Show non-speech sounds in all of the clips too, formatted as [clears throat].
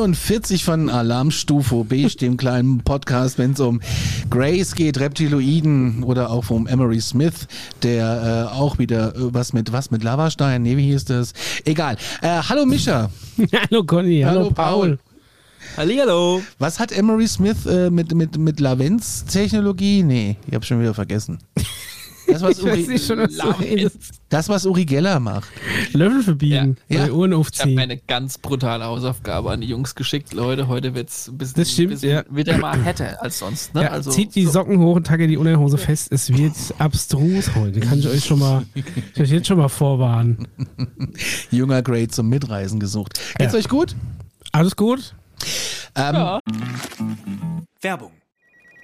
49 von Alarmstufe B, dem kleinen Podcast, wenn es um Grace geht, Reptiloiden oder auch um Emery Smith, der äh, auch wieder äh, was mit was mit Lavastein, nee, wie hieß das? Egal. Äh, hallo Mischa. [laughs] hallo Conny, hallo, hallo Paul. Paul. Hallihallo. Was hat Emery Smith äh, mit, mit, mit Lavenz-Technologie? Nee, ich habe schon wieder vergessen. Das, was Uri, schon, was das, was Uri Geller macht. Löffel verbiegen, ja. ja. Uhren aufziehen. Ich habe eine ganz brutale Hausaufgabe an die Jungs geschickt. Leute, heute wird es ein bisschen, das stimmt, bisschen ja. wieder mal hätte als sonst. Ne? Ja, also, zieht die Socken hoch und tagge die Unterhose fest. Es wird abstrus heute. Kann ich euch schon mal, [laughs] ich euch jetzt schon mal vorwarnen. Junger Grade zum Mitreisen gesucht. Geht's euch gut? Alles gut? Ähm, ja. Werbung.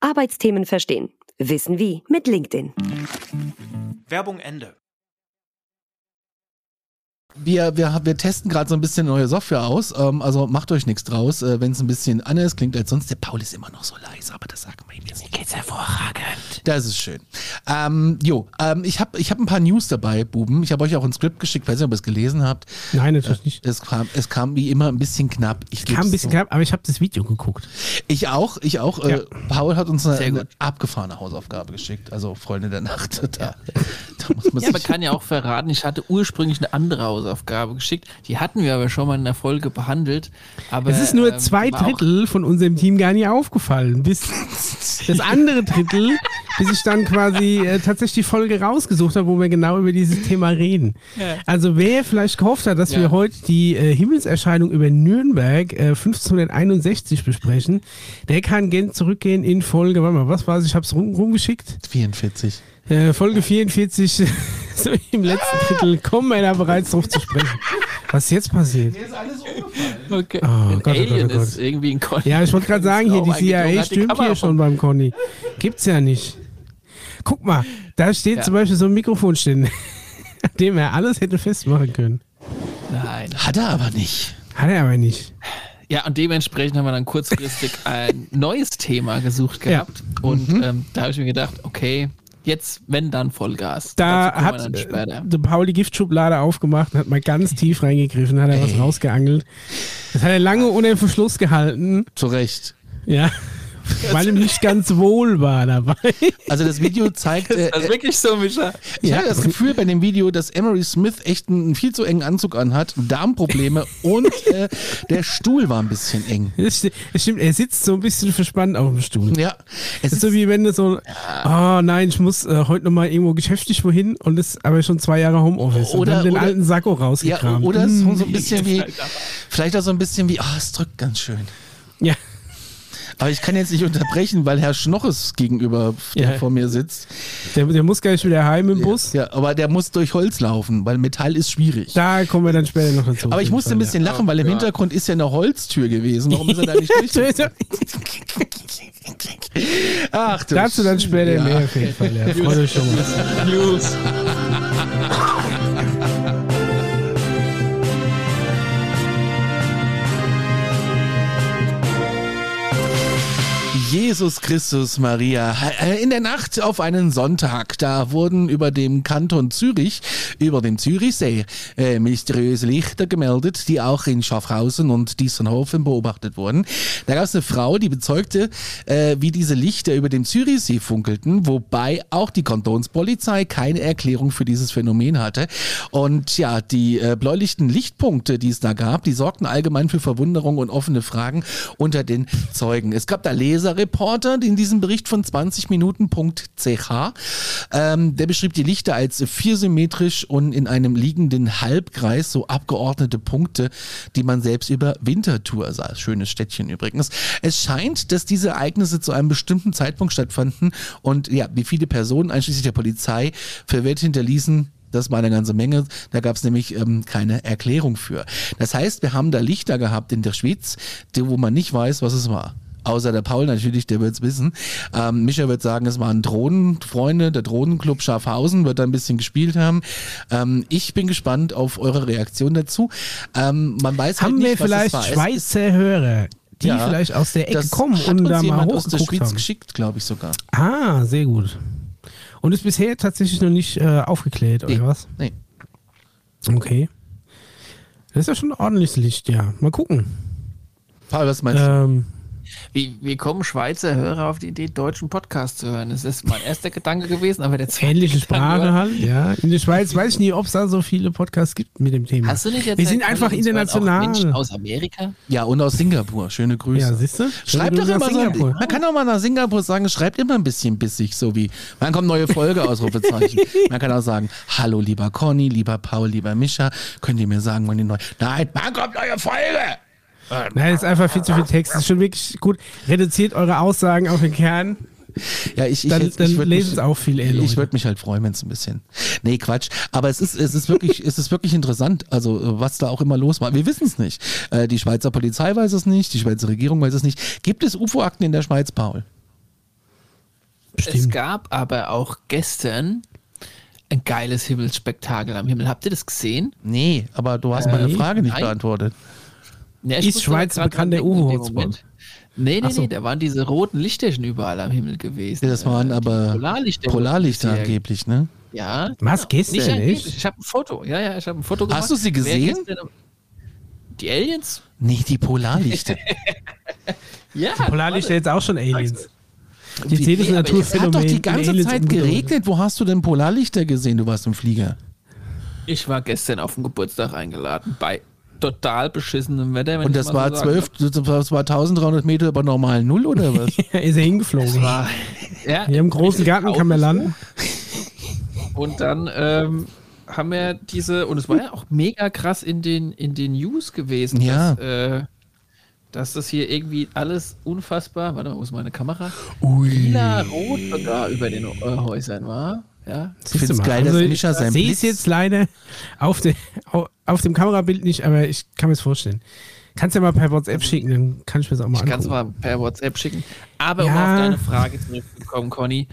Arbeitsthemen verstehen. Wissen wie mit LinkedIn. Werbung Ende. Wir, wir, wir testen gerade so ein bisschen neue Software aus, ähm, also macht euch nichts draus, äh, wenn es ein bisschen anders klingt als sonst. Der Paul ist immer noch so leise, aber das sagen wir ihm jetzt nicht. Geht's hervorragend. Das ist schön. Ähm, jo, ähm, ich habe ich hab ein paar News dabei, Buben. Ich habe euch auch ein Skript geschickt, weiß nicht, ob ihr es gelesen habt. Nein, natürlich äh, nicht. Es kam, es kam wie immer ein bisschen knapp. Ich kam ein bisschen so. knapp, aber ich habe das Video geguckt. Ich auch, ich auch. Äh, ja. Äh, Paul hat uns eine, eine, abgefahrene Hausaufgabe geschickt, also Freunde der Nacht. [laughs] Da, ja. da muss man ja, man kann ja auch verraten, ich hatte ursprünglich eine andere Hausaufgabe geschickt. Die hatten wir aber schon mal in der Folge behandelt. Aber, es ist nur ähm, zwei Drittel von unserem Team gar nicht aufgefallen. Bis [laughs] das andere Drittel bis ich dann quasi äh, tatsächlich die Folge rausgesucht habe, wo wir genau über dieses Thema reden. Ja. Also wer vielleicht gehofft hat, dass ja. wir heute die äh, Himmelserscheinung über Nürnberg äh, 1561 besprechen, der kann gerne zurückgehen in Folge, warte mal, was war es? Ich habe es rum, rumgeschickt. 44. Äh, Folge 44, [laughs] so im letzten Drittel, kommen wir da bereits drauf zu sprechen. Was ist jetzt passiert? Mir ist alles umgefallen. Okay. Oh, Gott, Alien oh Gott, oh Gott. ist irgendwie ein Conny. Ja, ich wollte gerade sagen, hier, die CIA stürmt hier schon beim Conny. Gibt's ja nicht. Guck mal, da steht ja. zum Beispiel so ein Mikrofonständer, [laughs] an dem er alles hätte festmachen können. Nein. Hat er aber nicht. Hat er aber nicht. Ja, und dementsprechend haben wir dann kurzfristig ein neues Thema gesucht gehabt. Ja. Und mhm. ähm, da habe ich mir gedacht, okay, jetzt, wenn dann Vollgas. Da hat der Paul die Giftschublade aufgemacht und hat mal ganz tief reingegriffen, hat er was rausgeangelt. Das hat er lange ohne den Verschluss gehalten. Zu Recht. Ja. Weil ihm nicht ganz wohl war dabei. Also das Video zeigt. Äh, das ist wirklich so, Micha? Ich ja. habe das Gefühl bei dem Video, dass Emery Smith echt einen viel zu engen Anzug anhat, Darmprobleme und äh, der Stuhl war ein bisschen eng. Das stimmt, er sitzt so ein bisschen verspannt auf dem Stuhl. Ja. Es ist so wie wenn du so, oh nein, ich muss äh, heute nochmal irgendwo geschäftlich wohin und ist aber schon zwei Jahre Homeoffice. Oder und den oder, alten Sakko rausgekramt. Ja, oder hm. so ein bisschen wie, [laughs] vielleicht auch so ein bisschen wie, oh, es drückt ganz schön. Aber ich kann jetzt nicht unterbrechen, weil Herr Schnoches gegenüber ja. vor mir sitzt. Der, der, muss gleich wieder heim im Bus. Ja, aber der muss durch Holz laufen, weil Metall ist schwierig. Da kommen wir dann später noch dazu. Aber ich musste ein bisschen lachen, weil im Hintergrund ist ja eine Holztür gewesen. Warum ist er da nicht [laughs] durch? Ach, du Dazu dann später ja. mehr auf jeden Fall. Ja. Freut euch schon mal. News. Jesus Christus Maria. Äh, in der Nacht auf einen Sonntag, da wurden über dem Kanton Zürich, über dem Zürichsee, äh, mysteriöse Lichter gemeldet, die auch in Schaffhausen und Diessenhofen beobachtet wurden. Da gab es eine Frau, die bezeugte, äh, wie diese Lichter über dem Zürichsee funkelten, wobei auch die Kantonspolizei keine Erklärung für dieses Phänomen hatte. Und ja, die äh, bläulichten Lichtpunkte, die es da gab, die sorgten allgemein für Verwunderung und offene Fragen unter den Zeugen. Es gab da Leser Reporter in diesem Bericht von 20minuten.ch. Ähm, der beschrieb die Lichter als viersymmetrisch und in einem liegenden Halbkreis, so abgeordnete Punkte, die man selbst über Winterthur sah. Schönes Städtchen übrigens. Es scheint, dass diese Ereignisse zu einem bestimmten Zeitpunkt stattfanden und ja, wie viele Personen, einschließlich der Polizei, verwirrt hinterließen, Das war eine ganze Menge. Da gab es nämlich ähm, keine Erklärung für. Das heißt, wir haben da Lichter gehabt in der Schweiz, die, wo man nicht weiß, was es war. Außer der Paul natürlich, der wird es wissen. Ähm, Micha wird sagen, es waren Drohnenfreunde, der Drohnenclub Schafhausen wird da ein bisschen gespielt haben. Ähm, ich bin gespannt auf eure Reaktion dazu. Ähm, man weiß Haben halt nicht, wir vielleicht was es war. Schweizer Hörer, die Ja, vielleicht aus der Ecke kommen hat und uns da mal aus der Schweiz haben? geschickt, glaube ich sogar. Ah, sehr gut. Und ist bisher tatsächlich noch nicht äh, aufgeklärt, oder Nee. was? Nee. Okay. Das ist ja schon ein ordentliches Licht, ja. Mal gucken. Paul, was meinst du? Ähm, Wie, wie kommen Schweizer Hörer auf die Idee, deutschen Podcast zu hören? Das ist mein erster Gedanke gewesen, aber der zweite ähnliche Sprache halt, ja. In der Schweiz weiß ich nicht, ob es da so viele Podcasts gibt mit dem Thema. Hast du nicht erzählt, Wir sind einfach hören Auch international. Menschen aus Amerika? Ja, und aus Singapur. Schöne Grüße. Ja, siehst du? Schreibt doch immer aus so. Singapur. Man kann auch mal nach Singapur sagen, schreibt immer ein bisschen bissig, so wie, man kommt neue Folge, Ausrufezeichen. [laughs] Man kann auch sagen, hallo lieber Conny, lieber Paul, lieber Mischa, könnt ihr mir sagen, wann die neue, nein, wann kommt neue Folge? Nein, das ist einfach viel zu viel Text. Das ist schon wirklich gut. Reduziert eure Aussagen auf den Kern. Ja, ich, ich, Dann, ich, dann lesen mich- es auch viel eher Ich Leute. würde mich halt freuen, wenn es ein bisschen. Nee, Quatsch. Aber es ist, es ist wirklich, es ist wirklich interessant, also äh, was da auch immer los war. Wir wissen es nicht. Äh, die Schweizer Polizei weiß es nicht, die Schweizer Regierung weiß es nicht. Gibt es UFO-Akten in der Schweiz, Paul? Es Stimmt. gab aber auch gestern ein geiles Himmelsspektakel am Himmel. Habt ihr das gesehen? Nee, aber du hast meine nee, Frage nicht nein. beantwortet. Ja, Ist Schweiz bekannt der? Moment. Nee, nee, so. nee, da waren diese roten Lichterchen überall am Himmel gewesen. Das waren Äh, aber die Polarlichter. Polarlichter angeblich, ne? Ja. Was, gestern, Nicht angeblich. echt? Ich habe ein Foto. Ja, ja, ich habe ein Foto gemacht. Hast du sie gesehen? Die Aliens? Nee, die Polarlichter. [laughs] Ja. Polarlichter jetzt auch schon Aliens. Die Nee, aber Naturphänomen. es hat doch die in ganze Aliens Zeit geregnet. Wo hast du denn Polarlichter gesehen? Du warst im Flieger. Ich war gestern auf den Geburtstag eingeladen bei total beschissenem Wetter. wenn Und ich das mal war so sagen 12, das war 1300 Meter über normal Null oder [laughs] was? Ja, ist er hingeflogen. Ja, Hier im großen Garten kann man landen. Und dann ähm, haben wir diese, und es war ja auch mega krass in den, in den News gewesen, Ja. dass, äh, dass das hier irgendwie alles unfassbar, warte mal, wo ist meine Kamera? Ui. Lila rot sogar über den äh, Häusern war. Ja. Ich finde es geil, dass Mischa sein sehe jetzt leider auf, de, au- auf dem Kamerabild nicht, aber ich kann mir es vorstellen. Kannst ja mal per WhatsApp schicken, dann kann ich mir das auch mal Ich kann es mal per WhatsApp schicken. Aber um Ja. auf deine Frage zurückzukommen, Conny,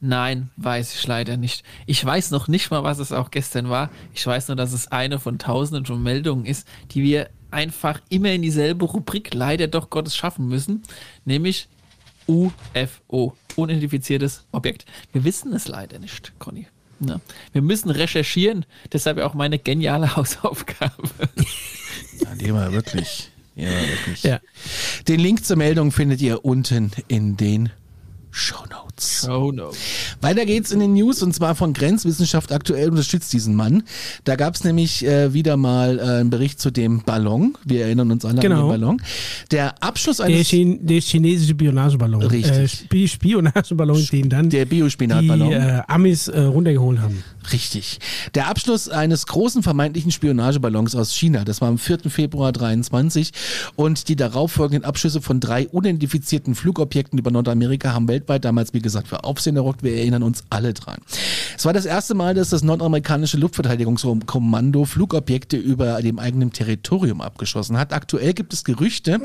nein, weiß ich leider nicht. Ich weiß noch nicht mal, was es auch gestern war. Ich weiß nur, dass es eine von tausenden von Meldungen ist, die wir einfach immer in dieselbe Rubrik leider doch Gottes schaffen müssen, nämlich UFO, unidentifiziertes Objekt. Wir wissen es leider nicht, Conny. Ja. Wir müssen recherchieren, deshalb auch meine geniale [laughs] Hausaufgabe. Ja, die war wirklich... Ja, wirklich. Ja. Den Link zur Meldung findet ihr unten in den Shownotes. Oh no. Weiter geht's in den News und zwar von Grenzwissenschaft aktuell unterstützt diesen Mann. Da gab's nämlich äh, wieder mal äh, einen Bericht zu dem Ballon. Wir erinnern uns alle an Genau. den Ballon. Der Abschluss Der, eines Chin der chinesische Spionageballon. Richtig. Äh, Spi Spionageballon, den dann der die Biospinatballon. äh, Amis äh, runtergeholt haben. Richtig. Der Abschluss eines großen vermeintlichen Spionageballons aus China, das war am 4. Februar 23 und die darauffolgenden Abschüsse von drei unidentifizierten Flugobjekten über Nordamerika haben weltweit damals, wie gesagt, für Aufsehen errockt. Wir erinnern uns alle dran. Es war das erste Mal, dass das nordamerikanische Luftverteidigungskommando Flugobjekte über dem eigenen Territorium abgeschossen hat. Aktuell gibt es Gerüchte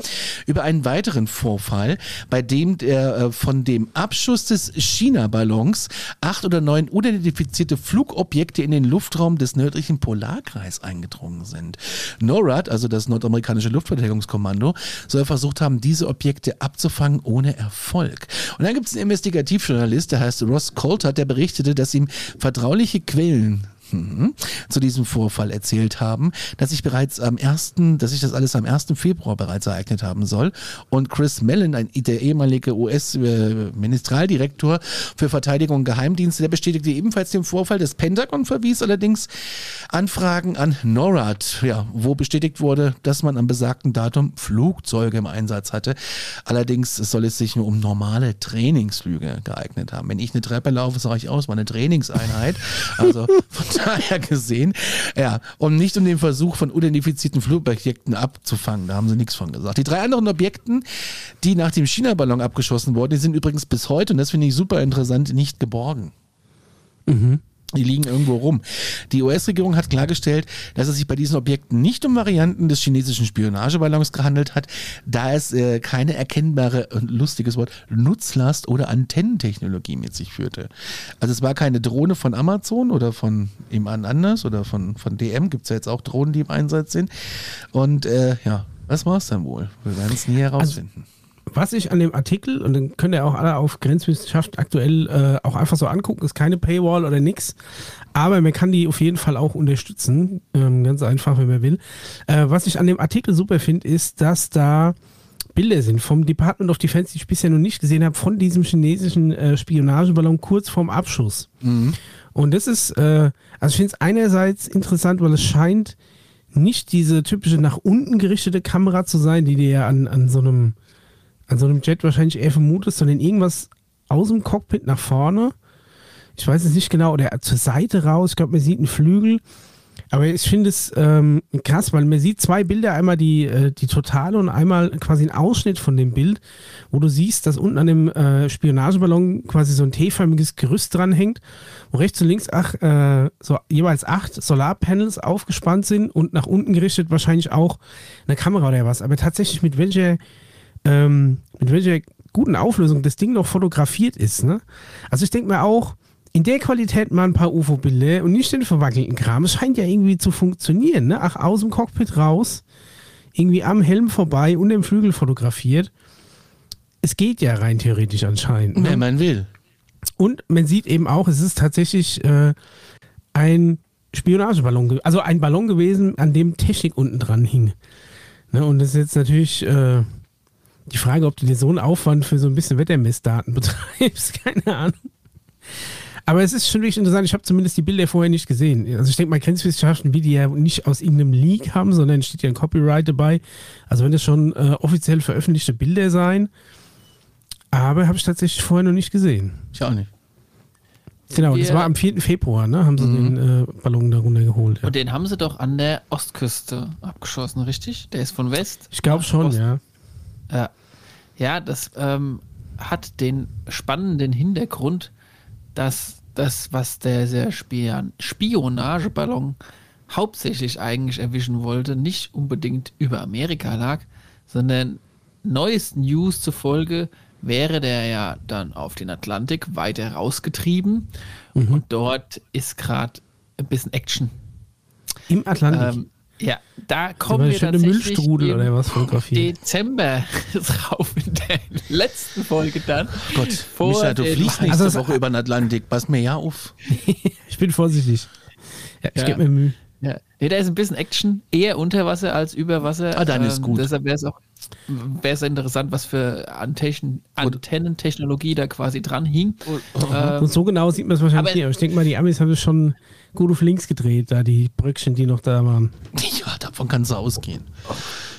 über einen weiteren Vorfall, bei dem der äh, von dem Abschuss des China-Ballons acht oder neun unidentifizierte Flugobjekte in den Luftraum des nördlichen Polarkreis eingedrungen sind. NORAD, also das nordamerikanische Luftverteidigungskommando, soll versucht haben, diese Objekte abzufangen ohne Erfolg. Und dann gibt es einen Investigativjournalist, der heißt Ross Coulter, der berichtete, dass ihm vertrauliche Quellen mhm, zu diesem Vorfall erzählt haben, dass sich bereits am 1., dass sich das alles am 1. Februar bereits ereignet haben soll. Und Chris Mellon, ein, der ehemalige US-Ministraldirektor für Verteidigung und Geheimdienste, der bestätigte ebenfalls den Vorfall. Das Pentagon verwies allerdings Anfragen an NORAD, ja, wo bestätigt wurde, dass man am besagten Datum Flugzeuge im Einsatz hatte. Allerdings soll es sich nur um normale Trainingsflüge geeignet haben. Wenn ich eine Treppe laufe, sage ich aus, war eine Trainingseinheit. Also [laughs] von daher [laughs] gesehen, ja, und nicht um den Versuch von unidentifizierten Flugobjekten abzufangen. Da haben sie nichts von gesagt. Die drei anderen Objekten, die nach dem China-Ballon abgeschossen wurden, die sind übrigens bis heute, und das finde ich super interessant, nicht geborgen. Die liegen irgendwo rum. Die US-Regierung hat klargestellt, dass es sich bei diesen Objekten nicht um Varianten des chinesischen Spionageballons gehandelt hat, da es äh, keine erkennbare, lustiges Wort, Nutzlast oder Antennentechnologie mit sich führte. Also es war keine Drohne von Amazon oder von jemand anders oder von, von DM, gibt es ja jetzt auch Drohnen, die im Einsatz sind. Und äh, ja, was war es dann wohl? Wir werden es nie herausfinden. Also was ich an dem Artikel, und dann könnt ihr auch alle auf Grenzwissenschaft aktuell äh, auch einfach so angucken, ist keine Paywall oder nix, aber man kann die auf jeden Fall auch unterstützen, ähm, ganz einfach, wenn man will. Äh, was ich an dem Artikel super finde, ist, dass da Bilder sind vom Department of Defense, die ich bisher noch nicht gesehen habe, von diesem chinesischen äh, Spionageballon kurz vorm Abschuss. Mhm. Und das ist, äh, also ich finde es einerseits interessant, weil es scheint nicht diese typische nach unten gerichtete Kamera zu sein, die dir ja an, an so einem an so Jet wahrscheinlich eher vermutest, sondern irgendwas aus dem Cockpit nach vorne. Ich weiß es nicht genau, oder zur Seite raus. Ich glaube, man sieht einen Flügel. Aber ich finde es ähm, krass, weil man sieht zwei Bilder, einmal die, äh, die totale und einmal quasi ein Ausschnitt von dem Bild, wo du siehst, dass unten an dem äh, Spionageballon quasi so ein T-förmiges Gerüst dranhängt, wo rechts und links ach, äh, so jeweils acht Solarpanels aufgespannt sind und nach unten gerichtet wahrscheinlich auch eine Kamera oder was. Aber tatsächlich mit welcher ähm, mit welcher guten Auflösung das Ding noch fotografiert ist. Ne? Also ich denke mir auch, in der Qualität mal ein paar UFO-Bilder und nicht den verwackelten Kram. Es scheint ja irgendwie zu funktionieren. Ne? Ach, aus dem Cockpit raus, irgendwie am Helm vorbei und dem Flügel fotografiert. Es geht ja rein theoretisch anscheinend. Ne? Wenn man will. Und man sieht eben auch, es ist tatsächlich äh, ein Spionageballon, also ein Ballon gewesen, an dem Technik unten dran hing. Ne? Und das ist jetzt natürlich. Äh, die Frage, ob du dir so einen Aufwand für so ein bisschen Wettermessdaten [laughs] betreibst, keine Ahnung. Aber es ist schon wirklich interessant. Ich habe zumindest die Bilder vorher nicht gesehen. Also ich denke mal, Grenzwissenschaften, wie die ja nicht aus irgendeinem Leak haben, sondern steht ja ein Copyright dabei. Also wenn das schon äh, offiziell veröffentlichte Bilder sein. Aber habe ich tatsächlich vorher noch nicht gesehen. Ich auch nicht. Genau, das war am 4. Februar, ne? Haben sie mhm. den äh, Ballon da runtergeholt. Ja. Und den haben sie doch an der Ostküste abgeschossen, richtig? Der ist von West. Ich glaube schon, Ost. ja. Ja, ja das ähm, hat den spannenden Hintergrund, dass das, was der, der Spion Spionageballon hauptsächlich eigentlich erwischen wollte, nicht unbedingt über Amerika lag, sondern neuesten News zufolge wäre der ja dann auf den Atlantik weiter rausgetrieben mhm. und dort ist gerade ein bisschen Action. Im Atlantik? Ähm, ja, da kommen wir tatsächlich Müllstrudel oder was fotografieren. Dezember [laughs] drauf in der letzten Folge dann. Oh Gott, Vor Micha, du fliegst nächste also Woche über den Atlantik. Pass mir ja auf. [laughs] ich bin vorsichtig. Ja, ich ja. gebe mir Mühe. Ja. Nee, da ist ein bisschen Action, eher unter Wasser als über Wasser. Ah, dann ist ähm, gut. Deshalb wäre es auch wäre es interessant, was für Antennentechnologie da quasi dran hing. Ähm, und so genau sieht man es wahrscheinlich nicht. Aber ich denke mal, die Amis haben es schon gut auf links gedreht, da die Brückchen, die noch da waren. [laughs] Ja, davon kann es ausgehen.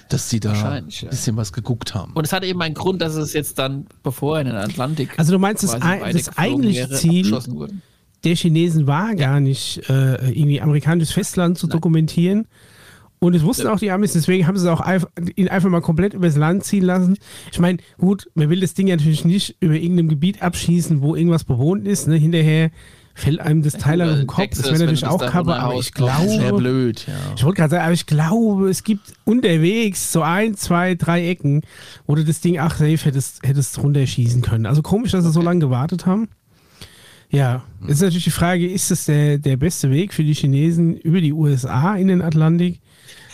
Dass sie da ein bisschen was geguckt haben. Und es hat eben einen Grund, dass es jetzt dann, bevor in den Atlantik. Also, du meinst, das, das eigentliche Ziel der Chinesen war gar nicht, äh, irgendwie amerikanisches Festland zu Nein. dokumentieren, und es wussten auch die Amis, deswegen haben sie es auch einfach, ihn einfach mal komplett übers Land ziehen lassen. Ich meine, gut, man will das Ding natürlich nicht über irgendeinem Gebiet abschießen, wo irgendwas bewohnt ist. Ne? Hinterher fällt einem das Teil an den Kopf. Texas, das wäre natürlich auch Cover, aber ich glaube. Sehr blöd, ja. Ich wollte gerade sagen, aber ich glaube, es gibt unterwegs so ein, zwei, drei Ecken, wo du das Ding, ach, safe hättest, hättest runterschießen können. Also komisch, dass sie so lange gewartet haben. Ja, jetzt ist natürlich die Frage, ist das der, der beste Weg für die Chinesen über die USA in den Atlantik?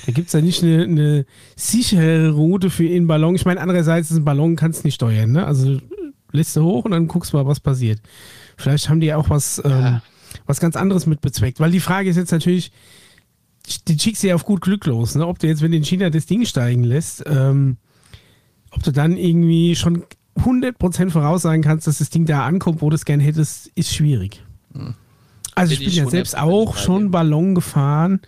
Da gibt es ja nicht eine, eine, sichere Route für einen Ballon. Ich meine, andererseits ist ein Ballon, kannst du nicht steuern. Ne? Also lässt du hoch und dann guckst du mal, was passiert. Vielleicht haben die auch was, ähm, was ganz anderes mit bezweckt. Weil die Frage ist jetzt natürlich, die schickst du ja auf gut Glück los. Ne? Ob du jetzt, wenn du in China das Ding steigen lässt, ähm, ob du dann irgendwie schon 100% voraussagen kannst, dass das Ding da ankommt, wo du es gerne hättest, ist schwierig. Hm. Also ich bin ja selbst auch schon Ballon gefahren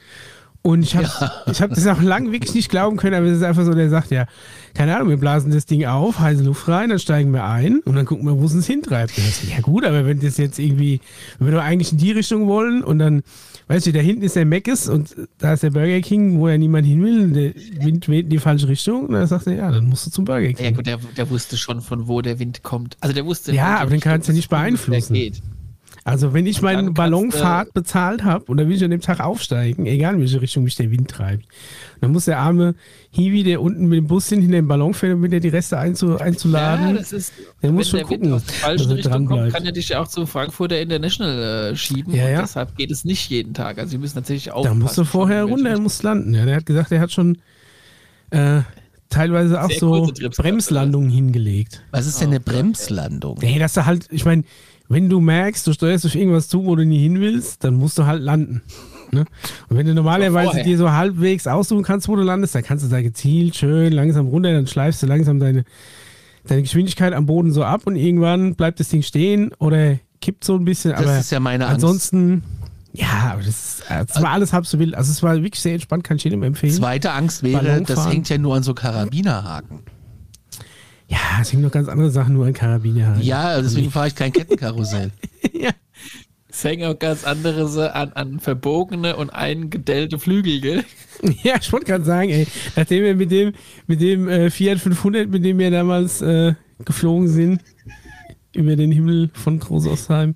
und ich habe ja. hab das auch lange wirklich nicht glauben können, aber es ist einfach so, der sagt ja, keine Ahnung, wir blasen das Ding auf, heiße Luft rein, dann steigen wir ein und dann gucken wir, wo es uns hintreibt. ja gut, aber wenn das jetzt irgendwie, wenn wir eigentlich in die Richtung wollen und dann, weißt du, da hinten ist der Mc's und da ist der Burger King, wo ja niemand hin will, der Wind weht in die falsche Richtung und dann sagt er, ja, dann musst du zum Burger King. Ja gut, der, der wusste schon, von wo der Wind kommt. Also der wusste, ja, aber den kannst du nicht beeinflussen. Also wenn ich meine Dann kannst Ballonfahrt bezahlt habe und dann will ich an dem Tag aufsteigen, egal in welche Richtung mich der Wind treibt, dann muss der arme Hiwi, der unten mit dem Bus hinter den Ballon fährt, um wieder die Reste einzu, einzuladen, Ja, das ist, der muss schon der Wind gucken, aus der falschen dass er Richtung dran kommt, bleibt. kann er dich ja auch zum Frankfurter International äh, schieben. Ja, und ja. Deshalb geht es nicht jeden Tag. Also, Sie müssen tatsächlich Da aufpassen. musst du vorher runter, er muss landen. Ja, der hat gesagt, er hat schon äh, teilweise auch Sehr so Bremslandungen hingelegend. Was ist denn eine Bremslandung? Nee, dass du halt, ich meine, wenn du merkst, du steuerst auf irgendwas zu, wo du nie hin willst, dann musst du halt landen. Ne? Und wenn du normalerweise dir so halbwegs aussuchen kannst, wo du landest, dann kannst du da gezielt schön langsam runter, dann schleifst du langsam deine, deine Geschwindigkeit am Boden so ab und irgendwann bleibt das Ding stehen oder kippt so ein bisschen. Das aber ist ja meine Angst. ansonsten, ja, aber das, das war alles halb so wild. Also es war wirklich sehr entspannt, kann ich jedem empfehlen. Zweite Angst wäre, das hängt ja nur an so Karabinerhaken. Ja, es sind noch ganz andere Sachen, nur an Karabiner. Ja, deswegen fahre ich kein Kettenkarussell. [laughs] ja. Es hängen auch ganz andere an, an verbogene und eingedellte Flügel, gell? [laughs] Ja, ich wollte gerade sagen, ey, nachdem wir mit dem, mit dem äh, Fiat 500, mit dem wir damals äh, geflogen sind, über den Himmel von Großostheim,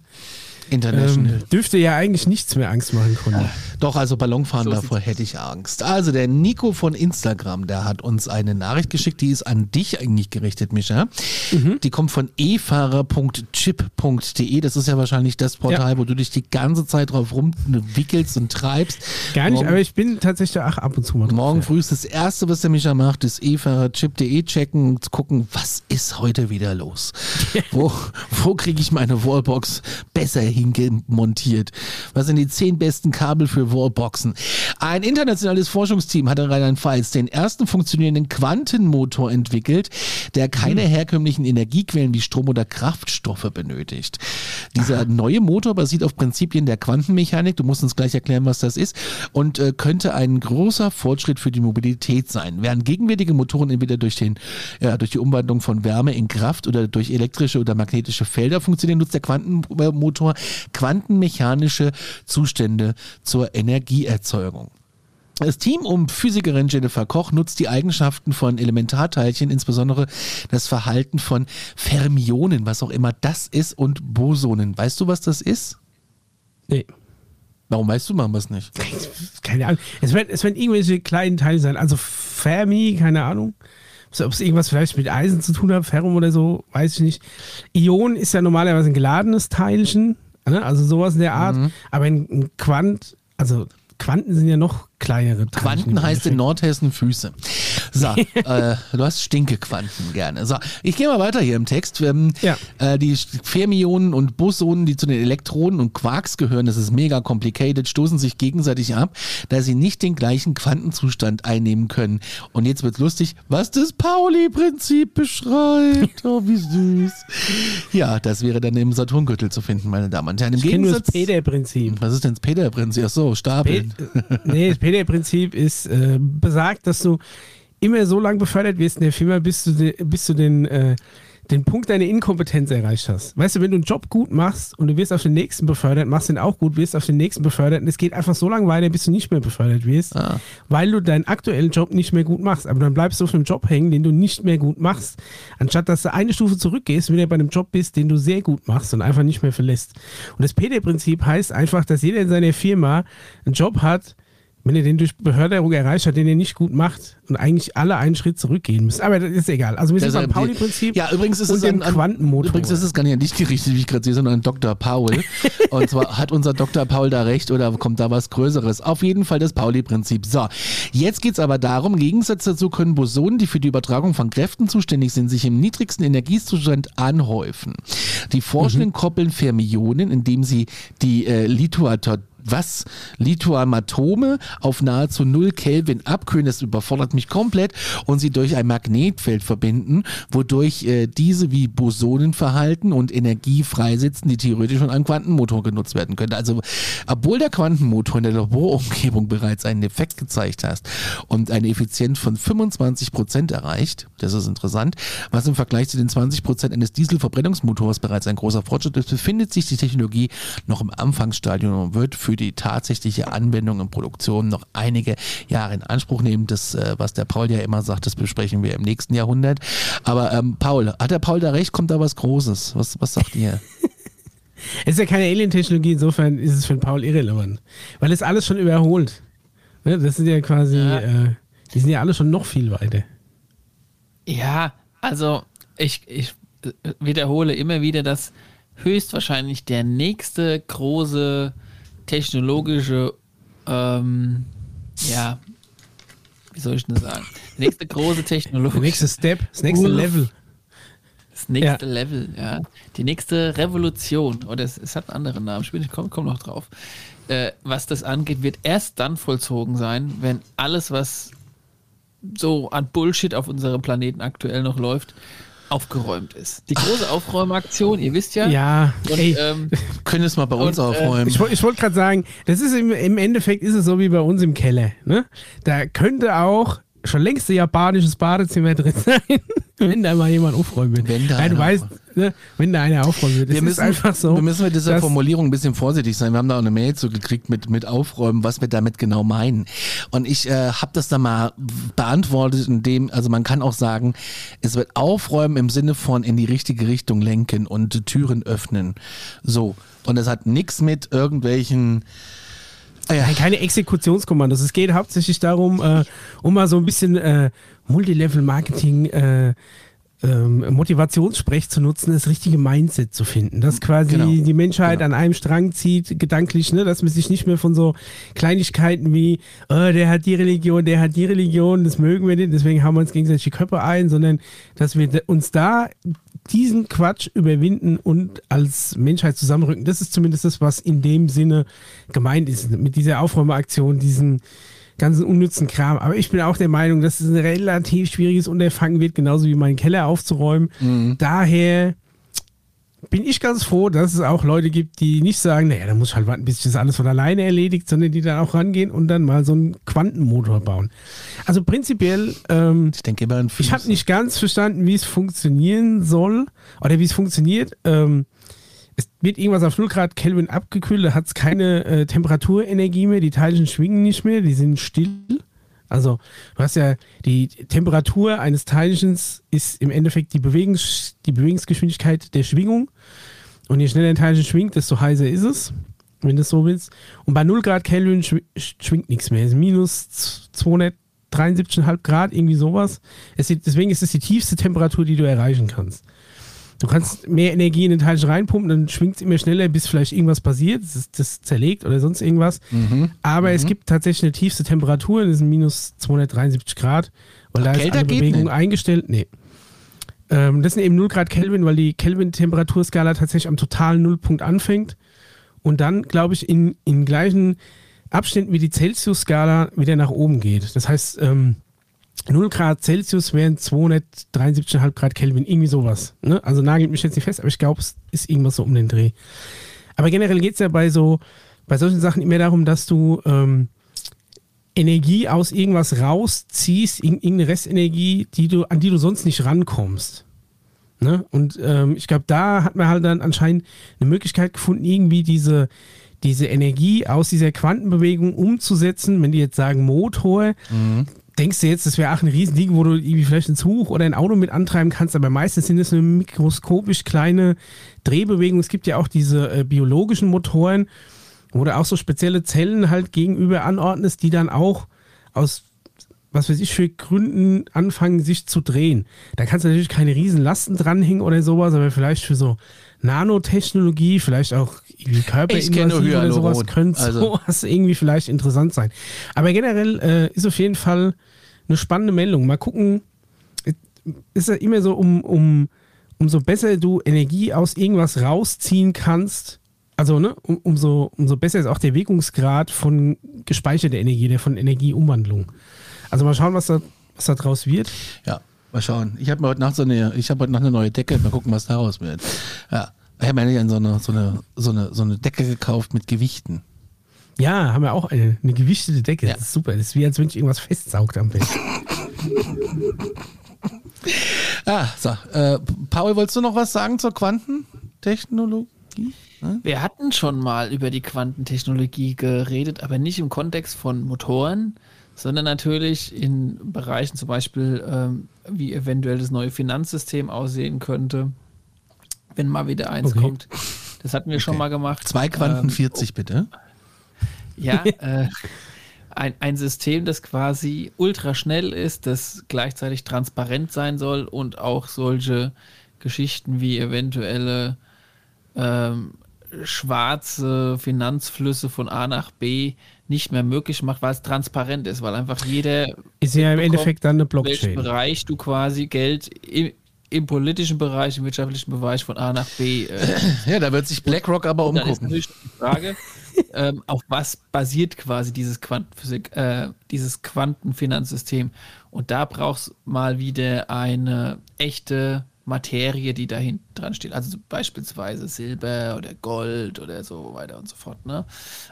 International. ähm, dürfte ja eigentlich nichts mehr Angst machen können. Doch, also Ballonfahren, So davor hätte ich Angst. Also der Nico von Instagram, der hat uns eine Nachricht geschickt, die ist an dich eigentlich gerichtet, Micha. Mhm. Die kommt von efahrer.chip.de. Das ist ja wahrscheinlich das Portal, Ja. wo du dich die ganze Zeit drauf rumwickelst und treibst. Gar nicht, Morgen- aber ich bin tatsächlich auch ab und zu mal drauf, Morgen früh ist das Erste, was der Micha macht, ist efahrerchip.de checken und gucken, was ist heute wieder los? wo wo kriege ich meine Wallbox besser hingemontiert? Was sind die zehn besten Kabel für Wallboxen? Ein internationales Forschungsteam hat in Rheinland-Pfalz den ersten funktionierenden Quantenmotor entwickelt, der keine herkömmlichen Energiequellen wie Strom oder Kraftstoffe benötigt. Dieser neue Motor basiert auf Prinzipien der Quantenmechanik. Du musst uns gleich erklären, was das ist. Und äh, könnte ein großer Fortschritt für die Mobilität sein. Während gegenwärtige Motoren entweder durch, den, ja, durch die Umwandlung von Wärme in Kraft oder durch elektrische oder magnetische Felder funktionieren, nutzt der Quantenmotor quantenmechanische Zustände zur Energieerzeugung. Das Team um Physikerin Jennifer Koch nutzt die Eigenschaften von Elementarteilchen, insbesondere das Verhalten von Fermionen, was auch immer das ist, und Bosonen. Weißt du, was das ist? Nee. Warum weißt du mal was nicht? Keine Ahnung. Es werden, es werden irgendwelche kleinen Teile sein. Also Fermi, keine Ahnung. Ob es irgendwas vielleicht mit Eisen zu tun hat, Ferrum oder so, weiß ich nicht. Ion ist ja normalerweise ein geladenes Teilchen, ne? also sowas in der Art. Mhm. Aber ein Quant, also Quanten sind ja noch kleinere Teilchen. Quanten heißt in. Nordhessen Füße. So, [laughs] äh, du hast Stinkequanten gerne. So, ich gehe mal weiter hier im Text. Ähm, Ja. äh, die Fermionen und Bosonen, die zu den Elektronen und Quarks gehören, das ist mega complicated, stoßen sich gegenseitig ab, da sie nicht den gleichen Quantenzustand einnehmen können. Und jetzt wird's lustig, was das Pauli-Prinzip beschreibt. Oh, wie süß. Ja, das wäre dann im Saturngürtel zu finden, meine Damen und Herren. Im Ich kenne nur das Gegensatz. Peter-Prinzip. Was ist denn das Peter-Prinzip? Ach so, Stapeln. nee, das PD-Prinzip ist äh, besagt, dass du immer so lange befördert wirst in der Firma, bis du, de, bis du den, äh, den Punkt deiner Inkompetenz erreicht hast. Weißt du, wenn du einen Job gut machst und du wirst auf den nächsten befördert, machst den auch gut, wirst auf den nächsten befördert und es geht einfach so lange weiter, bis du nicht mehr befördert wirst, Ah. weil du deinen aktuellen Job nicht mehr gut machst. Aber dann bleibst du auf einem Job hängen, den du nicht mehr gut machst, anstatt dass du eine Stufe zurückgehst und wieder bei einem Job bist, den du sehr gut machst und einfach nicht mehr verlässt. Und das PD-Prinzip heißt einfach, dass jeder in seiner Firma einen Job hat, wenn er den durch Beförderung erreicht hat, den er nicht gut macht und eigentlich alle einen Schritt zurückgehen müssen. Aber das ist egal. Also wir sind beim Pauli-Prinzip Ja, übrigens ist es an, Quantenmotor. Übrigens ist es gar nicht an dich gerichtet, wie ich gerade sehe, sondern an Dr. Paul. [laughs] Und zwar hat unser Dr. Paul da recht oder kommt da was Größeres? Auf jeden Fall das Pauli-Prinzip. So, jetzt geht's aber darum, im Gegensatz dazu können Bosonen, die für die Übertragung von Kräften zuständig sind, sich im niedrigsten Energiezustand anhäufen. Die Forschenden koppeln Fermionen, indem sie die äh, Lithoator was Lithoamatome auf nahezu 0 Kelvin abkühlen, das überfordert mich komplett, und sie durch ein Magnetfeld verbinden, wodurch äh, diese wie Bosonen verhalten und Energie freisetzen, die theoretisch von einem Quantenmotor genutzt werden könnte. Also, obwohl der Quantenmotor in der Laborumgebung bereits einen Effekt gezeigt hat und eine Effizienz von 25 Prozent erreicht, das ist interessant, was im Vergleich zu den 20 Prozent eines Dieselverbrennungsmotors bereits ein großer Fortschritt ist, befindet sich die Technologie noch im Anfangsstadium und wird für die tatsächliche Anwendung in Produktion noch einige Jahre in Anspruch nehmen. Das, äh, was der Paul ja immer sagt, das besprechen wir im nächsten Jahrhundert. Aber ähm, Paul, hat der Paul da recht? Kommt da was Großes? Was, was sagt ihr? [laughs] Es ist ja keine Alien-Technologie, insofern ist es für Paul irrelevant. Weil es alles schon überholt. Ne, das sind ja quasi, ja. Äh, die sind ja alle schon noch viel weiter. Ja, also ich, ich wiederhole immer wieder, dass höchstwahrscheinlich der nächste große technologische, ähm, ja, wie soll ich denn sagen? Nächste große technologische. Der nächste Step, das nächste Level. Das nächste ja. Level, ja. Die nächste Revolution. Oder es, es hat einen anderen Namen. Ich komme komm noch drauf. Äh, was das angeht, wird erst dann vollzogen sein, wenn alles, was so an Bullshit auf unserem Planeten aktuell noch läuft, aufgeräumt ist. Die große Aufräumaktion, ihr wisst ja. Ja, und, ey, ähm, können es mal bei uns und, äh, aufräumen. ich, ich wollte gerade sagen, das ist im, im, Endeffekt ist es so wie bei uns im Keller. Ne? Da könnte auch schon längst ein japanisches Badezimmer drin [laughs] sein, wenn da mal jemand aufräumen will. Wenn da Nein, du weißt, ne, wenn da einer aufräumen will. Das wir müssen, einfach so. Wir müssen mit dieser Formulierung ein bisschen vorsichtig sein. Wir haben da auch eine Mail zugekriegt mit, mit Aufräumen, was wir damit genau meinen. Und ich äh, habe das dann mal beantwortet, indem, also man kann auch sagen, es wird aufräumen im Sinne von in die richtige Richtung lenken und Türen öffnen. So. Und es hat nichts mit irgendwelchen Ah ja. Keine Exekutionskommandos. Es geht hauptsächlich darum, äh, um mal so ein bisschen äh, Multilevel-Marketing äh, ähm, Motivationssprech zu nutzen, das richtige Mindset zu finden. Dass quasi genau. die Menschheit genau. an einem Strang zieht, gedanklich, ne? dass man sich nicht mehr von so Kleinigkeiten wie, oh, der hat die Religion, der hat die Religion, das mögen wir nicht, deswegen haben wir uns gegenseitig die Köpfe ein, sondern dass wir uns da diesen Quatsch überwinden und als Menschheit zusammenrücken. Das ist zumindest das, was in dem Sinne gemeint ist, mit dieser Aufräumaktion, diesen ganzen unnützen Kram. Aber ich bin auch der Meinung, dass es ein relativ schwieriges Unterfangen wird, genauso wie meinen Keller aufzuräumen. Mhm. Daher bin ich ganz froh, dass es auch Leute gibt, die nicht sagen, naja, da muss ich halt warten, bis sich das alles von alleine erledigt, sondern die dann auch rangehen und dann mal so einen Quantenmotor bauen. Also prinzipiell, ähm, ich denke immer Ich habe nicht ganz verstanden, wie es funktionieren soll oder wie es funktioniert. Ähm, es wird irgendwas auf 0 Grad Kelvin abgekühlt, da hat es keine äh, Temperaturenergie mehr, die Teilchen schwingen nicht mehr, die sind still. Also du hast ja die Temperatur eines Teilchens ist im Endeffekt die, Bewegungs die Bewegungsgeschwindigkeit der Schwingung. Und je schneller ein Teilchen schwingt, desto heißer ist es, wenn du es so willst. Und bei 0 Grad Kelvin schw schwingt nichts mehr. Es ist minus 273,5 Grad, irgendwie sowas. Es, deswegen ist es die tiefste Temperatur, die du erreichen kannst. Du kannst mehr Energie in den Teilchen reinpumpen, dann schwingt es immer schneller, bis vielleicht irgendwas passiert, das, das zerlegt oder sonst irgendwas. Mhm. Aber mhm. es gibt tatsächlich eine tiefste Temperatur, das sind minus 273 Grad, weil Ach, da ist eine Bewegung eingestellt. Nee. Ähm, das sind eben 0 Grad Kelvin, weil die Kelvin-Temperaturskala tatsächlich am totalen Nullpunkt anfängt und dann, glaube ich, in, in gleichen Abständen wie die Celsius-Skala wieder nach oben geht. Das heißt, ähm, 0 Grad Celsius wären 273,5 Grad Kelvin, irgendwie sowas. Ne? Also nagelt mich jetzt nicht fest, aber ich glaube, es ist irgendwas so um den Dreh. Aber generell geht es ja bei so, bei solchen Sachen immer darum, dass du ähm, Energie aus irgendwas rausziehst, irgendeine Restenergie, die du, an die du sonst nicht rankommst. Ne? Und ähm, ich glaube, da hat man halt dann anscheinend eine Möglichkeit gefunden, irgendwie diese, diese Energie aus dieser Quantenbewegung umzusetzen. Wenn die jetzt sagen Motor, mhm denkst du jetzt, das wäre auch ein Riesending, wo du irgendwie vielleicht ein Zug oder ein Auto mit antreiben kannst, aber meistens sind es eine mikroskopisch kleine Drehbewegung. Es gibt ja auch diese äh, biologischen Motoren, wo du auch so spezielle Zellen halt gegenüber anordnest, die dann auch aus was weiß ich für Gründen anfangen, sich zu drehen. Da kannst du natürlich keine riesen Lasten dranhängen oder sowas, aber vielleicht für so Nanotechnologie, vielleicht auch irgendwie Körperinvasiv oder sowas, könnte also. sowas [laughs] irgendwie vielleicht interessant sein. Aber generell äh, ist auf jeden Fall eine spannende Meldung. Mal gucken, ist ja immer so, um, um, umso besser du Energie aus irgendwas rausziehen kannst, also ne, um, umso, umso besser ist auch der Wirkungsgrad von gespeicherter Energie, der von Energieumwandlung. Also mal schauen, was da, was da draus wird. Ja, mal schauen. Ich habe mir heute Nacht so eine, ich habe heute Nacht eine neue Decke, mal gucken, was daraus wird. Ja. Ich habe mir so eine, so, eine, so, eine, so eine Decke gekauft mit Gewichten. Ja, haben wir auch eine, eine gewichtete Decke. Ja. Das ist super. Das ist wie, als wenn ich irgendwas festsaugt am Bett. [laughs] ah, so. Äh, Paul, wolltest du noch was sagen zur Quantentechnologie? Hm? Wir hatten schon mal über die Quantentechnologie geredet, aber nicht im Kontext von Motoren, sondern natürlich in Bereichen zum Beispiel, ähm, wie eventuell das neue Finanzsystem aussehen könnte, wenn mal wieder eins okay. kommt. Das hatten wir okay. schon mal gemacht. Zwei Quanten ähm, 40 bitte. Ja, [laughs] äh, ein, ein System, das quasi ultra schnell ist, das gleichzeitig transparent sein soll und auch solche Geschichten wie eventuelle ähm, schwarze Finanzflüsse von A nach B nicht mehr möglich macht, weil es transparent ist, weil einfach jeder ist ja im Endeffekt dann eine Blockchain. Welchen Bereich du quasi Geld im, im, politischen Bereich, im wirtschaftlichen Bereich von A nach B. Äh, [clears throat] ja, da wird sich BlackRock aber umgucken. Dann ist natürlich die Frage, ähm, auf was basiert quasi dieses Quantenphysik, äh, dieses Quantenfinanzsystem? Und da brauchst mal wieder eine echte Materie, die da hinten dran steht. Also beispielsweise Silber oder Gold oder so weiter und so fort. Ne?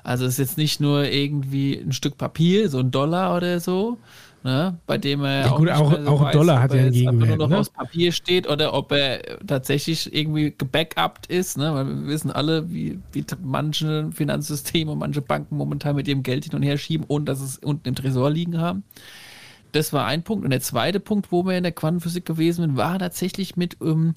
Also es ist jetzt nicht nur irgendwie ein Stück Papier, so ein Dollar oder so, ne? bei dem er ja, gut, auch, auch weiß, Dollar hat ja einen Gegenwert. nur noch ne? aus Papier steht oder ob er tatsächlich irgendwie gebackupt ist. Ne? Weil wir wissen alle, wie, wie manche Finanzsysteme und manche Banken momentan mit ihrem Geld hin und her schieben, ohne dass es unten im Tresor liegen haben das war ein Punkt. Und der zweite Punkt, wo wir in der Quantenphysik gewesen sind, war tatsächlich mit, um, ähm,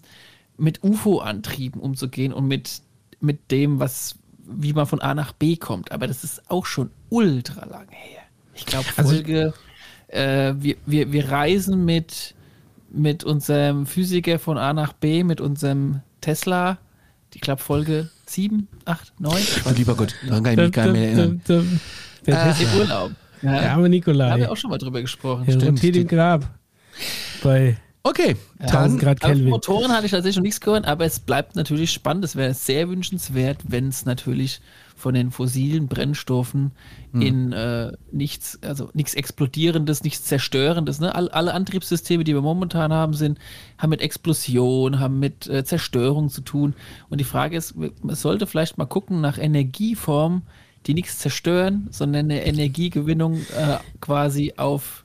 mit UFO-Antrieben umzugehen und mit, mit dem, was, wie man von A nach B kommt. Aber das ist auch schon ultra lang her. Ich glaube, also Folge, also, äh, wir, wir, wir reisen mit, mit unserem Physiker von A nach B, mit unserem Tesla, ich glaube Folge 7, 8, 9. Oh, lieber Gott, daran kann ich mich gar nicht mehr erinnern. Äh, Im Urlaub. Ja, der arme Nikolai. Da haben wir auch schon mal drüber gesprochen. Er rotiert im Grab. Bei Okay, 1000 Grad Kelvin. Motoren hatte ich tatsächlich noch nichts gehört, aber es bleibt natürlich spannend. Es wäre sehr wünschenswert, wenn es natürlich von den fossilen Brennstoffen hm. in äh, nichts, also nichts Explodierendes, nichts Zerstörendes. Ne? All, alle Antriebssysteme, die wir momentan haben, sind, haben mit Explosion, haben mit äh, Zerstörung zu tun. Und die Frage ist, man sollte vielleicht mal gucken nach Energieformen, die nichts zerstören, sondern eine Energiegewinnung äh, quasi auf,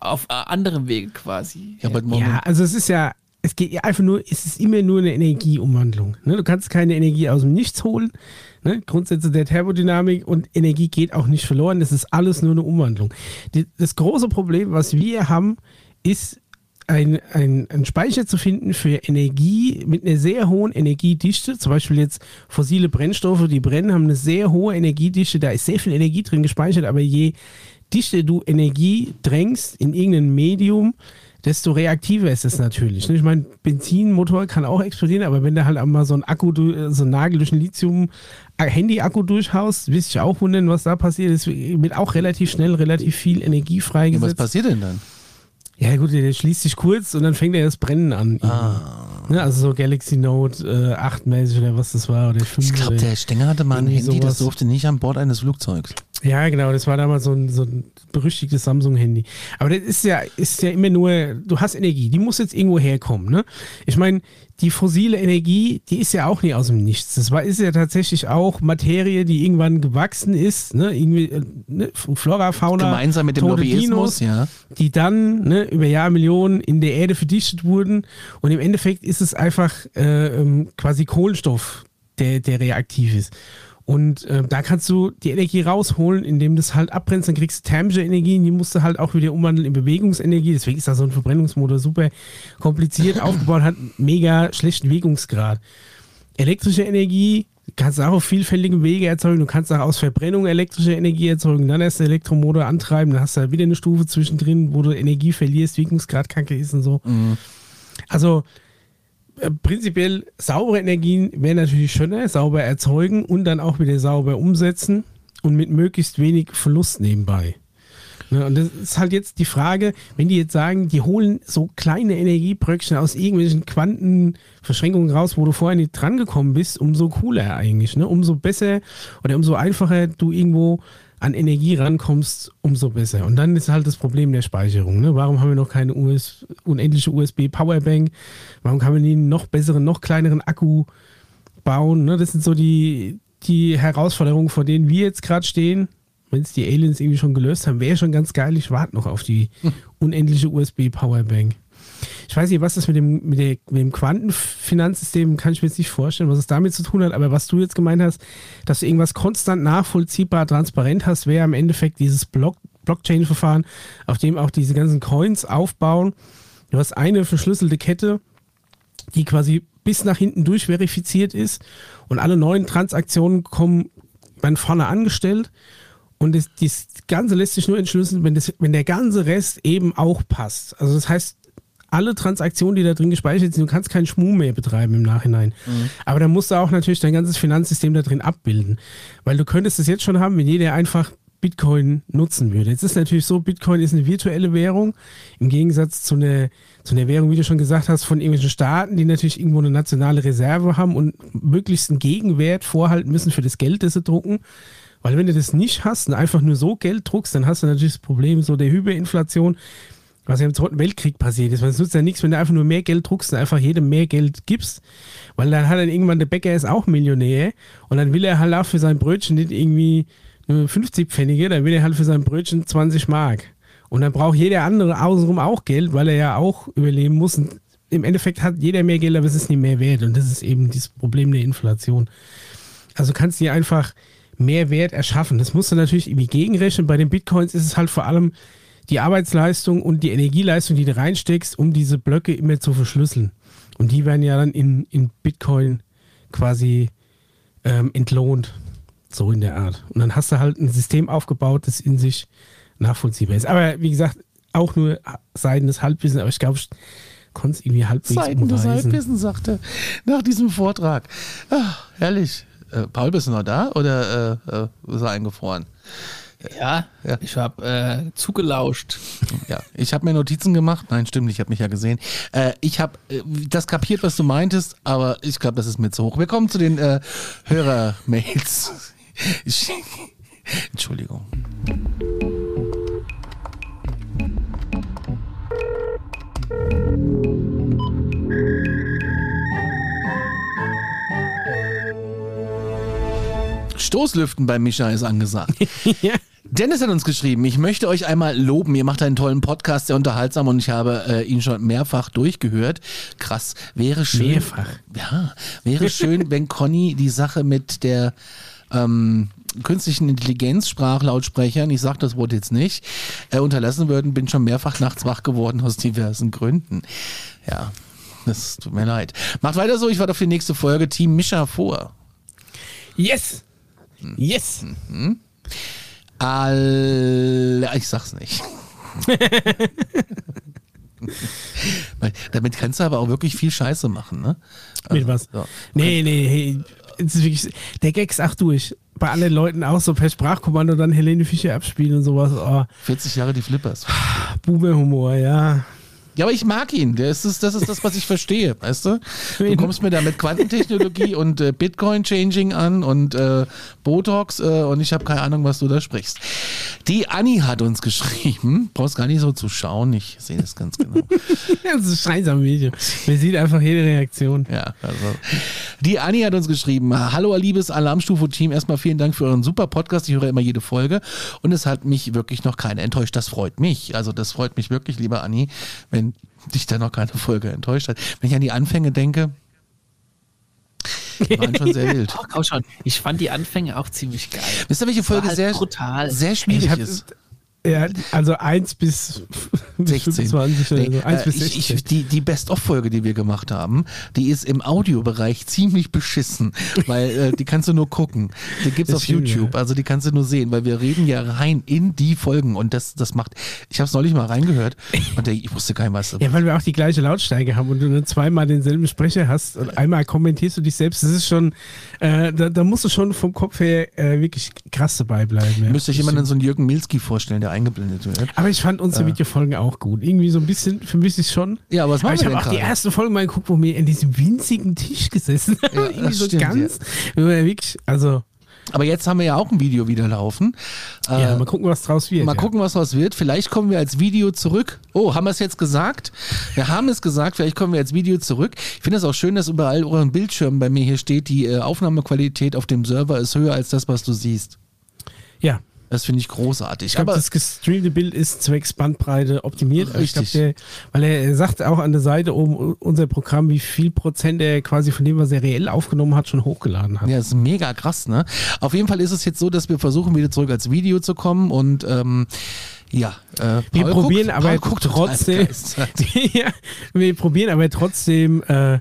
auf äh, anderem Wege quasi. Ja, ja, also es ist ja, es geht einfach nur, es ist immer nur eine Energieumwandlung. Ne? Du kannst keine Energie aus dem Nichts holen. Ne? Grundsätze der Thermodynamik und Energie geht auch nicht verloren. Das ist alles nur eine Umwandlung. Die, das große Problem, was wir haben, ist ein, ein, ein Speicher zu finden für Energie mit einer sehr hohen Energiedichte, zum Beispiel jetzt fossile Brennstoffe, die brennen, haben eine sehr hohe Energiedichte, da ist sehr viel Energie drin gespeichert, aber je dichter du Energie drängst in irgendein Medium, desto reaktiver ist es natürlich. Ich meine, Benzinmotor kann auch explodieren, aber wenn du halt einmal so ein Akku, so ein Nagel durch ein Lithium-Handy-Akku durchhaust, wirst du auch wundern, was da passiert. Es wird auch relativ schnell relativ viel Energie freigesetzt. was passiert denn dann? Ja, gut, der schließt sich kurz und dann fängt er das Brennen an. Ah. Ja, also so Galaxy Note äh, 8 mäßig oder was das war. Oder 5 ich glaube, der Stenger hatte mal ein Handy, sowas. das durfte nicht an Bord eines Flugzeugs. Ja, genau, das war damals so ein, so ein berüchtigtes Samsung-Handy. Aber das ist ja, ist ja immer nur, du hast Energie, die muss jetzt irgendwo herkommen. Ne? Ich meine, die fossile Energie, die ist ja auch nie aus dem Nichts. Das war, ist ja tatsächlich auch Materie, die irgendwann gewachsen ist, ne? Irgendwie, äh, ne? Flora, Fauna. Gemeinsam mit dem Lobbyismus, ja. Die dann ne, über Jahrmillionen in der Erde verdichtet wurden. Und im Endeffekt ist es einfach äh, ähm, quasi Kohlenstoff, der, der reaktiv ist. Und äh, da kannst du die Energie rausholen, indem du es halt abbrennst, dann kriegst du thermische Energie, die musst du halt auch wieder umwandeln in Bewegungsenergie. Deswegen ist da so ein Verbrennungsmotor super kompliziert aufgebaut, hat mega schlechten Wirkungsgrad. Elektrische Energie kannst du auch auf vielfältige Wege erzeugen. Du kannst auch aus Verbrennung elektrische Energie erzeugen, dann erst den Elektromotor antreiben, dann hast du da wieder eine Stufe zwischendrin, wo du Energie verlierst, Wirkungsgrad kacke ist und so. Mhm. Also prinzipiell saubere Energien wären natürlich schöner, sauber erzeugen und dann auch wieder sauber umsetzen und mit möglichst wenig Verlust nebenbei. Ne, und das ist halt jetzt die Frage, wenn die jetzt sagen, die holen so kleine Energiebröckchen aus irgendwelchen Quantenverschränkungen raus, wo du vorher nicht drangekommen bist, umso cooler eigentlich. Ne? Umso besser oder umso einfacher du irgendwo an Energie rankommst, umso besser. Und dann ist halt das Problem der Speicherung. Ne? Warum haben wir noch keine US unendliche USB-Powerbank? Warum kann man einen noch besseren, noch kleineren Akku bauen? Ne? Das sind so die, die Herausforderungen, vor denen wir jetzt gerade stehen. Wenn es die Aliens irgendwie schon gelöst haben, wäre schon ganz geil. Ich warte noch auf die unendliche USB-Powerbank. Ich weiß nicht, was das mit dem, mit, der, mit dem Quantenfinanzsystem kann ich mir jetzt nicht vorstellen, was es damit zu tun hat, aber was du jetzt gemeint hast, dass du irgendwas konstant nachvollziehbar transparent hast, wäre im Endeffekt dieses Block, Blockchain-Verfahren, auf dem auch diese ganzen Coins aufbauen. Du hast eine verschlüsselte Kette, die quasi bis nach hinten durch verifiziert ist und alle neuen Transaktionen kommen dann vorne angestellt und das, das Ganze lässt sich nur entschlüsseln, wenn, das, wenn der ganze Rest eben auch passt. Also das heißt, alle Transaktionen, die da drin gespeichert sind, du kannst keinen Schmuh mehr betreiben im Nachhinein. Mhm. Aber dann musst du auch natürlich dein ganzes Finanzsystem da drin abbilden. Weil du könntest es jetzt schon haben, wenn jeder einfach Bitcoin nutzen würde. Jetzt ist natürlich so, Bitcoin ist eine virtuelle Währung, im Gegensatz zu einer, zu einer Währung, wie du schon gesagt hast, von irgendwelchen Staaten, die natürlich irgendwo eine nationale Reserve haben und möglichst einen Gegenwert vorhalten müssen für das Geld, das sie drucken. Weil wenn du das nicht hast und einfach nur so Geld druckst, dann hast du natürlich das Problem so der Hyperinflation, was ja im Zweiten Weltkrieg passiert ist. Weil es nutzt ja nichts, wenn du einfach nur mehr Geld druckst und einfach jedem mehr Geld gibst. Weil dann hat dann irgendwann der Bäcker ist auch Millionär und dann will er halt auch für sein Brötchen nicht irgendwie 50 Pfennige, dann will er halt für sein Brötchen 20 Mark. Und dann braucht jeder andere außenrum auch Geld, weil er ja auch überleben muss. Und im Endeffekt hat jeder mehr Geld, aber es ist nicht mehr wert. Und das ist eben das Problem der Inflation. Also kannst du dir einfach mehr Wert erschaffen. Das musst du natürlich irgendwie gegenrechnen. Bei den Bitcoins ist es halt vor allem die Arbeitsleistung und die Energieleistung, die du reinsteckst, um diese Blöcke immer zu verschlüsseln. Und die werden ja dann in, in Bitcoin quasi ähm, entlohnt. So in der Art. Und dann hast du halt ein System aufgebaut, das in sich nachvollziehbar ist. Aber wie gesagt, auch nur seidenes Halbwissen, aber ich glaube, ich konnte es irgendwie halbwegs Seidenes Halbwissen, sagte nach diesem Vortrag. Ach, herrlich. Äh, Paul, bist du noch da oder äh, äh, ist er eingefroren? Ja, ja. ich habe äh, zugelauscht. Ja, ich habe mir Notizen gemacht. Nein, stimmt, ich habe mich ja gesehen. Äh, ich habe äh, das kapiert, was du meintest, aber ich glaube, das ist mir zu hoch. Wir kommen zu den äh, Hörer-Mails. [laughs] Entschuldigung. Stoßlüften bei Micha ist angesagt. [laughs] [laughs] ja. Dennis hat uns geschrieben, ich möchte euch einmal loben. Ihr macht einen tollen Podcast, sehr unterhaltsam und ich habe äh, ihn schon mehrfach durchgehört. Krass, wäre schön. Mehrfach. Ja, wäre schön, [laughs] wenn Conny die Sache mit der ähm, künstlichen Intelligenz, Sprachlautsprechern, ich sage das Wort jetzt nicht, äh, unterlassen würden. Bin schon mehrfach nachts wach geworden aus diversen Gründen. Ja, das tut mir leid. Macht weiter so, ich warte auf die nächste Folge. Team Mischa vor. Yes! Yes! Mhm. All, ich sag's nicht. Damit kannst du aber auch wirklich viel Scheiße machen, ne? Also, Mit was? Ja. Nee, nee, hey, wirklich, der Gag ist auch durch. Bei allen Leuten auch so per Sprachkommando dann Helene Fischer abspielen und sowas. Oh. 40 Jahre die Flippers. Boomer-Humor, ja. Ja, aber ich mag ihn. Das ist, das ist das, was ich verstehe, weißt du? Du kommst mir da mit Quantentechnologie und äh, Bitcoin-Changing an und äh, Botox äh, und ich habe keine Ahnung, was du da sprichst. Die Anni hat uns geschrieben, [laughs] brauchst gar nicht so zu schauen, ich sehe das ganz genau. [laughs] das ist scheiße am Video. Man sieht einfach jede Reaktion. Ja, also. Die Anni hat uns geschrieben, hallo liebes Alarmstufe-Team, erstmal vielen Dank für euren super Podcast, ich höre immer jede Folge und es hat mich wirklich noch keiner enttäuscht, das freut mich. Also das freut mich wirklich, lieber Anni, wenn wenn dich da noch keine Folge enttäuscht hat. Wenn ich an die Anfänge denke, die waren schon sehr [laughs] wild. Ach, schon. Ich fand die Anfänge auch ziemlich geil. Wisst ihr, welche Folge halt sehr, brutal. sehr schwierig ist? Ja, also 1 bis 16. 20 oder so. 1 bis 16. Ich, ich, die die Best-of-Folge, die wir gemacht haben, die ist im Audiobereich ziemlich beschissen, [laughs] weil äh, die kannst du nur gucken. Die gibt's auf stimmt, YouTube, ja. also die kannst du nur sehen, weil wir reden ja rein in die Folgen und das, das macht, ich habe es neulich mal reingehört und ich wusste gar nicht, was. Ja, weil wir auch die gleiche Lautstärke haben und du nur zweimal denselben Sprecher hast und einmal kommentierst du dich selbst, das ist schon, äh, da, da, musst du schon vom Kopf her äh, wirklich krass dabei bleiben. Ja. Müsste ich jemanden so einen Jürgen Milski vorstellen, der eingeblendet wird. Aber ich fand unsere äh. Videofolgen auch gut. Irgendwie so ein bisschen, für mich ist schon. Ja, aber was machen aber ich habe auch die erste Folge mal geguckt, wo wir in diesem winzigen Tisch gesessen haben. [laughs] Ja, irgendwie so stimmt, ganz. Ja. Wirklich, also. Aber jetzt haben wir ja auch ein Video wieder laufen. Ja, äh, mal gucken, was draus wird. Mal ja. gucken, was draus wird. Vielleicht kommen wir als Video zurück. Oh, haben wir es jetzt gesagt? Wir haben es gesagt, vielleicht kommen wir als Video zurück. Ich finde es auch schön, dass überall euren Bildschirmen bei mir hier steht, die äh, Aufnahmequalität auf dem Server ist höher als das, was du siehst. Ja, das finde ich großartig. Ich glaube, das gestreamte Bild ist zwecks Bandbreite optimiert. Richtig. Ich glaub, der, weil er sagt auch an der Seite oben unser Programm, wie viel Prozent er quasi von dem, was er reell aufgenommen hat, schon hochgeladen hat. Ja, das ist mega krass, ne? Auf jeden Fall ist es jetzt so, dass wir versuchen, wieder zurück als Video zu kommen und ähm, ja, äh, wir probieren guckt, aber trotzdem. [laughs] ja, wir probieren aber trotzdem äh,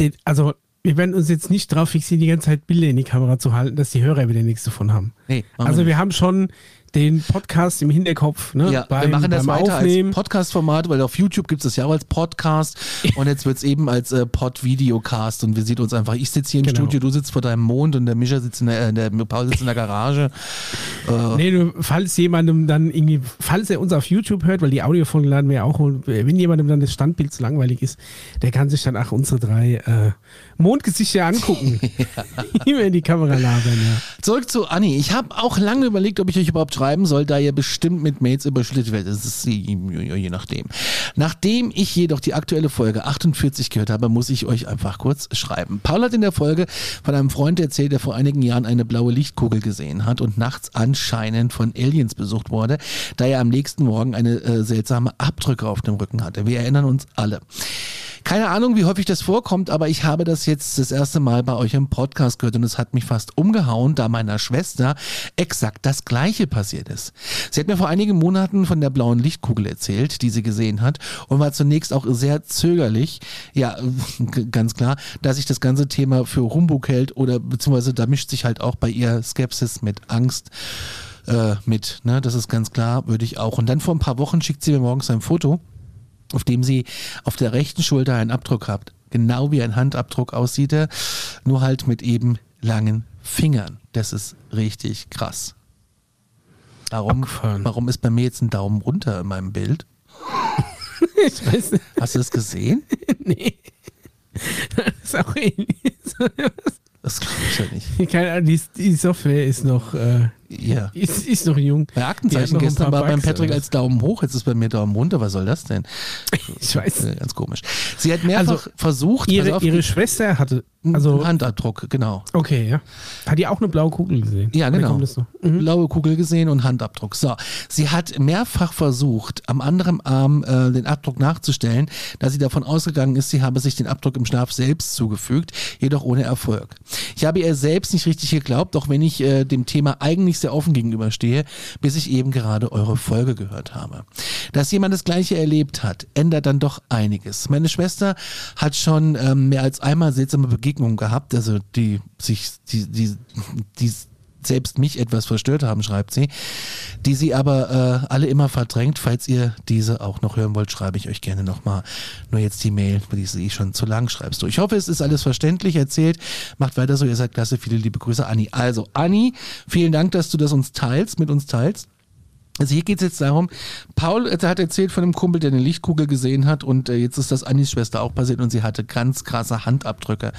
den, also wir werden uns jetzt nicht darauf fixieren, die ganze Zeit Bilder in die Kamera zu halten, dass die Hörer wieder nichts davon haben. Nee, also wir wir haben schon den Podcast im Hinterkopf. Ne? Ja, wir beim- machen das weiter Aufnehmen. als Podcast-Format, weil auf YouTube gibt es das ja auch als Podcast und jetzt wird es eben als äh, Pod-Videocast und wir sehen uns einfach. Ich sitze hier im Genau. Studio, du sitzt vor deinem Mond und der Mischa sitzt in der, äh, der Paul sitzt in der Garage. Äh, [laughs] Nee, du, falls jemandem dann irgendwie, falls er uns auf YouTube hört, weil die Audiofolgen laden wir ja auch, und wenn jemandem dann das Standbild zu langweilig ist, der kann sich dann auch unsere drei äh, Mondgesichter angucken. [laughs] Immer [laughs] in die Kamera labern, ja. Zurück zu Anni. Ich habe auch lange überlegt, ob ich euch überhaupt schreiben soll, da ihr bestimmt mit Mails überschüttet werdet. Das ist je, nachdem. Nachdem ich jedoch die aktuelle Folge 48 gehört habe, muss ich euch einfach kurz schreiben. Paul hat in der Folge von einem Freund erzählt, der vor einigen Jahren eine blaue Lichtkugel gesehen hat und nachts anscheinend von Aliens besucht wurde, da er am nächsten Morgen eine äh, seltsame Abdrücke auf dem Rücken hatte. Wir erinnern uns alle. Keine Ahnung, wie häufig das vorkommt, aber ich habe das jetzt das erste Mal bei euch im Podcast gehört und es hat mich fast umgehauen, da meiner Schwester exakt das Gleiche passiert ist. Sie hat mir vor einigen Monaten von der blauen Lichtkugel erzählt, die sie gesehen hat und war zunächst auch sehr zögerlich, ja, [laughs] ganz klar, dass sich das ganze Thema für Humbug hält oder beziehungsweise da mischt sich halt auch bei ihr Skepsis mit Angst äh, mit, ne, das ist ganz klar, würde ich auch. Und dann vor ein paar Wochen schickt sie mir morgens ein Foto auf dem sie auf der rechten Schulter einen Abdruck habt. Genau wie ein Handabdruck aussieht er, nur halt mit eben langen Fingern. Das ist richtig krass. Warum, Abgefahren. warum ist bei mir jetzt ein Daumen runter in meinem Bild? [laughs] Ich weiß nicht. Hast du das gesehen? [laughs] Nee. Das ist auch ähnlich. Das glaube ich ja nicht. Keine Ahnung, die, die Software ist noch, äh, Ja. ist, ist noch jung. Bei Aktenzeichen gestern war beim Patrick oder? als Daumen hoch, jetzt ist bei mir Daumen runter. Was soll das denn? Ich weiß. Äh, Ganz komisch. Sie hat mehrfach Also, versucht, Ihre, auf, ihre Schwester hatte, also, Handabdruck, genau. okay, ja. Hat die auch eine blaue Kugel gesehen? Ja, genau. Mhm. Blaue Kugel gesehen und Handabdruck. So, sie hat mehrfach versucht, am anderen Arm äh, den Abdruck nachzustellen, da sie davon ausgegangen ist, sie habe sich den Abdruck im Schlaf selbst zugefügt, jedoch ohne Erfolg. Ich habe ihr selbst nicht richtig geglaubt, auch wenn ich äh, dem Thema eigentlich sehr offen gegenüberstehe, bis ich eben gerade eure Folge gehört habe. Dass jemand das Gleiche erlebt hat, ändert dann doch einiges. Meine Schwester hat schon ähm, mehr als einmal seltsame Begegnungen gehabt, also die sich, die, die, die selbst mich etwas verstört haben, schreibt sie, die sie aber äh, alle immer verdrängt. Falls ihr diese auch noch hören wollt, schreibe ich euch gerne nochmal. Nur jetzt die Mail, die sie schon zu lang schreibst du. Ich hoffe, es ist alles verständlich erzählt. Macht weiter so, ihr seid klasse. Viele liebe Grüße, Anni. Also, Anni, vielen Dank, dass du das uns teilst, mit uns teilst. Also hier geht es jetzt darum, Paul äh, hat erzählt von einem Kumpel, der eine Lichtkugel gesehen hat und äh, jetzt ist das Annis Schwester auch passiert und sie hatte ganz krasse Handabdrücke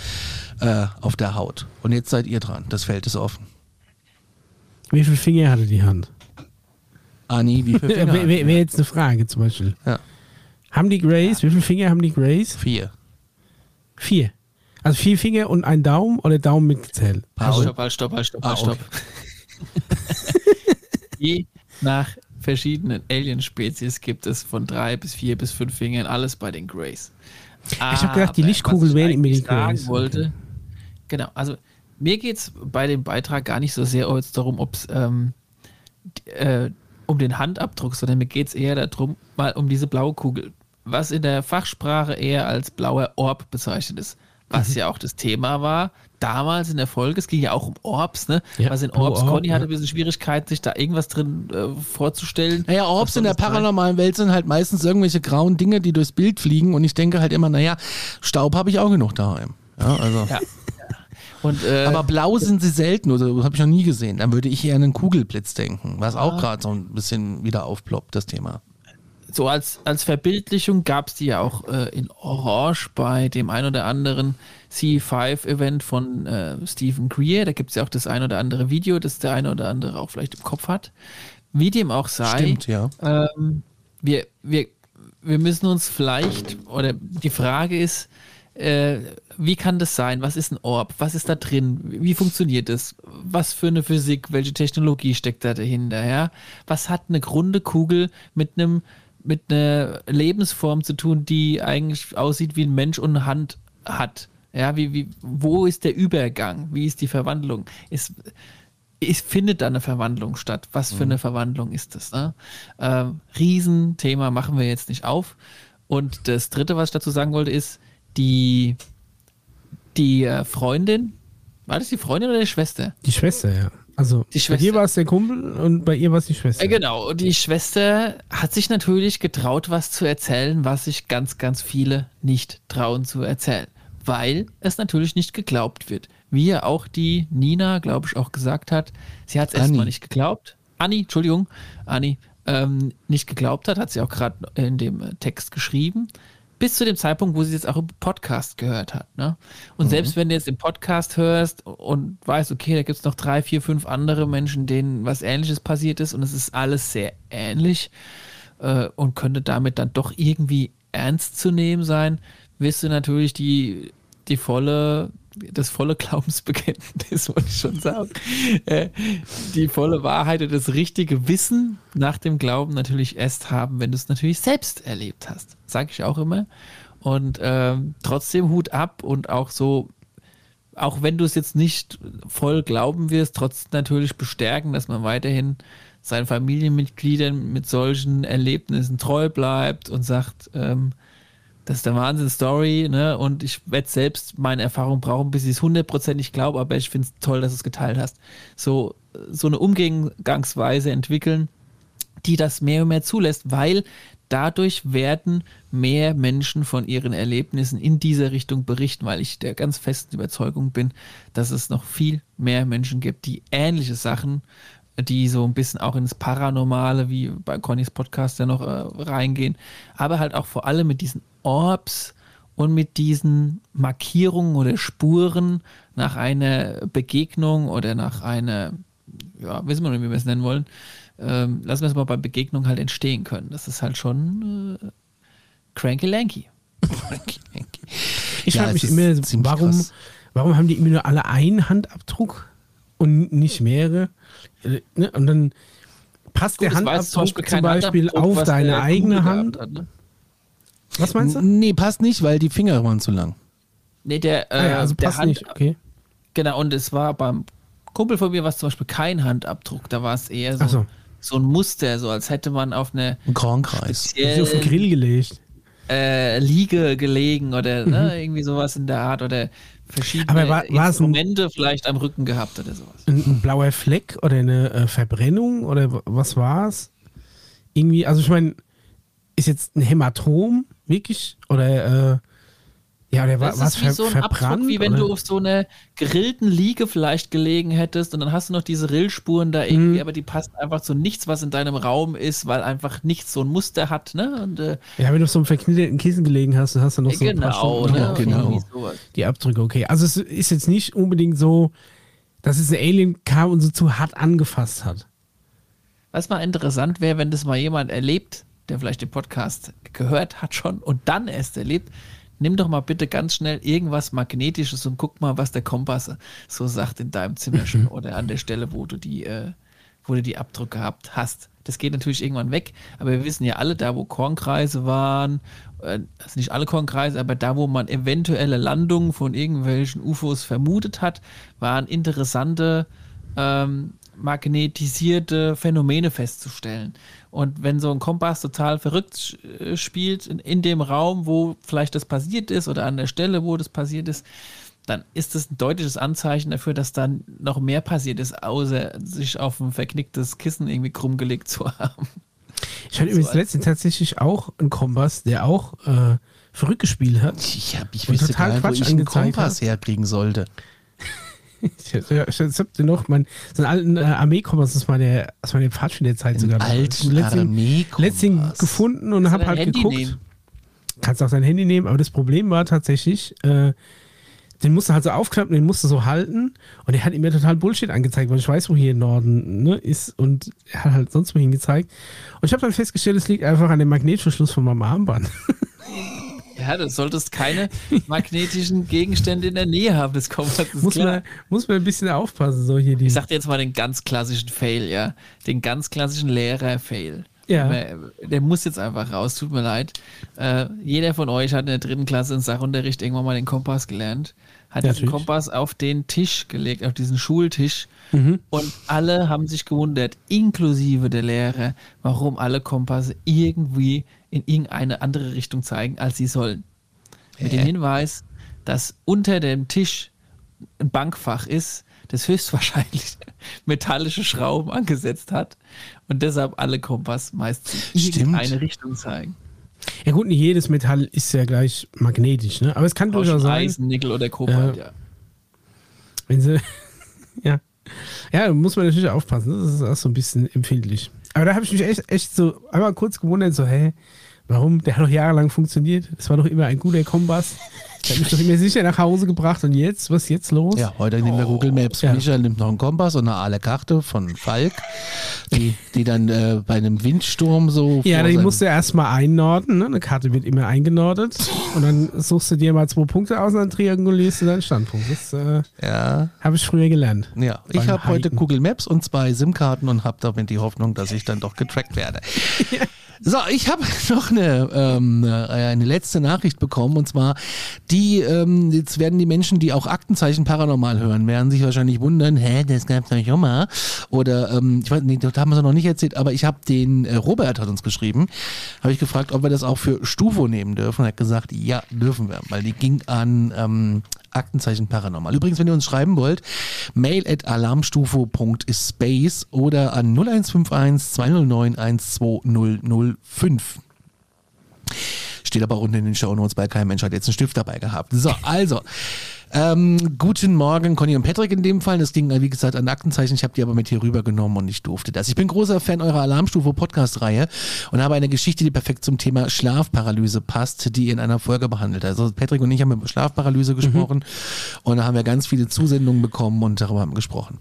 äh, auf der Haut. Und jetzt seid ihr dran, das Feld ist offen. Wie viele Finger hatte die Hand? Anni, wie viele [laughs] Finger? Wäre wär, wär jetzt eine Frage zum Beispiel. Ja. Haben die Grays, wie viele Finger haben die Grays? Vier. Vier. Also vier Finger und ein Daumen oder Daumen mitgezählt? Halt, Paul. stopp, halt, stopp, halt, stopp, Ah, halt, stopp. [laughs] Je nach verschiedenen Alien-Spezies gibt es von drei bis vier bis fünf Fingern alles bei den Greys. Ich hab gedacht, die ich wären immer die Greys. wollte, Genau, also mir geht es bei dem Beitrag gar nicht so sehr jetzt darum, ob es ähm, äh, um den Handabdruck, sondern mir geht es eher darum, mal um diese blaue Kugel, was in der Fachsprache eher als blauer Orb bezeichnet ist. Was Mhm. ja auch das Thema war, damals in der Folge, es ging ja auch um Orbs, ne? Ja, was in Orbs, Orb, Conny hatte ein bisschen Schwierigkeiten, sich da irgendwas drin äh, vorzustellen. Naja, Orbs in der paranormalen Welt sind halt meistens irgendwelche grauen Dinge, die durchs Bild fliegen und ich denke halt immer, naja, Staub habe ich auch genug daheim. Ja, also. Ja. [laughs] Und, äh, Aber blau sind sie selten, oder habe ich noch nie gesehen. Dann würde ich eher an einen Kugelblitz denken, was auch gerade so ein bisschen wieder aufploppt, das Thema. so als, als Verbildlichung gab es die ja auch äh, in Orange bei dem ein oder anderen C5-Event von äh, Stephen Greer. Da gibt es ja auch das ein oder andere Video, das der eine oder andere auch vielleicht im Kopf hat. Wie dem auch sei, Stimmt, ja. ähm, wir, wir, wir müssen uns vielleicht, oder die Frage ist, äh, wie kann das sein? Was ist ein Orb? Was ist da drin? Wie funktioniert das? Was für eine Physik? Welche Technologie steckt da dahinter? Ja? Was hat eine runde Kugel mit einem mit einer Lebensform zu tun, die eigentlich aussieht wie ein Mensch und eine Hand hat? Ja, wie, wie, wo ist der Übergang? Wie ist die Verwandlung? Ist, es findet da eine Verwandlung statt. Was für eine Verwandlung ist das? Ne? Ähm, Riesenthema machen wir jetzt nicht auf. Und das Dritte, was ich dazu sagen wollte, ist, die die äh, Freundin, war das die Freundin oder die Schwester? Die Schwester, ja. Also Die bei Schwester. dir war es der Kumpel und bei ihr war es die Schwester. Äh, genau, und die Schwester hat sich natürlich getraut, was zu erzählen, was sich ganz, ganz viele nicht trauen zu erzählen, weil es natürlich nicht geglaubt wird. Wie ja auch die Nina, glaube ich, auch gesagt hat, sie hat es erstmal nicht geglaubt. Anni, Entschuldigung, Anni, ähm, nicht geglaubt hat, hat sie auch gerade in dem äh, Text geschrieben. Bis zu dem Zeitpunkt, wo sie jetzt auch im Podcast gehört hat. Ne? Und selbst wenn du jetzt im Podcast hörst und weißt, okay, da gibt es noch drei, vier, fünf andere Menschen, denen was Ähnliches passiert ist und es ist alles sehr ähnlich äh, und könnte damit dann doch irgendwie ernst zu nehmen sein, wirst du natürlich die, die volle, das volle Glaubensbekenntnis, [laughs] wollte ich schon sagen, äh, die volle Wahrheit und das richtige Wissen nach dem Glauben natürlich erst haben, wenn du es natürlich selbst erlebt hast. Sage ich auch immer. Und ähm, trotzdem Hut ab und auch so, auch wenn du es jetzt nicht voll glauben wirst, trotzdem natürlich bestärken, dass man weiterhin seinen Familienmitgliedern mit solchen Erlebnissen treu bleibt und sagt, ähm, das ist der Wahnsinn-Story, ne? Und ich werde selbst meine Erfahrung brauchen, bis ich es hundertprozentig glaube, aber ich finde es toll, dass du es geteilt hast. So, so eine Umgangsweise entwickeln, die das mehr und mehr zulässt, weil dadurch werden mehr Menschen von ihren Erlebnissen in dieser Richtung berichten, weil ich der ganz festen Überzeugung bin, dass es noch viel mehr Menschen gibt, die ähnliche Sachen, die so ein bisschen auch ins Paranormale, wie bei Connys Podcast ja noch äh, reingehen, aber halt auch vor allem mit diesen Orbs und mit diesen Markierungen oder Spuren nach einer Begegnung oder nach einer, ja, wissen wir nicht, wie wir es nennen wollen, ähm, lassen wir es mal bei Begegnung halt entstehen können. Das ist halt schon äh, cranky lanky. Ich Ja, frage mich immer, warum, krass. warum haben die immer nur alle einen Handabdruck und nicht mehrere? Äh, ne? Und dann passt der war jetzt Handabdruck zum Beispiel Handabdruck, auf was deine der eigene Hand. Hat, ne? Was meinst du? Nee, passt nicht, weil die Finger waren zu lang. Nee, der, äh, Ah ja, also der passt Hand, nicht, okay. Genau, und es war beim Kumpel von mir war es zum Beispiel kein Handabdruck, da war es eher so, so. so ein Muster, so als hätte man auf eine Ein Kornkreis. Auf den Grill gelegt. äh, Liege gelegen oder ne, irgendwie sowas in der Art oder verschiedene. Aber war- war es ein- Instrumente vielleicht am Rücken gehabt oder sowas. Ein, ein blauer Fleck oder eine äh, Verbrennung oder was war's? Irgendwie, also ich meine, ist jetzt ein Hämatom wirklich oder äh, ja, oder war Das was ist wie so ein verbrannt? Abdruck, wie wenn oder? du auf so einer gerillten Liege vielleicht gelegen hättest und dann hast du noch diese Rillspuren da irgendwie, Mhm. aber die passen einfach zu nichts, was in deinem Raum ist, weil einfach nichts so ein Muster hat, ne? Und äh, ja, wenn du auf so einem verknitterten Kissen gelegen hast, dann hast du noch so ein paar genau, Stunden- ne? Ja, genau. Die Abdrücke, okay. Also es ist jetzt nicht unbedingt so, dass es ein Alien kam und so zu hart angefasst hat. Was mal interessant wäre, wenn das mal jemand erlebt, der vielleicht den Podcast gehört hat schon und dann erst erlebt, nimm doch mal bitte ganz schnell irgendwas Magnetisches und guck mal, was der Kompass so sagt in deinem Zimmerchen [laughs] oder an der Stelle, wo du die, äh, wo du die Abdrücke gehabt hast. Das geht natürlich irgendwann weg, aber wir wissen ja alle, da wo Kornkreise waren, äh, also nicht alle Kornkreise, aber da wo man eventuelle Landungen von irgendwelchen UFOs vermutet hat, waren interessante ähm, magnetisierte Phänomene festzustellen. Und wenn so ein Kompass total verrückt äh, spielt in, in dem Raum, wo vielleicht das passiert ist oder an der Stelle, wo das passiert ist, dann ist das ein deutliches Anzeichen dafür, dass dann noch mehr passiert ist, außer sich auf ein verknicktes Kissen irgendwie krumm gelegt zu [laughs] haben. Ich hatte übrigens als- letztens tatsächlich auch einen Kompass, der auch äh, verrückt gespielt hat. Ich, hab, ich wüsste total gar nicht, wo Quatsch ich einen Kompass herkriegen sollte. Ich, ja, ich hab den noch, mein, so einen alten äh, Armeekompass aus meiner, aus meiner Pfadfinderzeit sogar. Alten letztens, letztens gefunden und habe halt Handy geguckt. nehmen? Kannst auch dein Handy nehmen, aber das Problem war tatsächlich, äh, den musst du halt so aufklappen, den musst du so halten und der hat mir total Bullshit angezeigt, weil ich weiß, wo hier im Norden ne, ist und er hat halt sonst wohin gezeigt. Und ich habe dann festgestellt, es liegt einfach an dem Magnetverschluss von meinem Armband. [laughs] Ja, du solltest keine magnetischen Gegenstände in der Nähe haben des Kompasses. muss, klar. man, muss man ein bisschen aufpassen, so hier die. Ich sag dir jetzt mal den ganz klassischen Fail, ja. Den ganz klassischen Lehrer-Fail. Ja. Der, muss jetzt einfach raus, tut mir leid. Äh, jeder von euch hat in der dritten Klasse in Sachunterricht irgendwann mal den Kompass gelernt, hat Ja, diesen natürlich. Kompass auf den Tisch gelegt, auf diesen Schultisch. Mhm. Und alle haben sich gewundert, inklusive der Lehrer, warum alle Kompasse irgendwie in irgendeine andere Richtung zeigen, als sie sollen. Mit dem Hinweis, dass unter dem Tisch ein Bankfach ist, das höchstwahrscheinlich [laughs] metallische Schrauben angesetzt hat und deshalb alle Kompass meist in eine Richtung zeigen. Ja gut, nicht jedes Metall ist ja gleich magnetisch, ne? Aber es kann durchaus sein. Eisen, Nickel oder Kobalt, ja. ja. Wenn sie, [laughs] ja. Ja, da muss man natürlich aufpassen. Ne? Das ist auch so ein bisschen empfindlich. Aber da habe ich mich echt, echt so einmal kurz gewundert, so, hä, warum? Der hat doch jahrelang funktioniert. Das war doch immer ein guter Kompass. Der hat mich doch immer sicher nach Hause gebracht. Und jetzt? Was ist jetzt los? Ja, heute nehmen wir Google Maps. Ja. Michael nimmt noch einen Kompass und eine aale Karte von Falk, die, die dann äh, bei einem Windsturm so. Ja, die musst du erstmal einnorden. Ne? Eine Karte wird immer eingenordet. Und dann suchst du dir mal zwei Punkte aus und dann triangulierst du deinen Standpunkt. Das äh, ja. habe ich früher gelernt. Ja, ich habe heute Google Maps und zwei SIM-Karten und habe damit die Hoffnung, dass ich dann doch getrackt werde. ja. [laughs] [laughs] So, ich habe [laughs] noch eine, ähm, eine letzte Nachricht bekommen und zwar die, ähm, jetzt werden die Menschen, die auch Aktenzeichen paranormal hören, werden sich wahrscheinlich wundern, hä, das gab's doch schon mal. Oder, ähm, ich weiß nicht, das haben wir noch nicht erzählt, aber ich habe den, äh, Robert hat uns geschrieben, habe ich gefragt, ob wir das auch für Stufo nehmen dürfen. Er hat gesagt, ja, dürfen wir, weil die ging an ähm, Aktenzeichen Paranormal. Übrigens, wenn ihr uns schreiben wollt, mail at alarmstufo.space oder an 0151 209 12005. Steht aber unten in den Show Notes, weil kein Mensch hat jetzt einen Stift dabei gehabt. So, also. Ähm, guten Morgen, Conny und Patrick in dem Fall. Das ging, wie gesagt, an Aktenzeichen. Ich habe die aber mit hier rübergenommen und ich durfte das. Ich bin großer Fan eurer Alarmstufe Podcast-Reihe und habe eine Geschichte, die perfekt zum Thema Schlafparalyse passt, die ihr in einer Folge behandelt. Also Patrick und ich haben über Schlafparalyse gesprochen mhm. und da haben wir ganz viele Zusendungen bekommen und darüber haben wir gesprochen.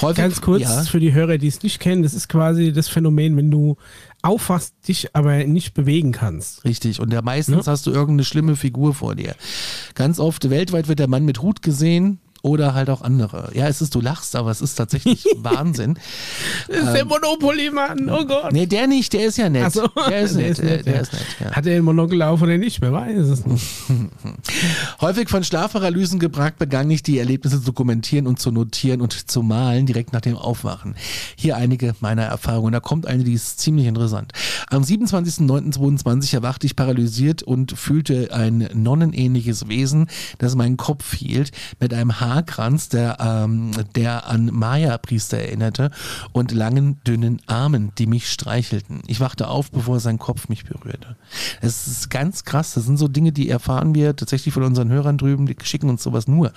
Häufig, ganz kurz ja. für die Hörer, die es nicht kennen, das ist quasi das Phänomen, wenn du aufwachst, dich aber nicht bewegen kannst. Richtig. Und ja, meistens ja? hast du irgendeine schlimme Figur vor dir. Ganz oft weltweit wird der Mann mit Hut gesehen oder halt auch andere. Ja, es ist, du lachst, aber es ist tatsächlich [laughs] Wahnsinn. Das ist ähm, der Monopoly-Mann, oh Gott. Nee, der nicht, der ist ja nett. So, [laughs] der ist der nett, nett, der, ist nett ja. Hat er den Monokel auf oder nicht? Wer weiß es nicht. [laughs] Häufig von Schlafparalysen gebracht, begann ich die Erlebnisse zu dokumentieren und zu notieren und zu malen, direkt nach dem Aufwachen. Hier einige meiner Erfahrungen. Da kommt eine, die ist ziemlich interessant. Am 27.09.22 erwachte ich paralysiert und fühlte ein nonnenähnliches Wesen, das meinen Kopf hielt, mit einem Haar Haarkranz, der, ähm, der an Maya-Priester erinnerte, und langen, dünnen Armen, die mich streichelten. Ich wachte auf, bevor sein Kopf mich berührte. Es ist ganz krass. Das sind so Dinge, die erfahren wir tatsächlich von unseren Hörern drüben, die schicken uns sowas nur.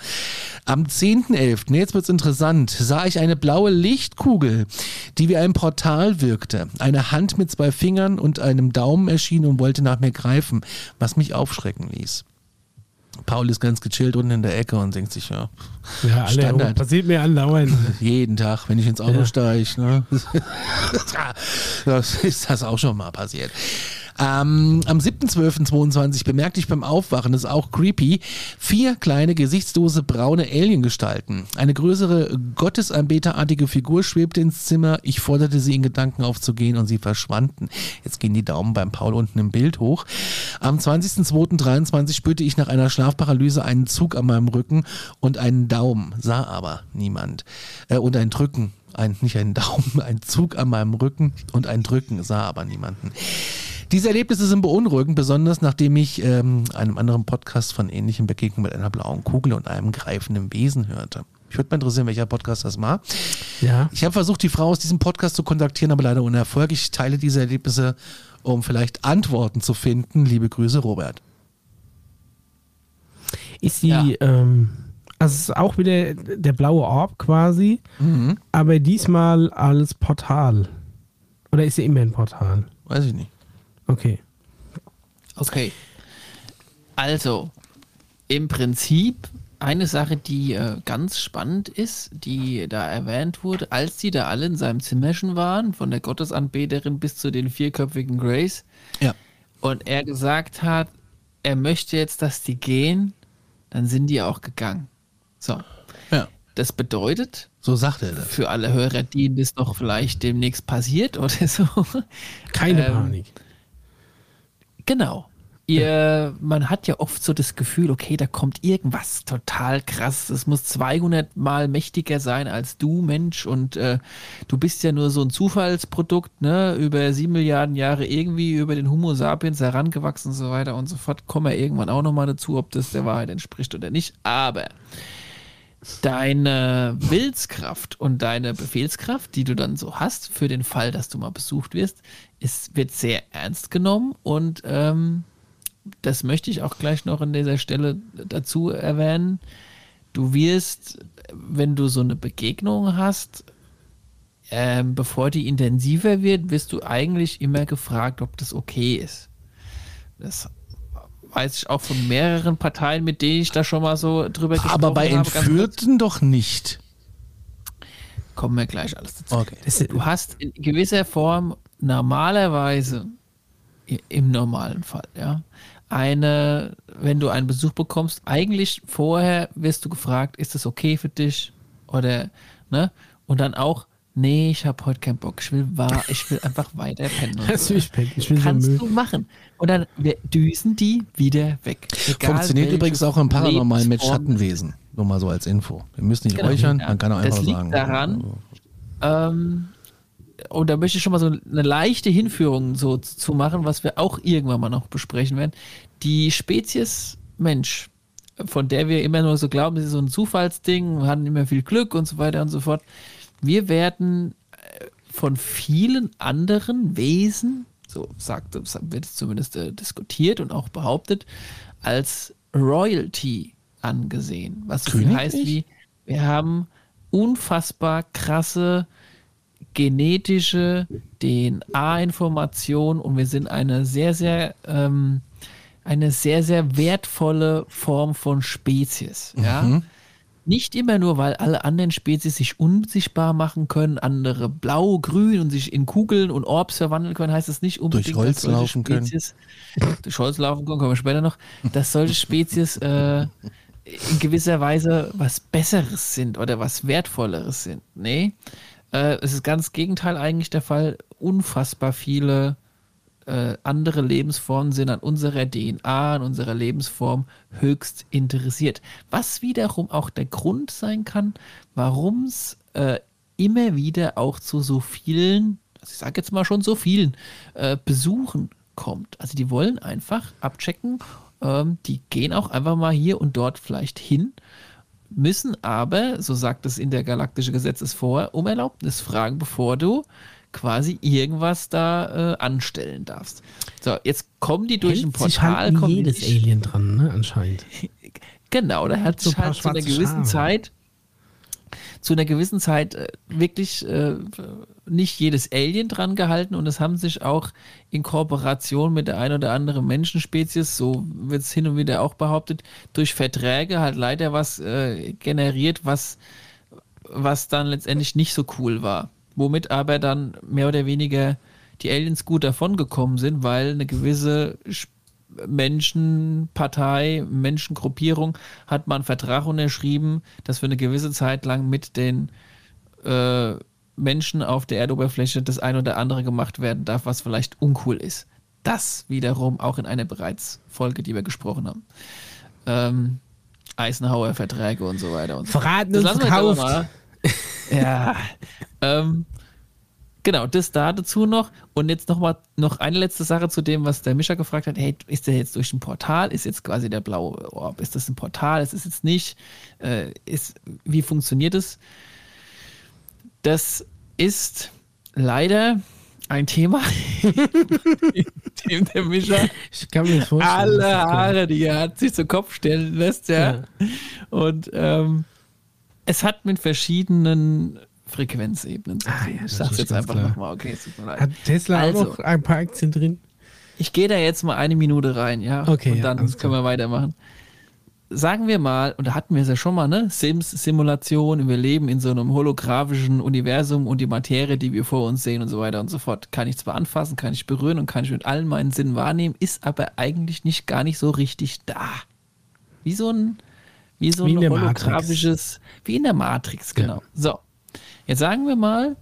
Am 10.11., jetzt wird's interessant, sah ich eine blaue Lichtkugel, die wie ein Portal wirkte. Eine Hand mit zwei Fingern und einem Daumen erschien und wollte nach mir greifen, was mich aufschrecken ließ. Paul ist ganz gechillt unten in der Ecke und denkt sich, ja, ja alle, Standard. passiert mir andauernd. [laughs] Jeden Tag, wenn ich ins Auto ja. steige, ne? [laughs] das ist das auch schon mal passiert. Ähm, am 7.12.22 bemerkte ich beim Aufwachen, das ist auch creepy, vier kleine gesichtslose braune Aliengestalten. Eine größere gottesanbeterartige Figur schwebte ins Zimmer. Ich forderte sie in Gedanken aufzugehen und sie verschwanden. Jetzt gehen die Daumen beim Paul unten im Bild hoch. Am 20.02.23 spürte ich nach einer Schlafparalyse einen Zug an meinem Rücken und einen Daumen, sah aber niemand. Äh, und ein Drücken ein, nicht ein Daumen, [laughs] ein Zug an meinem Rücken und ein Drücken, sah aber niemanden. Diese Erlebnisse sind beunruhigend, besonders nachdem ich ähm, einem anderen Podcast von ähnlichen Begegnungen mit einer blauen Kugel und einem greifenden Wesen hörte. Ich würde mal interessieren, welcher Podcast das war. Ja. Ich habe versucht, die Frau aus diesem Podcast zu kontaktieren, aber leider ohne Erfolg. Ich teile diese Erlebnisse, um vielleicht Antworten zu finden. Liebe Grüße, Robert. Ist sie, ja. ähm, also es ist auch wieder der blaue Orb quasi, mhm. aber diesmal als Portal. Oder ist sie immer ein Portal? Weiß ich nicht. Okay. Okay. Also, im Prinzip eine Sache, die äh, ganz spannend ist, die da erwähnt wurde, als die da alle in seinem Zimmerchen waren, von der Gottesanbeterin bis zu den vierköpfigen Grace. Ja. Und er gesagt hat, er möchte jetzt, dass die gehen, dann sind die auch gegangen. So. Ja. Das bedeutet, so sagt er das. Für alle Hörer, denen das doch vielleicht demnächst passiert oder so. Keine ähm, Panik. Genau. ihr, man hat ja oft so das Gefühl, okay, da kommt irgendwas total krass. Das muss 200 mal mächtiger sein als du, Mensch. Und äh, du bist ja nur so ein Zufallsprodukt, ne? Über sieben Milliarden Jahre irgendwie über den Homo sapiens herangewachsen und so weiter und so fort. Kommen wir irgendwann auch nochmal dazu, ob das der Wahrheit entspricht oder nicht. Aber deine Willenskraft und deine Befehlskraft, die du dann so hast, für den Fall, dass du mal besucht wirst, ist, wird sehr ernst genommen und ähm, das möchte ich auch gleich noch an dieser Stelle dazu erwähnen. Du wirst, wenn du so eine Begegnung hast, ähm, bevor die intensiver wird, wirst du eigentlich immer gefragt, ob das okay ist. Das weiß ich auch von mehreren Parteien, mit denen ich da schon mal so drüber gesprochen habe. Aber bei Entführten doch nicht. Kommen wir gleich alles dazu. Okay. Du hast in gewisser Form normalerweise, im normalen Fall, ja, eine, wenn du einen Besuch bekommst, eigentlich vorher wirst du gefragt, ist das okay für dich? Oder, ne? Und dann auch, nee, ich habe heute keinen Bock, ich will wahr, ich will einfach [laughs] weiter pennen. Das will ich pennen. Ich will Kannst so du machen. Und dann düsen die wieder weg. Egal Funktioniert übrigens auch im Paranormal mit Schattenwesen. Nur mal so als Info. Wir müssen nicht Genau. räuchern, Ja. man kann auch Das einfach liegt sagen. daran, Ähm, und da möchte ich schon mal so eine leichte Hinführung so zu machen, was wir auch irgendwann mal noch besprechen werden. Die Spezies Mensch, von der wir immer nur so glauben, das ist so ein Zufallsding, wir hatten immer viel Glück und so weiter und so fort. Wir werden äh, von vielen anderen Wesen, so sagt, wird es zumindest äh, diskutiert und auch behauptet, als Royalty angesehen. Was so viel heißt wie, wir haben unfassbar krasse genetische DNA-Information und wir sind eine sehr, sehr, ähm, eine sehr, sehr wertvolle Form von Spezies. Ja? Nicht immer nur, weil alle anderen Spezies sich unsichtbar machen können, andere blau, grün und sich in Kugeln und Orbs verwandeln können, heißt es nicht unbedingt, Holz dass solche laufen können. Spezies durch Holz laufen können, kommen wir später noch, dass solche Spezies äh, in gewisser Weise was Besseres sind oder was Wertvolleres sind. Nee, äh, es ist ganz Gegenteil eigentlich der Fall. Unfassbar viele äh, andere Lebensformen sind an unserer DNA, an unserer Lebensform höchst interessiert. Was wiederum auch der Grund sein kann, warum es äh, immer wieder auch zu so vielen, also ich sage jetzt mal schon so vielen, äh, Besuchen kommt. Also die wollen einfach abchecken, ähm, die gehen auch einfach mal hier und dort vielleicht hin, müssen aber, so sagt es in der galaktische Gesetzes vor, um Erlaubnis fragen, bevor du quasi irgendwas da äh, anstellen darfst. So, jetzt kommen die durch ein Hält sich Portal. halt an kommen die jedes nicht- Alien dran, ne, anscheinend. [laughs] Genau, da hat So sich halt zu einer gewissen Schabe. Zeit, zu einer gewissen Zeit äh, wirklich äh, nicht jedes Alien dran gehalten und es haben sich auch in Kooperation mit der ein oder anderen Menschenspezies, so wird es hin und wieder auch behauptet, durch Verträge halt leider was äh, generiert, was, was dann letztendlich nicht so cool war. Womit aber dann mehr oder weniger die Aliens gut davon gekommen sind, weil eine gewisse Menschenpartei, Menschengruppierung hat man einen Vertrag unterschrieben, dass für eine gewisse Zeit lang mit den äh, Menschen auf der Erdoberfläche das ein oder andere gemacht werden darf, was vielleicht uncool ist. Das wiederum auch in einer bereits Folge, die wir gesprochen haben. Ähm, Eisenhower Verträge und so weiter und so. Verraten Das und verkauft. [laughs] Ja. ähm, genau, das da dazu noch. Und jetzt noch mal noch eine letzte Sache zu dem, was der Mischa gefragt hat. Hey, ist der jetzt durch ein Portal? Ist jetzt quasi der blaue Orb? Ist das ein Portal? Ist es jetzt nicht? Äh, ist, wie funktioniert es? Das ist leider ein Thema, dem der Mischa Ich kann mir das vorstellen. alle. Haare, die er hat, sich zu Kopf stellen lässt, ja. Ja. Und ähm, es hat mit verschiedenen Frequenzebenen zu tun. Ah, ja, ich sag's jetzt einfach klar. nochmal, okay, leid. Hat Tesla Also. auch noch ein paar Aktien drin? Ich gehe da jetzt mal eine Minute rein, ja. Okay, Und ja, dann alles können wir weitermachen. Sagen wir mal, und da hatten wir es ja schon mal, ne? Sims-Simulation, wir leben in so einem holographischen Universum und die Materie, die wir vor uns sehen und so weiter und so fort, kann ich zwar anfassen, kann ich berühren und kann ich mit allen meinen Sinnen wahrnehmen, ist aber eigentlich nicht gar nicht so richtig da. Wie so ein, wie so Wie in ein der Matrix. holographisches, wie in der Matrix, genau. So. Jetzt sagen wir mal,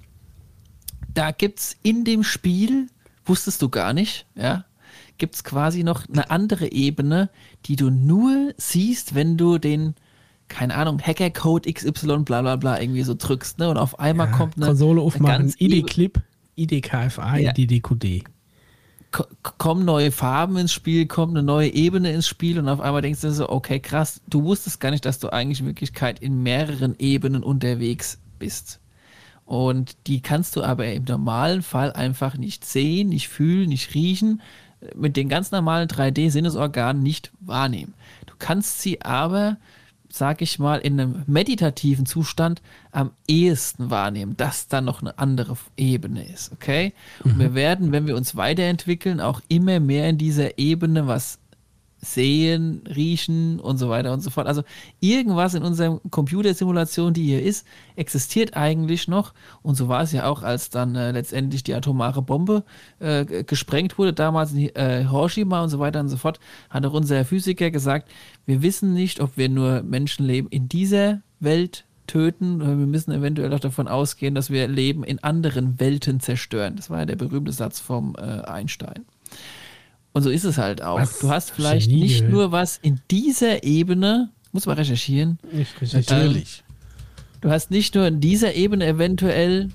da gibt's in dem Spiel, wusstest du gar nicht, ja, gibt es quasi noch eine andere Ebene, die du nur siehst, wenn du den, keine Ahnung, Hackercode XY bla bla bla irgendwie so drückst, ne? Und auf einmal ja, kommt eine. Konsole aufmachen, ID-Clip, ID-KFA, ja. ID-DQD kommen neue Farben ins Spiel, kommt eine neue Ebene ins Spiel und auf einmal denkst du so, okay, krass, du wusstest gar nicht, dass du eigentlich in Wirklichkeit in mehreren Ebenen unterwegs bist. Und die kannst du aber im normalen Fall einfach nicht sehen, nicht fühlen, nicht riechen, mit den ganz normalen 3D-Sinnesorganen nicht wahrnehmen. Du kannst sie aber sag ich mal, in einem meditativen Zustand am ehesten wahrnehmen, dass da noch eine andere Ebene ist, okay? Und mhm. wir werden, wenn wir uns weiterentwickeln, auch immer mehr in dieser Ebene, was sehen, riechen und so weiter und so fort. Also irgendwas in unserer Computersimulation, die hier ist, existiert eigentlich noch. Und so war es ja auch, als dann äh, letztendlich die atomare Bombe äh, gesprengt wurde, damals in äh, Hiroshima und so weiter und so fort, hat auch unser Physiker gesagt, wir wissen nicht, ob wir nur Menschenleben in dieser Welt töten. Wir müssen eventuell auch davon ausgehen, dass wir Leben in anderen Welten zerstören. Das war ja der berühmte Satz vom äh, Einstein. Und so ist es halt auch. Was? Du hast vielleicht Genie nicht nur was in dieser Ebene, muss man recherchieren. Natürlich. du hast nicht nur in dieser Ebene eventuell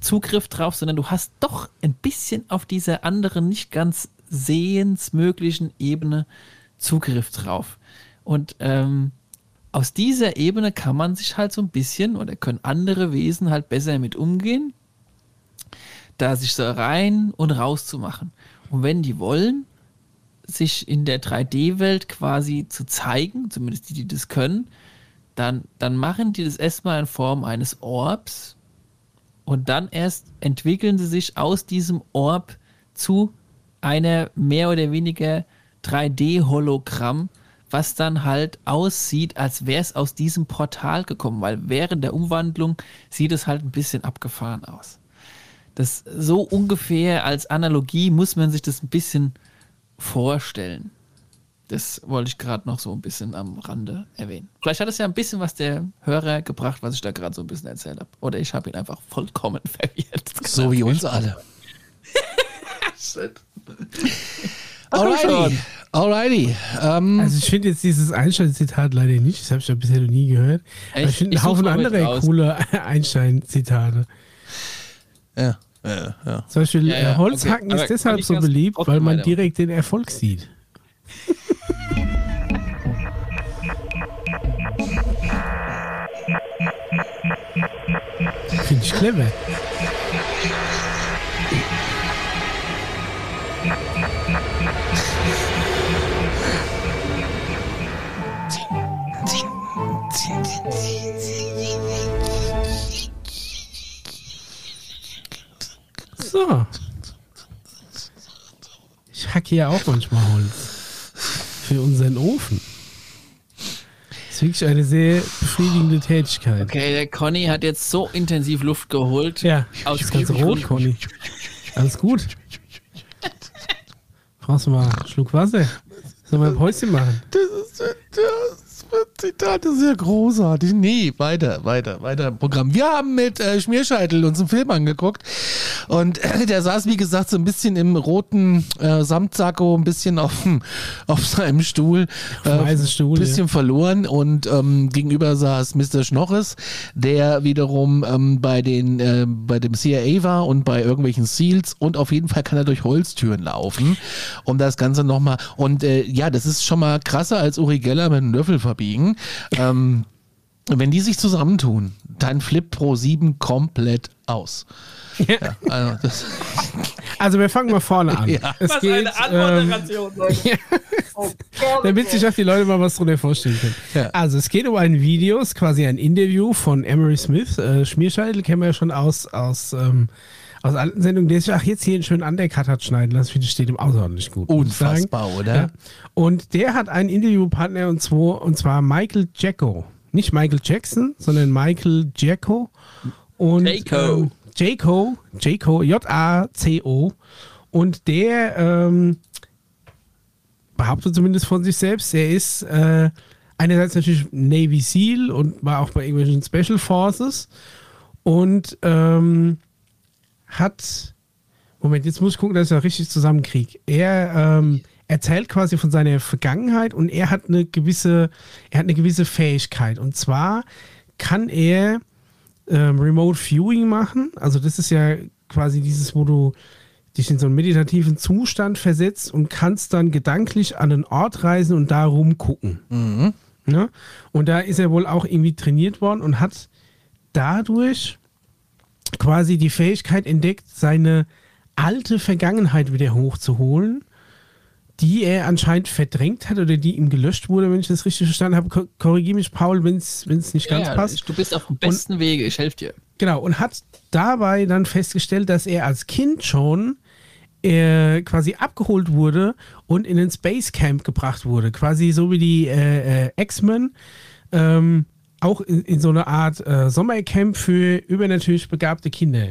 Zugriff drauf, sondern du hast doch ein bisschen auf dieser anderen, nicht ganz sehensmöglichen Ebene Zugriff drauf. Und ähm, aus dieser Ebene kann man sich halt so ein bisschen oder können andere Wesen halt besser mit umgehen, da sich so rein und raus zu machen. Und wenn die wollen, sich in der 3D-Welt quasi zu zeigen, zumindest die, die das können, dann, dann machen die das erstmal in Form eines Orbs und dann erst entwickeln sie sich aus diesem Orb zu einer mehr oder weniger 3D-Hologramm, was dann halt aussieht, als wäre es aus diesem Portal gekommen, weil während der Umwandlung sieht es halt ein bisschen abgefahren aus. Das so ungefähr als Analogie muss man sich das ein bisschen vorstellen. Das wollte ich gerade noch so ein bisschen am Rande erwähnen. Vielleicht hat es ja ein bisschen was der Hörer gebracht, was ich da gerade so ein bisschen erzählt habe. Oder ich habe ihn einfach vollkommen [laughs] verwirrt. So wie uns alle. [laughs] Alrighty. Alrighty. Um, also ich finde jetzt dieses Einstein-Zitat leider nicht. Das habe ich ja bisher noch nie gehört. Aber ich finde einen Haufen andere coole [laughs] Einstein-Zitate. Ja. Ja, ja. Zum Beispiel ja, ja. Holzhacken okay. ist deshalb so beliebt, weil man direkt den Erfolg sieht. Finde ich clever. So. Ich hacke ja auch manchmal Holz. Für unseren Ofen. Das ist wirklich eine sehr befriedigende Tätigkeit. Okay, der Conny hat jetzt so intensiv Luft geholt. Ja, aus ist ganz rot, Conny. Alles gut. Brauchst du mal einen Schluck Wasser? Sollen wir ein Päuschen machen? Das ist, das Zitate sehr großartig. Nee, weiter, weiter, weiter im Programm. Wir haben mit äh, Schmierscheitel uns einen Film angeguckt und äh, [clears throat] der saß, wie gesagt, so ein bisschen im roten äh, Samtsacko, ein bisschen auf, [laughs] auf seinem Stuhl, äh, Stuhl ein bisschen ja. verloren und ähm, gegenüber saß Mr. Schnorres, der wiederum ähm, bei den äh, bei dem CIA war und bei irgendwelchen Seals und auf jeden Fall kann er durch Holztüren laufen, um das Ganze nochmal und äh, ja, das ist schon mal krasser als Uri Geller mit einem Löffel verbiegen. Ähm, wenn die sich zusammentun, dann flippt Pro 7 komplett aus. Ja. Ja, also, [laughs] also, wir fangen mal vorne an. [laughs] Ja. Es was geht, eine ähm, oh [laughs] damit sich auch die Leute mal was drunter vorstellen können. Also es geht um ein Video, es ist quasi ein Interview von Emery Smith. Äh, Schmierscheitel kennen wir ja schon aus, aus, ähm, aus alten Sendungen, der sich auch jetzt hier einen schönen Undercut hat schneiden lassen. Ich finde, steht ihm außerordentlich gut. Unfassbar, oder? Und der hat einen Interviewpartner und zwar, und zwar Michael Jacko. Nicht Michael Jackson, sondern Michael Jacko. Und, Jaco. Ähm, Jaco, Jaco, J-A-C-O. Und der ähm, behauptet zumindest von sich selbst, er ist äh, einerseits natürlich Navy SEAL und war auch bei irgendwelchen Special Forces und ähm, hat Moment, jetzt muss ich gucken, dass ich das richtig zusammenkriege. Er ähm, erzählt quasi von seiner Vergangenheit und er hat eine gewisse, er hat eine gewisse Fähigkeit. Und zwar kann er ähm, Remote Viewing machen. Also das ist ja quasi dieses, wo du dich in so einen meditativen Zustand versetzt und kannst dann gedanklich an einen Ort reisen und da rumgucken. Mhm. Ja? Und da ist er wohl auch irgendwie trainiert worden und hat dadurch quasi die Fähigkeit entdeckt, seine alte Vergangenheit wieder hochzuholen, die er anscheinend verdrängt hat oder die ihm gelöscht wurde, wenn ich das richtig verstanden habe. Korrigiere mich, Paul, wenn es nicht ganz ja, passt. Du bist auf dem besten und, Wege, ich helfe dir. Genau, und hat dabei dann festgestellt, dass er als Kind schon äh, quasi abgeholt wurde und in ein Space Camp gebracht wurde. Quasi so wie die äh, äh, X-Men. Ähm, auch in, in, so einer Art äh, Sommercamp für übernatürlich begabte Kinder.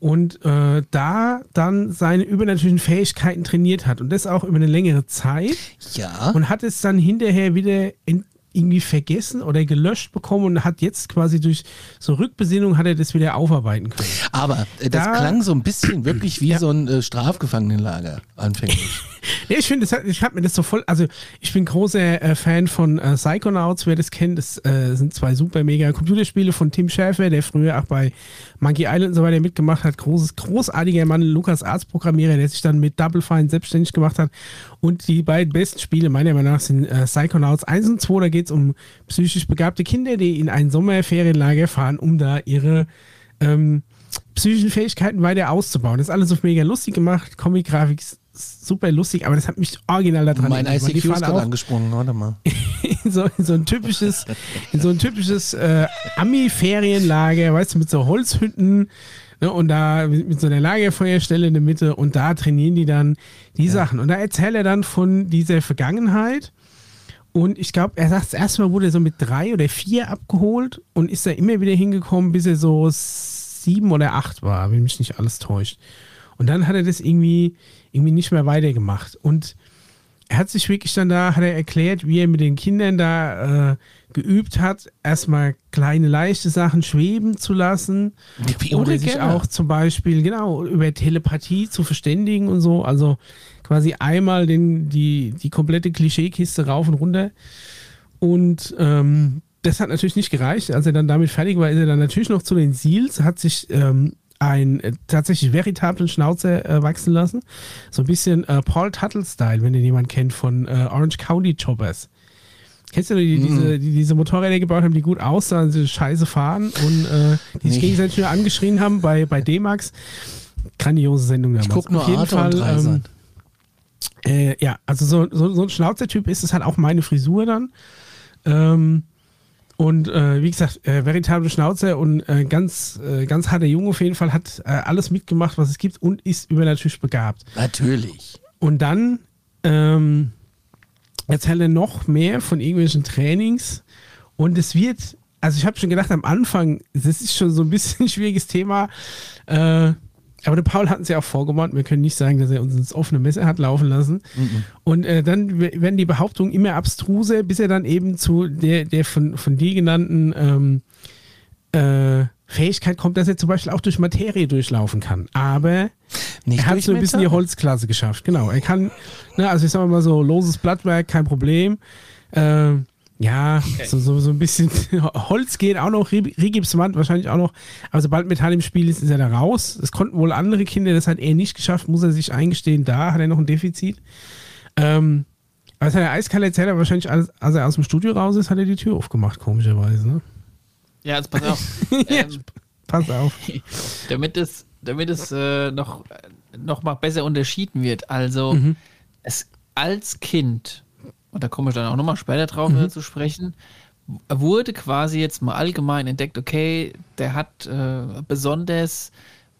Und äh, da dann seine übernatürlichen Fähigkeiten trainiert hat. Und das auch über eine längere Zeit. Ja. Und hat es dann hinterher wieder in, irgendwie vergessen oder gelöscht bekommen und hat jetzt quasi durch so Rückbesinnung hat er das wieder aufarbeiten können. Aber äh, das da, klang so ein bisschen wirklich wie ja. so ein äh, Strafgefangenenlager anfänglich. [laughs] ja, ich finde, ich habe mir das so voll, also ich bin großer äh, Fan von äh, Psychonauts, wer das kennt, das äh, sind zwei super mega Computerspiele von Tim Schäfer, der früher auch bei Monkey Island und so weiter mitgemacht hat, großes, großartiger Mann, Lukas Arts Programmierer, der sich dann mit Double Fine selbstständig gemacht hat. Und die beiden besten Spiele meiner Meinung nach sind äh, Psychonauts 1 und 2, da geht es um psychisch begabte Kinder, die in ein Sommerferienlager fahren, um da ihre ähm, psychischen Fähigkeiten weiter auszubauen. Das ist alles so mega lustig gemacht, Comic-Grafik super lustig, aber das hat mich original daran Mein ICQ ist gerade angesprungen, warte mal. [laughs] in, so, in so ein typisches, in so ein typisches äh, Ami-Ferienlager, weißt du, mit so Holzhütten ne, und da mit, so einer Lagerfeuerstelle in der Mitte und da trainieren die dann die ja. Sachen. Und da erzählt er dann von dieser Vergangenheit und ich glaube, er sagt, das erste Mal wurde er so mit drei oder vier abgeholt und ist da immer wieder hingekommen, bis er so sieben oder acht war, wenn mich nicht alles täuscht. Und dann hat er das irgendwie, irgendwie nicht mehr weitergemacht. Und er hat sich wirklich dann da, hat er erklärt, wie er mit den Kindern da äh, geübt hat, erstmal kleine leichte Sachen schweben zu lassen. Wie oder sich auch zum Beispiel, genau, über Telepathie zu verständigen und so. Also quasi einmal den, die, die komplette Klischeekiste rauf und runter. Und ähm, das hat natürlich nicht gereicht. Als er dann damit fertig war, ist er dann natürlich noch zu den Seals, hat sich ähm, ein äh, tatsächlich veritablen Schnauzer äh, wachsen lassen. So ein bisschen äh, Paul Tuttle-Style, wenn den jemand kennt, von äh, Orange County Choppers. Kennst du die, mm. diese, die, diese Motorräder gebaut haben, die gut aussahen, diese scheiße fahren und äh, die sich gegenseitig nur angeschrien haben bei, bei D-Max? Grandiose Sendung damals. Ich guck nur Auf jeden Fall, ähm, äh, ja, also so, so, so ein Schnauzertyp ist es halt auch meine Frisur dann. Ähm, und äh, wie gesagt, äh, veritable Schnauzer und äh, ganz, äh, ganz harter Junge auf jeden Fall hat äh, alles mitgemacht, was es gibt und ist übernatürlich begabt. Natürlich. Und dann ähm, erzählt er noch mehr von irgendwelchen Trainings und es wird, also ich habe schon gedacht am Anfang, das ist schon so ein bisschen [laughs] ein schwieriges Thema. Äh, aber der Paul hat uns ja auch vorgemacht, wir können nicht sagen, dass er uns ins offene Messer hat laufen lassen. Mhm. Und äh, dann werden die Behauptungen immer abstruser, bis er dann eben zu der, der von, von dir genannten ähm, äh, Fähigkeit kommt, dass er zum Beispiel auch durch Materie durchlaufen kann. Aber nicht er hat so ein bisschen die Holzklasse geschafft. Genau. Er kann, ne, also ich sag mal so, loses Blattwerk, kein Problem. Äh, ja, okay. so, so, so ein bisschen [laughs] Holz geht auch noch, Rigipswand wahrscheinlich auch noch. Aber sobald Metall im Spiel ist, ist er da raus. Das konnten wohl andere Kinder, das hat er nicht geschafft, muss er sich eingestehen. Da hat er noch ein Defizit. Ähm, das hat der eiskalt erzählt, aber wahrscheinlich, als, als, er aus dem Studio raus ist, hat er die Tür aufgemacht, komischerweise. Ne? Ja, jetzt pass auf. [laughs] ähm, pass auf. [laughs] damit es, damit es äh, noch, noch mal besser unterschieden wird. Also, mhm. es als Kind und da komme ich dann auch nochmal später drauf mhm. zu sprechen, wurde quasi jetzt mal allgemein entdeckt, okay, der hat äh, besonders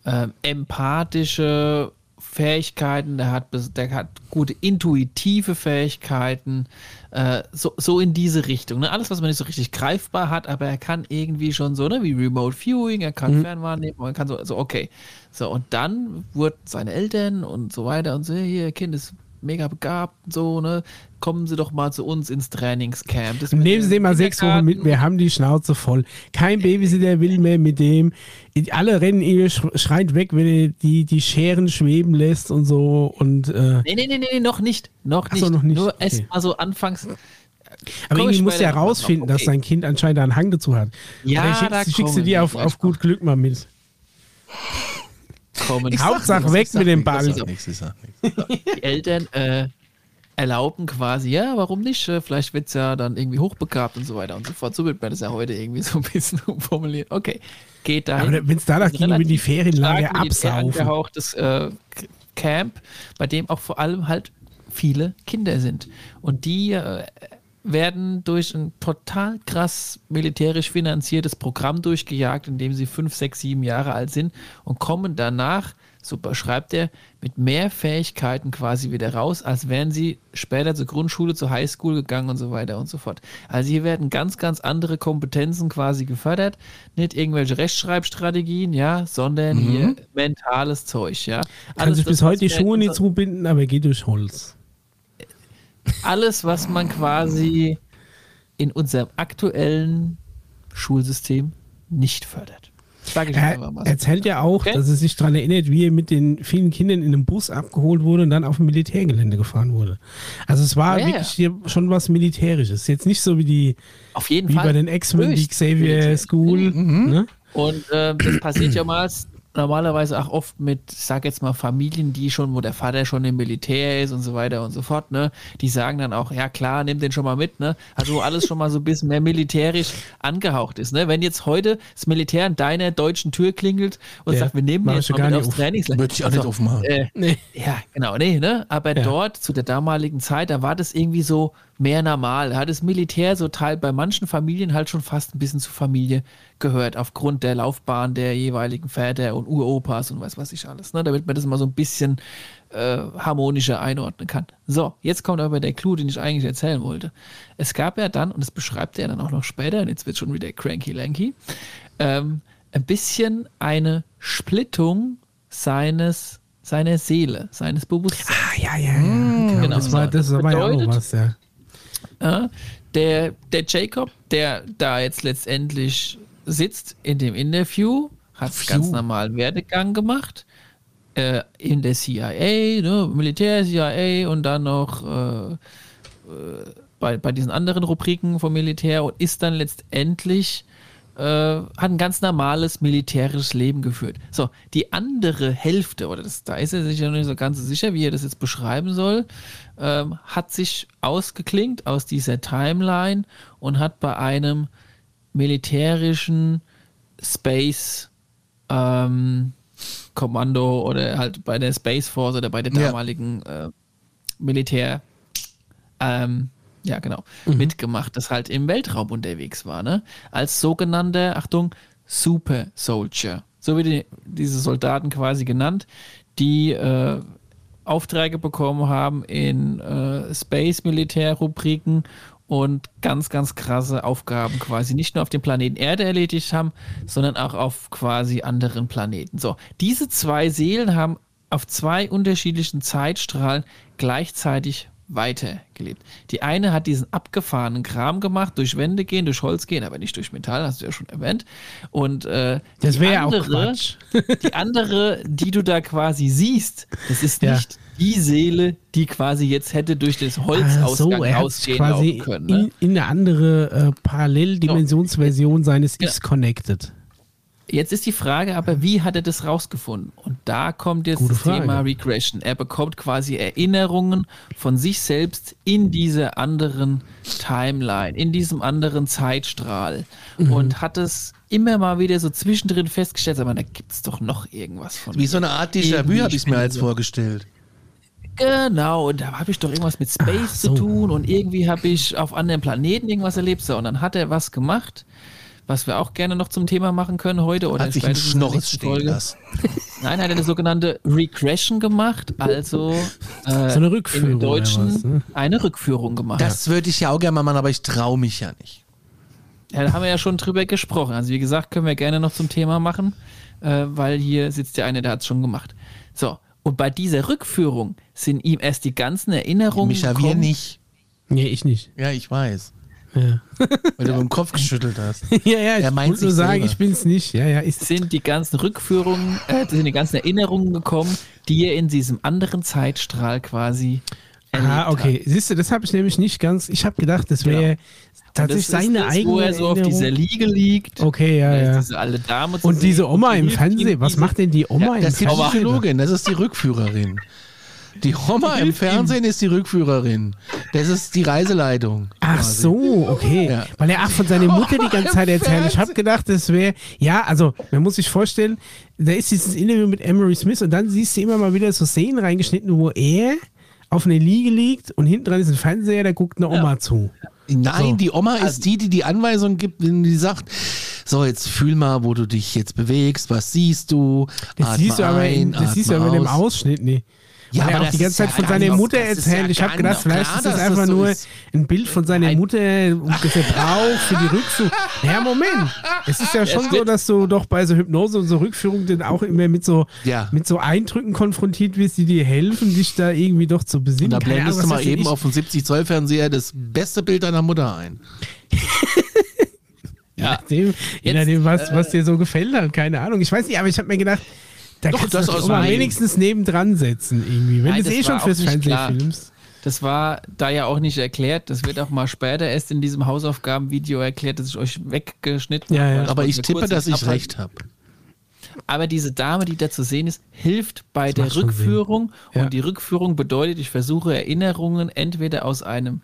äh, empathische Fähigkeiten, der hat, der hat gute intuitive Fähigkeiten, äh, so, so in diese Richtung. Ne? Alles, was man nicht so richtig greifbar hat, aber er kann irgendwie schon so, ne, wie Remote Viewing, er kann mhm. Fernwahrnehmung, er kann so, so, okay. So, und dann wurden seine Eltern und so weiter und so, hier, Kind ist mega begabt so, ne? Kommen Sie doch mal zu uns ins Trainingscamp. Das Nehmen Sie den mal sechs Wochen mit, wir haben die Schnauze voll. Kein Babysitter will mehr mit dem. Alle rennen ihr, schreit weg, wenn er die, die Scheren schweben lässt und so. Und, äh nee, nee, nee, nee, noch nicht. Noch nicht. So, noch nicht. Nur okay. erst mal so anfangs. Aber irgendwie muss er herausfinden, okay. dass sein Kind anscheinend einen Hang dazu hat. Ja, schickst, da schickst du die auf, auf gut Glück mal mit kommen. Ich Hauptsache weg mit dem Ball. Die Eltern äh, erlauben quasi, ja, warum nicht? Äh, vielleicht wird es ja dann irgendwie hochbegabt und so weiter und so fort. So wird man das ja heute irgendwie so ein bisschen [laughs] umformuliert. Okay, geht da. Aber wenn es danach ging, wie die Ferienlage absaufen. angehauchtes äh, Camp, bei dem auch vor allem halt viele Kinder sind. Und die äh, werden durch ein total krass militärisch finanziertes Programm durchgejagt, in dem sie fünf, sechs, sieben Jahre alt sind und kommen danach, so beschreibt er, mit mehr Fähigkeiten quasi wieder raus, als wären sie später zur Grundschule, zur Highschool gegangen und so weiter und so fort. Also hier werden ganz, ganz andere Kompetenzen quasi gefördert, nicht irgendwelche Rechtschreibstrategien, ja, sondern mhm. hier mentales Zeug, ja. Kann sich bis heute die Schuhe nicht zubinden, aber geht durch Holz alles, was man quasi in unserem aktuellen Schulsystem nicht fördert. Sag ich er mal erzählt ja auch, okay? dass er sich daran erinnert, wie er mit den vielen Kindern in einem Bus abgeholt wurde und dann auf dem Militärgelände gefahren wurde. Also es war ja, wirklich ja. schon was Militärisches. Jetzt nicht so wie die auf jeden wie Fall bei den X-Men, die Xavier School. Mhm. Ne? Und äh, das passiert ja mal normalerweise auch oft mit, ich sag jetzt mal, Familien, die schon, wo der Vater schon im Militär ist und so weiter und so fort, ne? Die sagen dann auch, ja klar, nimm den schon mal mit, ne? Also wo alles schon mal so ein bisschen mehr militärisch angehaucht ist, ne? Wenn jetzt heute das Militär an deiner deutschen Tür klingelt und ja, sagt, wir nehmen jetzt mal mit aufs Trainingslager. Würde ich auch also, nicht aufmachen. Äh, nee. Ja, genau, nee, ne? Aber ja. dort, zu der damaligen Zeit, da war das irgendwie so, mehr normal. Hat das Militär so Teil bei manchen Familien halt schon fast ein bisschen zur Familie gehört, aufgrund der Laufbahn der jeweiligen Väter und Uropas und was weiß ich alles, ne? damit man das mal so ein bisschen äh, harmonischer einordnen kann. So, jetzt kommt aber der Clou, den ich eigentlich erzählen wollte. Es gab ja dann, und das beschreibt er dann auch noch später, und jetzt wird schon wieder cranky lanky, ähm, ein bisschen eine Splittung seines seiner Seele, seines Bewusstseins. Ah, ja, ja, ja. Genau, genau. Das war, das war ja auch was, ja. Äh, der, der Jacob, der da jetzt letztendlich sitzt in dem Interview, hat Phew. ganz normal Werdegang gemacht. Äh, in der CIA, ne, Militär, CIA und dann noch äh, äh, bei, bei diesen anderen Rubriken vom Militär und ist dann letztendlich äh, hat ein ganz normales militärisches Leben geführt. So, die andere Hälfte, oder das, da ist er sich ja noch nicht so ganz sicher, wie er das jetzt beschreiben soll, ähm, hat sich ausgeklingt aus dieser Timeline und hat bei einem militärischen Space ähm, Kommando oder halt bei der Space Force oder bei der damaligen ja. äh, Militär ähm, ja, genau, mhm. mitgemacht, das halt im Weltraum unterwegs war, ne? Als sogenannter, Achtung, Super Soldier. So wie die, diese Soldaten quasi genannt, die äh, Aufträge bekommen haben in äh, Space-Militär-Rubriken und ganz, ganz krasse Aufgaben quasi nicht nur auf dem Planeten Erde erledigt haben, sondern auch auf quasi anderen Planeten. So, diese zwei Seelen haben auf zwei unterschiedlichen Zeitstrahlen gleichzeitig weitergelebt. Die eine hat diesen abgefahrenen Kram gemacht, durch Wände gehen, durch Holz gehen, aber nicht durch Metall, hast du ja schon erwähnt. Und äh, das wäre auch Quatsch. [laughs] die andere, die du da quasi siehst, das ist ja. nicht die Seele, die quasi jetzt hätte durch das Holzausgang ah, so, quasi können. Ne? In, in, eine andere äh, Paralleldimensionsversion so. seines ja. Is connected. Jetzt ist die Frage aber, wie hat er das rausgefunden? Und da kommt jetzt Gute das Frage. Thema Regression. Er bekommt quasi Erinnerungen von sich selbst in dieser anderen Timeline, in diesem anderen Zeitstrahl mhm. und hat es immer mal wieder so zwischendrin festgestellt, aber da gibt es doch noch irgendwas von. Wie so eine Art Déjà-vu habe ich mir als vorgestellt. Genau, und da habe ich doch irgendwas mit Space so. zu tun und irgendwie habe ich auf anderen Planeten irgendwas erlebt. So, und dann hat er was gemacht was wir auch gerne noch zum Thema machen können heute. Oder Hat sich ein Schnorres stehen lassen. [laughs] Nein, er hat eine sogenannte Regression gemacht, also [laughs] äh, so eine Rückführung im Deutschen was, ne? eine Rückführung gemacht. Das würde ich ja auch gerne mal machen, aber ich traue mich ja nicht. Ja, da haben wir ja schon drüber gesprochen. Also wie gesagt, können wir gerne noch zum Thema machen, äh, weil hier sitzt ja einer, der hat es schon gemacht. So, Und bei dieser Rückführung sind ihm erst die ganzen Erinnerungen Micha, wir gekommen. nicht. Nee, ich nicht. Ja, ich weiß. Ja, Weil du mit dem Kopf geschüttelt hast. [laughs] ja, ja ich meint wollte nur sagen, selber. ich bin's nicht. Ja, ja, ist. sind die ganzen Rückführungen, äh, sind die ganzen Erinnerungen gekommen, die er in diesem anderen Zeitstrahl quasi. Ah, okay. Siehst du, das habe ich nämlich nicht ganz. Ich habe gedacht, das wäre Hat. tatsächlich das seine das, eigene Wo er so auf Erinnerung. dieser Liege liegt. Okay, ja, ja. Diese alte Dame zu Und diese. Oma im Fernsehen, was macht denn die Oma im Das ist die Fernsehen? Psychologin, das ist die Rückführerin. Die Oma im Fernsehen ist die Rückführerin. Das ist die Reiseleitung. Ach quasi. so, okay. Ja. Weil er ach von seiner Mutter die ganze Zeit erzählt. Ich habe gedacht, das wäre, ja, also man muss sich vorstellen, da ist dieses Interview mit Emery Smith und dann siehst du immer mal wieder so Szenen reingeschnitten, wo er auf einer Liege liegt und hinten dran ist ein Fernseher, da guckt eine Oma zu. Nein, So. die Oma ist die, die die Anweisung gibt, wenn die sagt, so jetzt fühl mal, wo du dich jetzt bewegst, was siehst du, Das atme siehst du aber, ein, in, das siehst du aber in dem aus. Ausschnitt nicht. Ja, er aber auch die ganze Zeit ja von seiner Mutter erzählt. ja ich habe gedacht, vielleicht ist das einfach das so nur ist. ein Bild von seiner Mutter, er braucht für die Rückführung. [laughs] Ja, Moment. Es ist ja schon so, dass du doch bei so Hypnose und so Rückführung dann auch immer mit so, Ja. mit so Eindrücken konfrontiert wirst, die dir helfen, dich da irgendwie doch zu besinnen. Und da blendest du Ahnung, was mal eben ich. auf dem 70 Zoll Fernseher das beste Bild deiner Mutter ein. [laughs] Je nachdem, je nachdem was, was dir so gefällt halt, keine Ahnung. Ich weiß nicht, aber ich habe mir gedacht, da Doch, kannst das du aus mal meinem- wenigstens nebendran setzen irgendwie. Wenn Nein, du es das eh schon fürs Fernsehen klar. filmst. Das war da ja auch nicht erklärt. Das wird auch mal später erst in diesem Hausaufgabenvideo erklärt, das ich euch weggeschnitten Ja, habe. ja. Aber ich tippe, dass ich recht habe. Aber diese Dame, die da zu sehen ist, hilft bei der macht schon Rückführung. Ja. Und die Rückführung bedeutet, ich versuche Erinnerungen entweder aus einem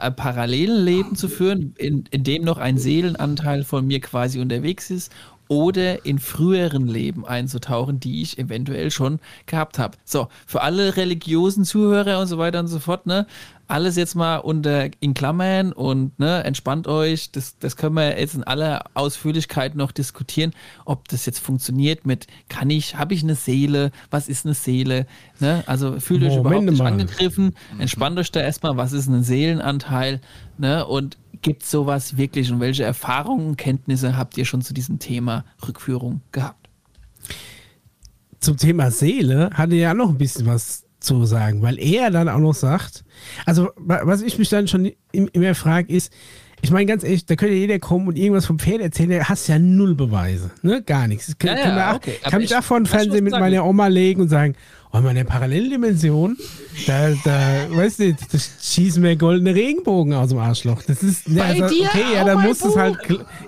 äh, parallelen Leben zu führen, in, in dem noch ein Seelenanteil von mir quasi unterwegs ist, oder in früheren Leben einzutauchen, die ich eventuell schon gehabt habe. So, für alle religiösen Zuhörer und so weiter und so fort, ne, alles jetzt mal unter in Klammern und ne, entspannt euch. Das, das können wir jetzt in aller Ausführlichkeit noch diskutieren, ob das jetzt funktioniert mit, kann ich, habe ich eine Seele, was ist eine Seele? Ne? Also fühlt euch Moment überhaupt nicht mal. angegriffen, entspannt euch da erstmal, was ist ein Seelenanteil, ne? Und gibt sowas wirklich und welche Erfahrungen und Kenntnisse habt ihr schon zu diesem Thema Rückführung gehabt? zum Thema Seele hatte ja noch ein bisschen was zu sagen, weil er dann auch noch sagt, also wa- was ich mich dann schon im- immer frage ist, ich meine ganz ehrlich, da könnte jeder kommen und irgendwas vom Pferd erzählen, da hast ja null Beweise, ne, gar nichts. Ich kann, Ja, ja, kann, okay, kann mich ich- Fernseher ich mit sagen meiner Oma legen und sagen, oh, in meiner Paralleldimension, da, da, weißt du, da schießen mir goldene Regenbogen aus dem Arschloch. Das ist, ne, also, dir okay, ja, dann musst du es halt,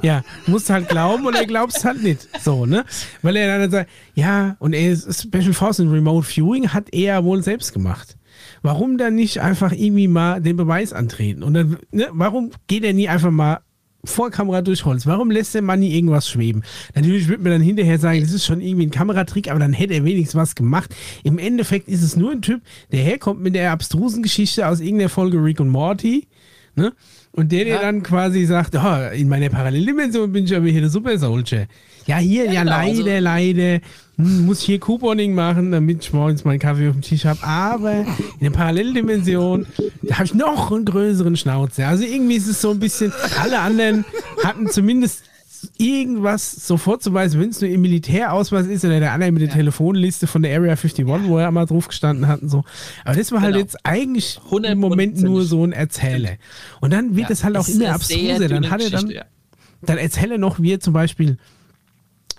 ja, musst halt glauben oder glaubst halt nicht. So, ne? Weil er dann sagt, ja, und er ist Special Force in Remote Viewing hat er wohl selbst gemacht. Warum dann nicht einfach irgendwie mal den Beweis antreten? Und dann, ne, warum geht er nie einfach mal vor Kamera durch Holz? Warum lässt der Mann nie irgendwas schweben? Natürlich wird mir dann hinterher sagen, das ist schon irgendwie ein Kameratrick, aber dann hätte er wenigstens was gemacht. Im Endeffekt ist es nur ein Typ, der herkommt mit der abstrusen Geschichte aus irgendeiner Folge Rick und Morty, ne? Und der dir Ja. dann quasi sagt, oh, in meiner Paralleldimension bin ich aber hier der Super Soldier. Ja, hier, ja, genau, leider, also- leider. Hm, muss hier Couponing machen, damit ich morgens meinen Kaffee auf dem Tisch habe. Aber in der Paralleldimension, da habe ich noch einen größeren Schnauze. Also irgendwie ist es so ein bisschen, alle anderen hatten zumindest irgendwas so vorzuweisen, wenn es nur im Militärausweis ist oder der andere mit der Telefonliste von der Area 51, wo er mal drauf gestanden hat und so. Aber das war halt Genau. jetzt eigentlich im 100%. Moment nur so ein Erzähler. Und dann wird Ja, es halt auch immer abstruser. Dann hat er dann, ja. dann erzähle noch, wie er zum Beispiel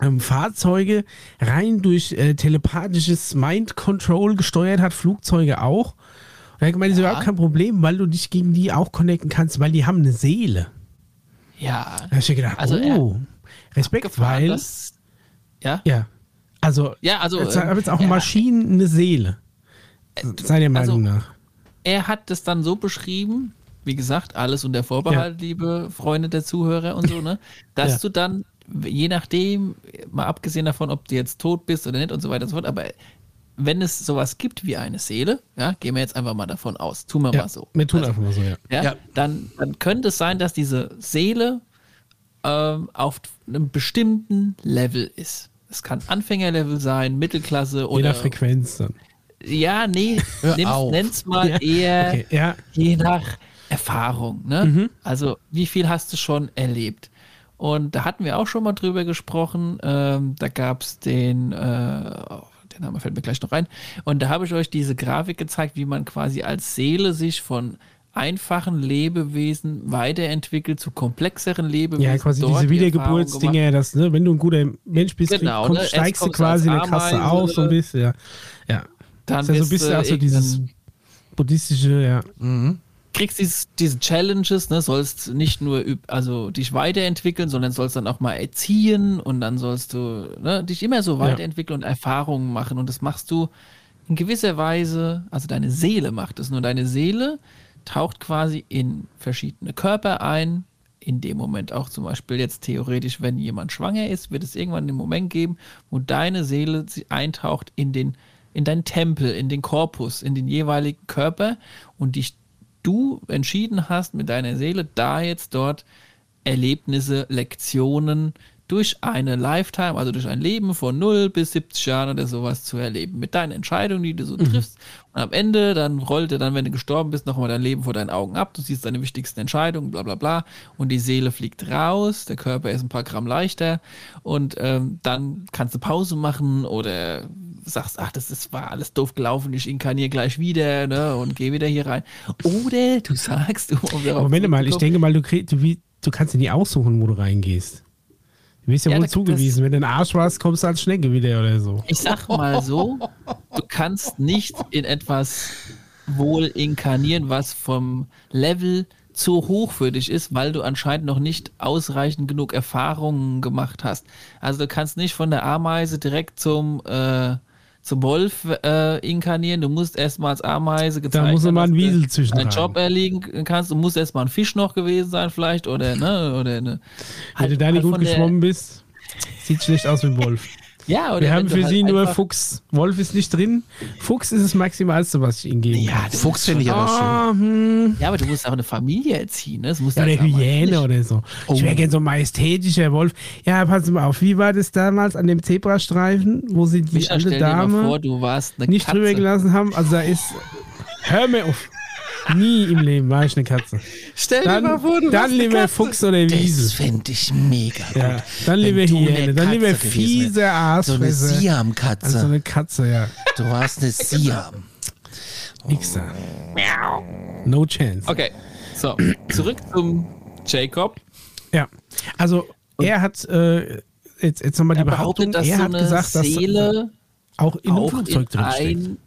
ähm, Fahrzeuge rein durch äh, telepathisches Mind Control gesteuert hat, Flugzeuge auch. Und er hat gemeint, das ist überhaupt kein Problem, weil du dich gegen die auch connecten kannst, weil die haben eine Seele. Ja, Da ich mir gedacht, Also oh, Respekt, weil, das, ja, ja, also, ja, also jetzt äh, haben jetzt auch er- Maschinen eine Seele. Seiner Meinung also- nach. er hat das dann so beschrieben, wie gesagt, alles unter Vorbehalt, liebe Freunde der Zuhörer und so, ne, [laughs] dass Ja. du dann, je nachdem, mal abgesehen davon, ob du jetzt tot bist oder nicht und so weiter und so fort, aber wenn es sowas gibt wie eine Seele, ja, gehen wir jetzt einfach mal davon aus, tun wir Ja, mal so. wir tun Also, einfach mal so, ja. ja, Ja. Dann, dann könnte es sein, dass diese Seele ähm, auf einem bestimmten Level ist. Es kann Anfängerlevel sein, Mittelklasse Je oder. nach Frequenz dann. Ja, nee, nenn's mal Ja, eher okay, ja. je nach Erfahrung. Ne? Mhm. Also, wie viel hast du schon erlebt? Und da hatten wir auch schon mal drüber gesprochen. Ähm, da gab es den, äh, der Name fällt mir gleich noch rein. Und da habe ich euch diese Grafik gezeigt, wie man quasi als Seele sich von einfachen Lebewesen weiterentwickelt zu komplexeren Lebewesen. Ja, quasi diese Wiedergeburtsdinge, dass, ne, wenn du ein guter Mensch bist, genau, kommst, ne? steigst du quasi in der Kasse auf, so ein bisschen, ja. Ja. Dann das ist ja so ein bisschen auch so dieses buddhistische, ja. Mhm. Kriegst diese, diese Challenges, ne, sollst nicht nur also dich weiterentwickeln, sondern sollst dann auch mal erziehen und dann sollst du ne, dich immer so weiterentwickeln ja. und Erfahrungen machen. Und das machst du in gewisser Weise, also deine Seele macht es. Nur deine Seele taucht quasi in verschiedene Körper ein. In dem Moment auch zum Beispiel jetzt theoretisch, wenn jemand schwanger ist, wird es irgendwann den Moment geben, wo deine Seele eintaucht in den in deinen Tempel, in den Korpus, in den jeweiligen Körper und dich du entschieden hast mit deiner Seele, da jetzt dort Erlebnisse, Lektionen durch eine Lifetime, also durch ein Leben von 0 bis 70 Jahren oder sowas zu erleben. Mit deinen Entscheidungen, die du so mhm. triffst. Und am Ende, dann rollt er dann, wenn du gestorben bist, nochmal dein Leben vor deinen Augen ab. Du siehst deine wichtigsten Entscheidungen, bla bla bla. Und die Seele fliegt raus, der Körper ist ein paar Gramm leichter. Und ähm, dann kannst du Pause machen oder sagst, ach, das ist, war alles doof gelaufen, ich inkarniere gleich wieder ne, und gehe wieder hier rein. Oder du [laughs] sagst, du. Moment mal, ich denke mal, du, krieg, du, du kannst dir nie aussuchen, wo du reingehst. Du bist ja, ja wohl zugewiesen. Wenn du einen Arsch warst, kommst du als Schnecke wieder oder so. Ich sag mal so, du kannst nicht in etwas wohl inkarnieren, was vom Level zu hoch für dich ist, weil du anscheinend noch nicht ausreichend genug Erfahrungen gemacht hast. Also du kannst nicht von der Ameise direkt zum äh, zum Wolf äh, inkarnieren. Du musst erstmal als Ameise gezeigt Da muss mal ein Wiesel zwischen einen Job erlegen kannst. Du musst erstmal ein Fisch noch gewesen sein, vielleicht, oder, ne, oder ne. Wenn halt, du da nicht halt gut geschwommen bist, sieht schlecht aus wie ein Wolf. Ja, oder Wir haben für halt sie nur Fuchs. Wolf ist nicht drin. Fuchs ist das Maximalste, was ich ihnen gebe. Ja, Fuchs finde ich aber oh, schön. Hm. Ja, aber du musst auch eine Familie erziehen. Ne? Das muss ja, eine Hyäne oder so. Oh. Ich wäre gerne so ein majestätischer Wolf. Ja, pass mal auf. Wie war das damals an dem Zebrastreifen, wo sie die Micha, alte Dame vor, nicht Katze. drüber gelassen haben? Also da ist... Hör mir auf. Nie im Leben war ich eine Katze. Stell dir dann, mal vor, du Dann lieber Fuchs oder Wiesel. Das fände ich mega gut. Ja, dann lieber Hyäne. Dann lieber fiese Aasfresse. So eine Siam-Katze. Also eine Katze, ja. Du warst eine Siam. Nixer. No chance. Okay, so, zurück zum Jacob. Ja, also er hat, äh, jetzt, jetzt nochmal die Behauptung, dass er so hat gesagt, Seele dass auch in einem Flugzeug drin.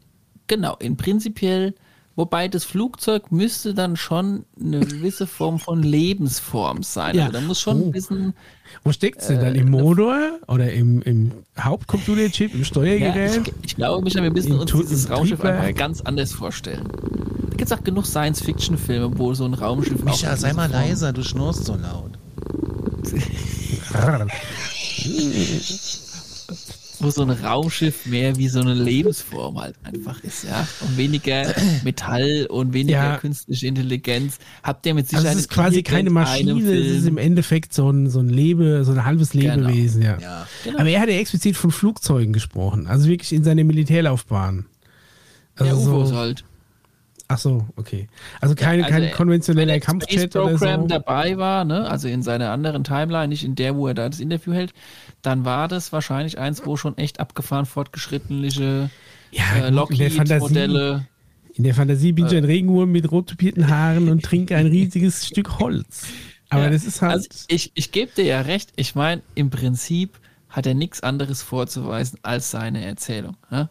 Genau, in prinzipiell Wobei das Flugzeug müsste dann schon eine gewisse Form von Lebensform sein. Ja. Also da muss schon oh. ein bisschen. Wo steckt sie äh, dann? Im Motor oder im, im Hauptcomputerchip, im Steuergerät? Ja, ich, ich, glaube, Micha, wir müssen uns dieses Raumschiff einfach ganz anders vorstellen. Da gibt es auch genug Science-Fiction-Filme, wo so ein Raumschiff. Micha, sei mal leiser, du schnurst so laut. [laughs] [laughs] wo so ein Raumschiff mehr wie so eine Lebensform halt einfach ist, ja. Und weniger Metall und weniger ja. künstliche Intelligenz. Habt ihr mit Sicherheit. Also es ist quasi keine Maschine, es ist im Endeffekt so ein, so ein Lebe, so ein halbes genau. Lebewesen, genau. ja. ja genau. Aber er hat ja explizit von Flugzeugen gesprochen, also wirklich in seiner Militärlaufbahn. Also ja, UFOs so, halt. Ach so, okay. Also keine, also kein konventioneller Kampfjet oder so. dabei war, ne? also in seiner anderen Timeline, nicht in der, wo er da das Interview hält, dann war das wahrscheinlich eins, wo schon echt abgefahren fortgeschrittene ja, äh, Lockheed-Modelle. In der Fantasie bin ich ein Regenwurm mit rot tupierten Haaren und trinke ein [laughs] riesiges Stück Holz. Aber ja, das ist halt. Also ich, ich gebe dir ja recht. Ich meine, im Prinzip hat er nichts anderes vorzuweisen als seine Erzählung. Ne?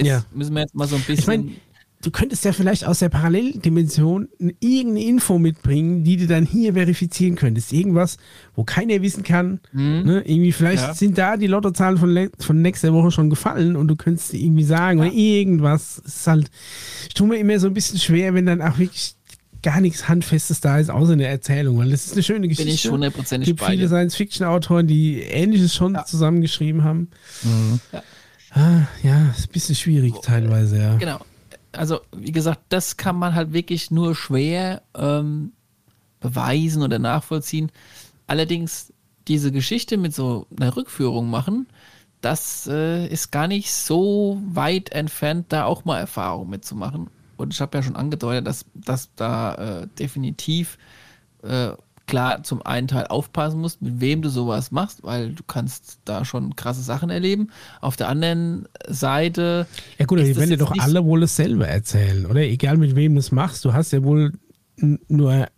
ja. Müssen wir jetzt mal so ein bisschen. Ich mein, du könntest ja vielleicht aus der Paralleldimension irgendeine Info mitbringen, die du dann hier verifizieren könntest. Irgendwas, wo keiner wissen kann. Mhm. Ne? Irgendwie vielleicht ja. sind da die Lottozahlen von, von nächster Woche schon gefallen und du könntest irgendwie sagen ja. oder irgendwas. Es ist halt, ich tue mir immer so ein bisschen schwer, wenn dann auch wirklich gar nichts Handfestes da ist, außer eine Erzählung, weil das ist eine schöne Geschichte. Bin ich hundertprozentig Es gibt viele Science-Fiction-Autoren, die Ähnliches schon ja. zusammengeschrieben haben. Mhm. Ja. Ah, ja, ist ein bisschen schwierig teilweise, ja. Genau also wie gesagt, das kann man halt wirklich nur schwer ähm, beweisen oder nachvollziehen. Allerdings diese Geschichte mit so einer Rückführung machen, das äh, ist gar nicht so weit entfernt, da auch mal Erfahrung mitzumachen. Und ich habe ja schon angedeutet, dass, dass da äh, definitiv äh, klar zum einen Teil aufpassen musst, mit wem du sowas machst, weil du kannst da schon krasse Sachen erleben. Auf der anderen Seite. Ja gut, die werden dir doch alle wohl dasselbe erzählen, oder? Egal mit wem du es machst, du hast ja wohl nur.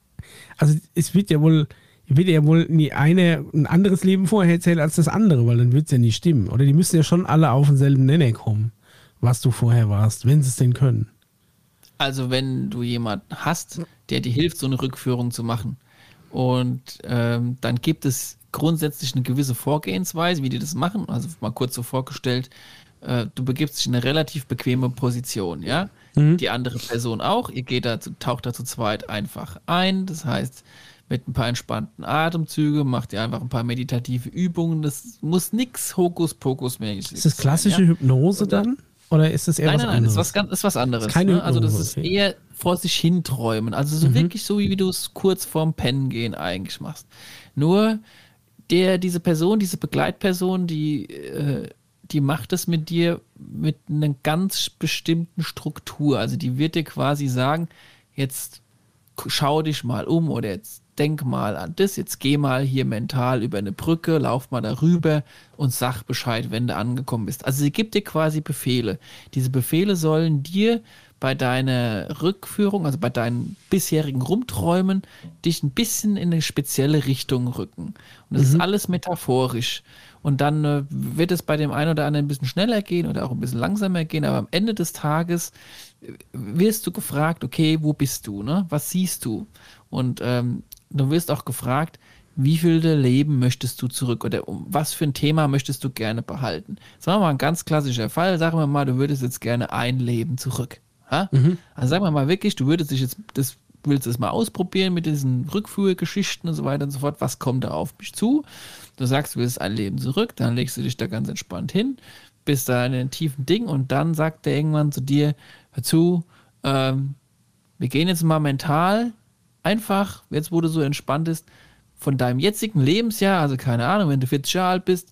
Also es wird ja wohl. Wird ja wohl nie eine ein anderes Leben vorher erzählen als das andere, weil dann wird es ja nicht stimmen. Oder die müssen ja schon alle auf denselben Nenner kommen, was du vorher warst, wenn sie es denn können. Also wenn du jemanden hast, der dir hilft, so eine Rückführung zu machen, und ähm, dann gibt es grundsätzlich eine gewisse Vorgehensweise, wie die das machen. Also mal kurz so vorgestellt, äh, du begibst dich in eine relativ bequeme Position, ja. Mhm. Die andere Person auch. Ihr geht da, taucht da zu zweit einfach ein. Das heißt, mit ein paar entspannten Atemzüge, macht ihr einfach ein paar meditative Übungen. Das muss nichts Hokuspokus-mäßig sein. Ist das klassische sein, ja? Hypnose dann? Oder ist das eher nein, was nein, anderes? Nein, ist was, ist was anderes. Keine ne? Also das ist okay. eher vor sich hin träumen. Also so mhm. wirklich so, wie du es kurz vorm Pennen gehen eigentlich machst. Nur der, diese Person, diese Begleitperson, die, äh, die macht es mit dir mit einer ganz bestimmten Struktur. Also die wird dir quasi sagen, jetzt schau dich mal um oder jetzt denk mal an das, jetzt geh mal hier mental über eine Brücke, lauf mal darüber und sag Bescheid, wenn du angekommen bist. Also sie gibt dir quasi Befehle. Diese Befehle sollen dir bei deiner Rückführung, also bei deinen bisherigen Rumträumen, dich ein bisschen in eine spezielle Richtung rücken. Und das mhm. ist alles metaphorisch. Und dann äh, wird es bei dem einen oder anderen ein bisschen schneller gehen oder auch ein bisschen langsamer gehen, aber am Ende des Tages äh, wirst du gefragt, okay, wo bist du, ne? Was siehst du? Und ähm, du wirst auch gefragt, wie viele Leben möchtest du zurück oder um was für ein Thema möchtest du gerne behalten? Sagen wir mal ein ganz klassischer Fall. Sagen wir mal, du würdest jetzt gerne ein Leben zurück. Mhm. Also sagen wir mal wirklich, du würdest dich jetzt, das willst es mal ausprobieren mit diesen Rückführgeschichten und so weiter und so fort. Was kommt da auf mich zu? Du sagst, du willst ein Leben zurück, dann legst du dich da ganz entspannt hin, bist da in den tiefen Ding und dann sagt er irgendwann zu dir, hör zu, ähm, wir gehen jetzt mal mental einfach, jetzt wo du so entspannt bist, von deinem jetzigen Lebensjahr, also keine Ahnung, wenn du 40 Jahre alt bist,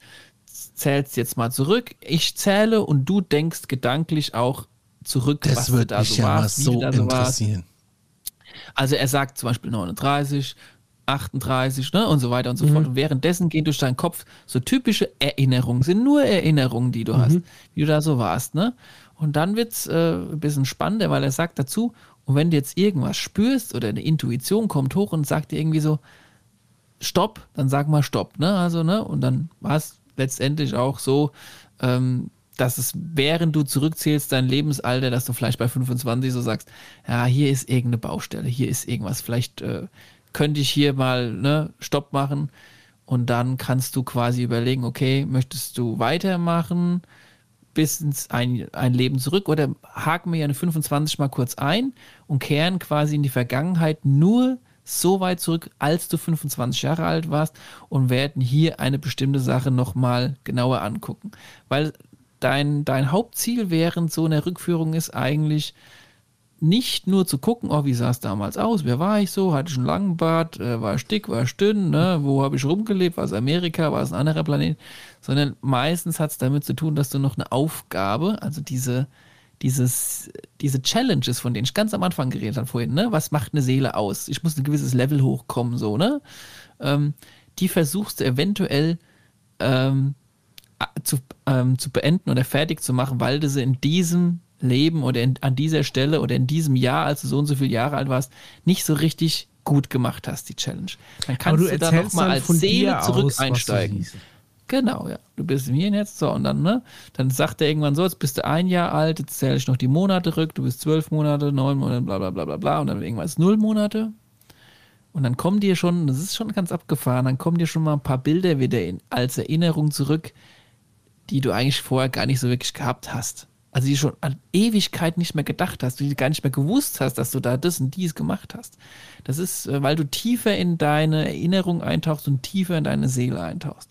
zählst jetzt mal zurück. Ich zähle und du denkst gedanklich auch zurück, das was wird du da so ja warst, so da so interessieren. Warst. Also er sagt zum Beispiel 39, 38 ne, und so weiter und so mhm. fort. Und währenddessen gehen durch deinen Kopf so typische Erinnerungen, sind nur Erinnerungen, die du mhm. hast, wie du da so warst. Ne? Und dann wird es äh, ein bisschen spannender, weil er sagt dazu, und wenn du jetzt irgendwas spürst oder eine Intuition kommt hoch und sagt dir irgendwie so, Stopp, dann sag mal Stopp, ne? Also, ne? Und dann war es letztendlich auch so, ähm, dass es, während du zurückzählst, dein Lebensalter, dass du vielleicht bei 25 so sagst, ja, hier ist irgendeine Baustelle, hier ist irgendwas, vielleicht äh, könnte ich hier mal ne, Stopp machen und dann kannst du quasi überlegen, okay, möchtest du weitermachen? Ins ein, ein Leben zurück oder haken wir eine 25 mal kurz ein und kehren quasi in die Vergangenheit nur so weit zurück, als du 25 Jahre alt warst und werden hier eine bestimmte Sache nochmal genauer angucken. Weil dein, dein Hauptziel während so einer Rückführung ist eigentlich, nicht nur zu gucken, oh, wie sah es damals aus, wer war ich so, hatte ich einen langen Bart, äh, war ich dick, war ich dünn, ne? wo habe ich rumgelebt, war es Amerika, war es ein anderer Planet, sondern meistens hat es damit zu tun, dass du noch eine Aufgabe, also diese, dieses, diese Challenges, von denen ich ganz am Anfang geredet habe vorhin, ne? was macht eine Seele aus? Ich muss ein gewisses Level hochkommen, so, ne? Ähm, die versuchst du eventuell ähm, zu, ähm, zu beenden oder fertig zu machen, weil du sie in diesem Leben oder in, an dieser Stelle oder in diesem Jahr, als du so und so viele Jahre alt warst, nicht so richtig gut gemacht hast, die Challenge. Dann kannst du, du da nochmal als Seele zurück aus, einsteigen. Genau, ja. Du bist im Hier und Jetzt, so, und dann, ne? Dann sagt er irgendwann so, jetzt bist du ein Jahr alt, jetzt zähle ich noch die Monate rück, du bist zwölf Monate, neun Monate, bla bla bla bla bla, und dann irgendwann ist null Monate. Und dann kommen dir schon, das ist schon ganz abgefahren, dann kommen dir schon mal ein paar Bilder wieder in, als Erinnerung zurück, die du eigentlich vorher gar nicht so wirklich gehabt hast also die schon an Ewigkeit nicht mehr gedacht hast, die gar nicht mehr gewusst hast, dass du da das und dies gemacht hast. Das ist, äh, weil du tiefer in deine Erinnerung eintauchst und tiefer in deine Seele eintauchst.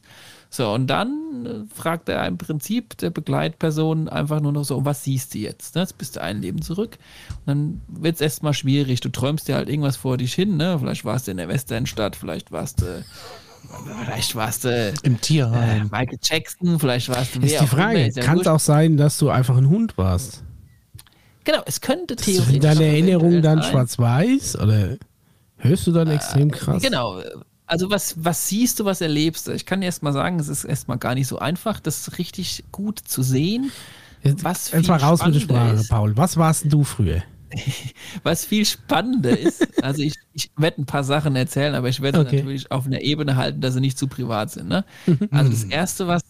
So, und dann äh, fragt er im Prinzip der Begleitperson einfach nur noch so, was siehst du jetzt? Ne? Jetzt bist du ein Leben zurück. Und dann wird es erstmal schwierig. Du träumst dir halt irgendwas vor dich hin, ne? Vielleicht warst du in der Westernstadt, vielleicht warst du Vielleicht warst du im Tierheim. Äh, [laughs] Michael Jackson, vielleicht warst du. Ist die Frage. Kann es auch sein, dass du einfach ein Hund warst? Genau, es könnte theoretisch. Sind deine Erinnerungen dann schwarz-weiß oder Hörst du dann extrem krass? Genau. Also was, was siehst du, was erlebst du? Ich kann erst mal sagen, es ist erstmal gar nicht so einfach, das richtig gut zu sehen. Jetzt, was jetzt mal raus mit der Sprache, ist. Paul. Was warst du früher? [laughs] Was viel spannender ist, also ich, ich werde ein paar Sachen erzählen, aber ich werde Okay. natürlich auf einer Ebene halten, dass sie nicht zu privat sind. Ne? Also das Erste, was,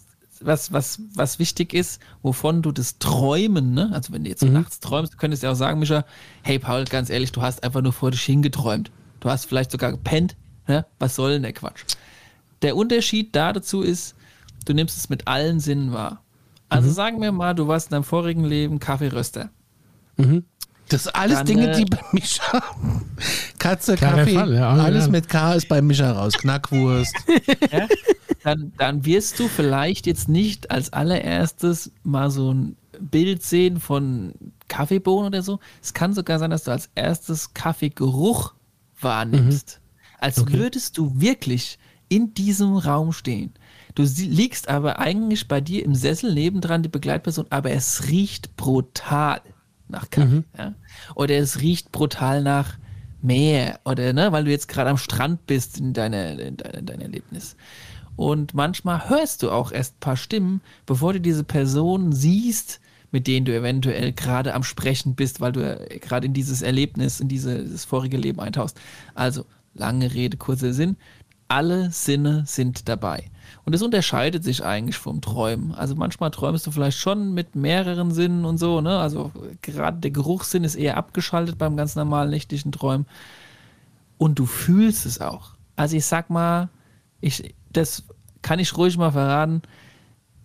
was, was, was wichtig ist, wovon du das Träumen, ne? also wenn du jetzt so nachts träumst, du könntest ja auch sagen, Micha, hey Paul, ganz ehrlich, du hast einfach nur vor dich hingeträumt. Du hast vielleicht sogar gepennt. Ne? Was soll denn der Quatsch? Der Unterschied da dazu ist, du nimmst es mit allen Sinnen wahr. Also sagen wir mal, du warst in deinem vorigen Leben Kaffeeröster. Das sind alles Dann, Dinge, äh, die bei Mischa. [laughs] Katze, Kaffee, Fall, ja, alles ja. mit K ist bei Mischa raus. Knackwurst. [laughs] ja, dann, dann wirst du vielleicht jetzt nicht als allererstes mal so ein Bild sehen von Kaffeebohnen oder so. Es kann sogar sein, dass du als erstes Kaffeegeruch wahrnimmst. Als würdest du wirklich in diesem Raum stehen. Du liegst aber eigentlich bei dir im Sessel nebendran, die Begleitperson, aber es riecht brutal nach Kaffee. Ja? Oder es riecht brutal nach Meer oder ne, weil du jetzt gerade am Strand bist in deiner in deiner, in deinem Erlebnis. Und manchmal hörst du auch erst ein paar Stimmen, bevor du diese Person siehst, mit denen du eventuell gerade am Sprechen bist, weil du äh, gerade in dieses Erlebnis, in dieses vorige Leben eintauchst. Also, lange Rede, kurzer Sinn. Alle Sinne sind dabei. Und es unterscheidet sich eigentlich vom Träumen. Also manchmal träumst du vielleicht schon mit mehreren Sinnen und so, ne? Also gerade der Geruchssinn ist eher abgeschaltet beim ganz normalen nächtlichen Träumen. Und du fühlst es auch. Also ich sag mal, ich, das kann ich ruhig mal verraten.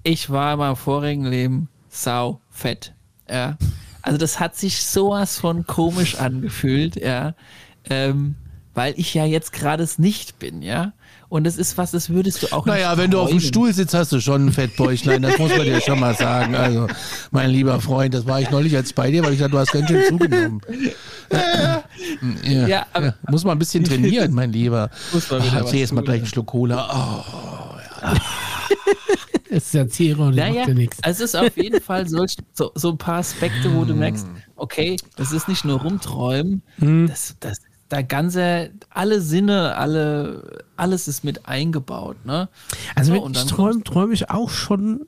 Ich war in meinem vorigen Leben sau fett. Ja. Also das hat sich sowas von komisch angefühlt, ja. Ähm, weil ich ja jetzt gerade es nicht bin, ja. Und das ist was, das würdest du auch Naja, nicht wenn du auf dem. Stuhl sitzt, hast du schon ein Fettbäuchlein. Das muss man dir schon mal sagen. Also, mein lieber Freund, das war ich neulich als bei dir, weil ich sagte, du hast ganz schön zugenommen. Ja, Ja, aber- ja, muss man ein bisschen [laughs] trainieren, mein Lieber. Muss man wieder Ach, jetzt mal gleich ja. einen Schluck Cola. Oh, [laughs] Es ist ja Zero, das Naja, macht ja nichts. also es ist auf jeden Fall solch, so, so ein paar Aspekte, wo du [laughs] merkst, okay, das ist nicht nur rumträumen, das, das, da ganze, alle Sinne, alle, alles ist mit eingebaut, ne? Also und ich träume, träume ich auch schon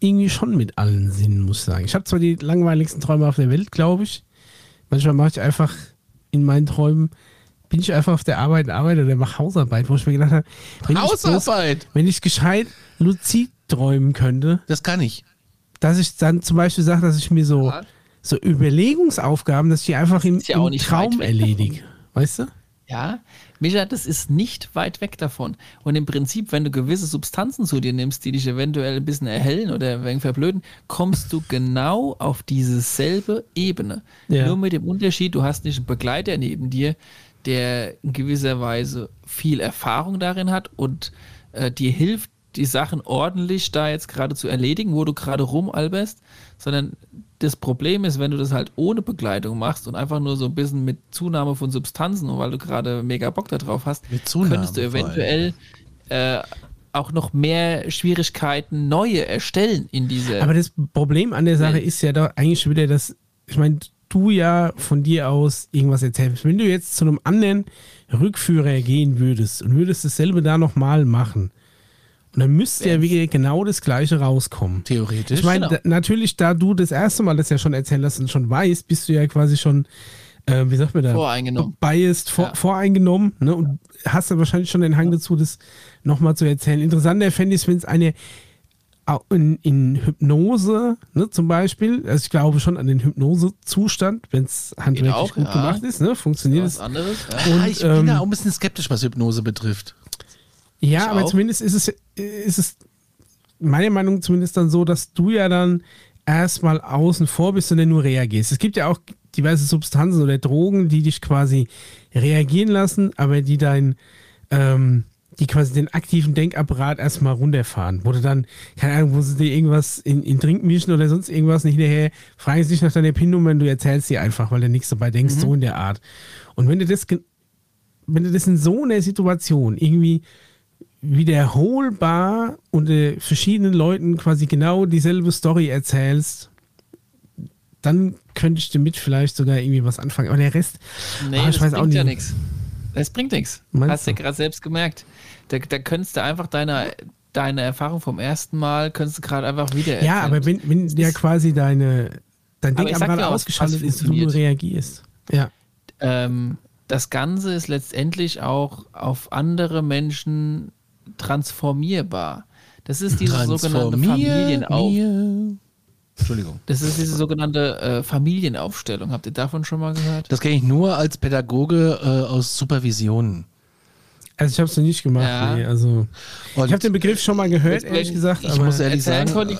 irgendwie schon mit allen Sinnen, muss ich sagen. Ich habe zwar die langweiligsten Träume auf der Welt, glaube ich. Manchmal mache ich einfach in meinen Träumen, bin ich einfach auf der Arbeit, arbeite oder mache Hausarbeit, wo ich mir gedacht habe, wenn, ich, bloß, Hausarbeit. wenn ich gescheit luzid träumen könnte, Das kann ich. dass ich dann zum Beispiel sage, dass ich mir so, Ja. so Überlegungsaufgaben, dass ich die einfach im, ja im Traum erledige. [laughs] Weißt du? Ja, Micha, das ist nicht weit weg davon. Und im Prinzip, wenn du gewisse Substanzen zu dir nimmst, die dich eventuell ein bisschen erhellen oder ein wenig verblöden, kommst du genau auf diese selbe Ebene. Ja. Nur mit dem Unterschied, du hast nicht einen Begleiter neben dir, der in gewisser Weise viel Erfahrung darin hat und äh, dir hilft, die Sachen ordentlich da jetzt gerade zu erledigen, wo du gerade rumalberst, sondern das Problem ist, wenn du das halt ohne Begleitung machst und einfach nur so ein bisschen mit Zunahme von Substanzen und weil du gerade mega Bock da drauf hast, könntest du eventuell äh, auch noch mehr Schwierigkeiten neue erstellen in dieser. Aber das Problem an der Sache ist ja doch eigentlich schon wieder, dass, ich meine, du ja von dir aus irgendwas erzählst. Wenn du jetzt zu einem anderen Rückführer gehen würdest und würdest dasselbe da nochmal machen, und dann müsste ja wieder genau das Gleiche rauskommen. Theoretisch. Ich meine, Genau. natürlich, da du das erste Mal das ja schon erzählt hast und schon weißt, bist du ja quasi schon, äh, wie sagt man da? Voreingenommen. Biased, vor, Ja. voreingenommen. Ne? Und hast dann wahrscheinlich schon den Hang dazu, das nochmal zu erzählen. Interessanter fände ich es, wenn es eine in, in Hypnose, ne, zum Beispiel, also ich glaube schon an den Hypnosezustand, wenn es handwerklich auch, gut ja. gemacht ist, ne, funktioniert es. Ja. ja, und, ich bin ähm, da auch ein bisschen skeptisch, was Hypnose betrifft. Ja, Ich aber auch. zumindest ist es, ist es meiner Meinung zumindest dann so, dass du ja dann erstmal außen vor bist und dann nur reagierst. Es gibt ja auch diverse Substanzen oder Drogen, die dich quasi reagieren lassen, aber die dein, ähm, die quasi den aktiven Denkapparat erstmal runterfahren. Wo du dann, keine Ahnung, wo sie dir irgendwas in, in Trink mischen oder sonst irgendwas nicht hinterher, fragen sie dich nach deiner PIN-Nummer und du erzählst sie einfach, weil du nichts dabei denkst, so in der Art. Und wenn du das, wenn du das in so einer Situation irgendwie wiederholbar unter verschiedenen Leuten quasi genau dieselbe Story erzählst, dann könnte ich damit vielleicht sogar irgendwie was anfangen. Aber der Rest, Nee, das ich weiß auch bringt nicht. ja nichts. Das bringt nichts. Hast du du? gerade selbst gemerkt. Da, da könntest du einfach deine, deine Erfahrung vom ersten Mal, könntest du gerade einfach wieder Ja, aber wenn, wenn ja quasi deine, dein dir auch, ausgeschaltet ist und du reagierst. Ja. ähm, das Ganze ist letztendlich auch auf andere Menschen transformierbar. Das ist diese sogenannte Transformier Familienauf mir. Entschuldigung. das ist diese sogenannte äh, Familienaufstellung. Habt ihr davon schon mal gehört? Das kenne ich nur als Pädagoge äh, aus Supervisionen. Also ich habe es noch nicht gemacht. Ja. Nee, also Und ich habe den Begriff schon mal gehört, ehrlich gesagt. ich aber muss ehrlich Erzählen, sagen,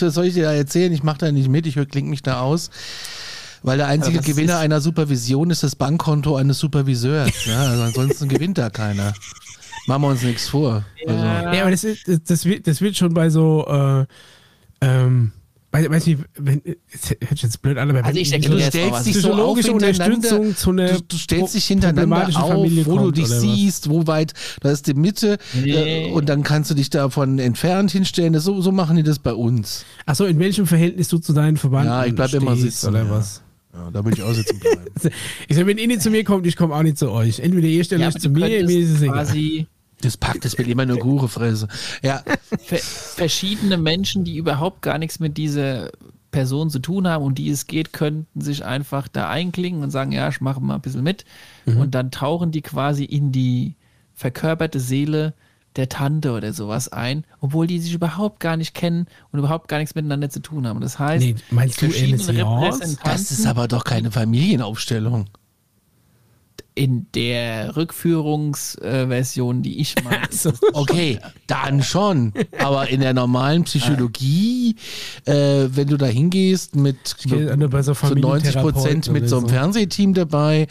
was [laughs] soll ich dir da erzählen? Ich mache da nicht mit, ich klinge mich da aus. Weil der einzige Gewinner einer Supervision ist das Bankkonto eines Superviseurs. Ja, also ansonsten gewinnt da keiner. Machen wir uns nichts vor. Also, Ja, aber das, ist, das, das, wird, das wird schon bei so, äh, ähm, weiß, weiß nicht, wenn, es hört sich jetzt blöd an, aber Also wenn ich erkläre du stellst dich ich- so auf Unterstützung zu einer du, du stellst dich hintereinander auf, Familie wo du kommt, dich oder was? siehst, wo weit, da ist die Mitte Nee. äh, und dann kannst du dich davon entfernt hinstellen. Das, so, so machen die das bei uns. Achso, in welchem Verhältnis du zu deinen Verwandten Ja, ich bleib immer sitzen, Oder ja. was? Ja, da will ich auch sitzen bleiben. [laughs] Ich sag, wenn ihr nicht zu mir kommt, ich komme auch nicht zu euch. Entweder ihr stellt Ja, euch zu du mir, mir ist es egal. quasi Das packt, das will immer nur Kuchen fressen. Ja, [laughs] ver verschiedene Menschen, die überhaupt gar nichts mit dieser Person zu tun haben und die es geht, könnten sich einfach da einklinken und sagen, ja, ich mache mal ein bisschen mit. Mhm. Und dann tauchen die quasi in die verkörperte Seele der Tante oder sowas ein, obwohl die sich überhaupt gar nicht kennen und überhaupt gar nichts miteinander zu tun haben. Das heißt, Nee, meinst du? Repräsentanten das ist aber doch keine Familienaufstellung. In der Rückführungsversion, die ich meine, So. Okay, dann schon. Aber in der normalen Psychologie, äh, wenn du da hingehst mit bei so zu 90 Prozent mit so einem so. Fernsehteam dabei,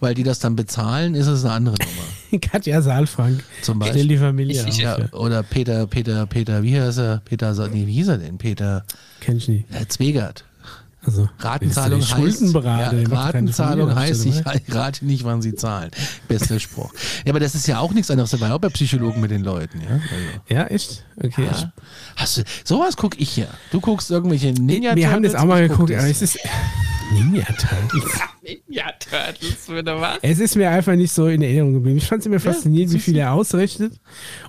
weil die das dann bezahlen, ist es eine andere Nummer. [laughs] Katja Saalfrank. Zum Stell Beispiel. die Familie Ich- Ja, oder Peter, Peter, Peter, wie heißt er? Peter, nee, wie hieß er denn? Peter Kenn ich nicht. äh, Zwegert. Also, Ratenzahlung heißt, Schuldenberater. ja, Ratenzahlung heißt, ich rate nicht, wann sie zahlen. Bester Spruch. Ja, aber das ist ja auch nichts anderes. Das war ja auch bei Psychologen mit den Leuten. Ja, also. Ja, echt? Okay. Ja. Hast du, sowas guck ich ja. Du guckst irgendwelche Ninja Wir haben das auch mal geguckt, aber es ist. Ninja Turtles. [laughs] ja, Turtles würde was? Es ist mir einfach nicht so in Erinnerung geblieben. Ich fand es immer faszinierend, wie viel er ausrechnet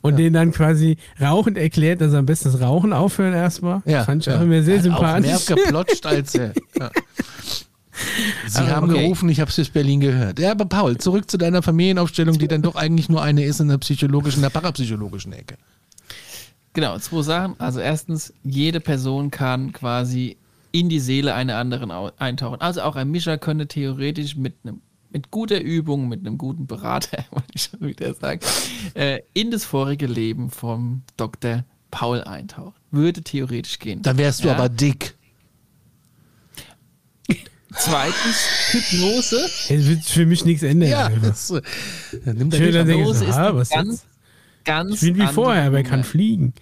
und den dann quasi rauchend erklärt, dass er am besten das Rauchen aufhören erstmal. Ja, fand ich ja. auch immer sehr Er hat Auch mehr sympathisch. geplotscht als er. [laughs] Ja. Sie Aber haben okay. gerufen, ich habe es aus Berlin gehört. Ja, aber Paul, zurück zu deiner Familienaufstellung, die dann doch eigentlich nur eine ist in der psychologischen, in der parapsychologischen Ecke. Genau, zwei Sachen. Also erstens, jede Person kann quasi in die Seele einer anderen au- eintauchen. Also auch ein Mischer könnte theoretisch mit einem mit guter Übung, mit einem guten Berater, [laughs] wollte ich schon wieder sagen, äh, in das vorige Leben vom Dr. Paul eintauchen. Würde theoretisch gehen. Dann wärst du Ja. aber dick. Zweitens, Hypnose. Es wird für mich nichts ändern. Ja, das, äh, dann nimmt Schön, er- Hypnose so, ist ah, was ganz, jetzt? ganz Ich bin wie vorher, aber er kann fliegen.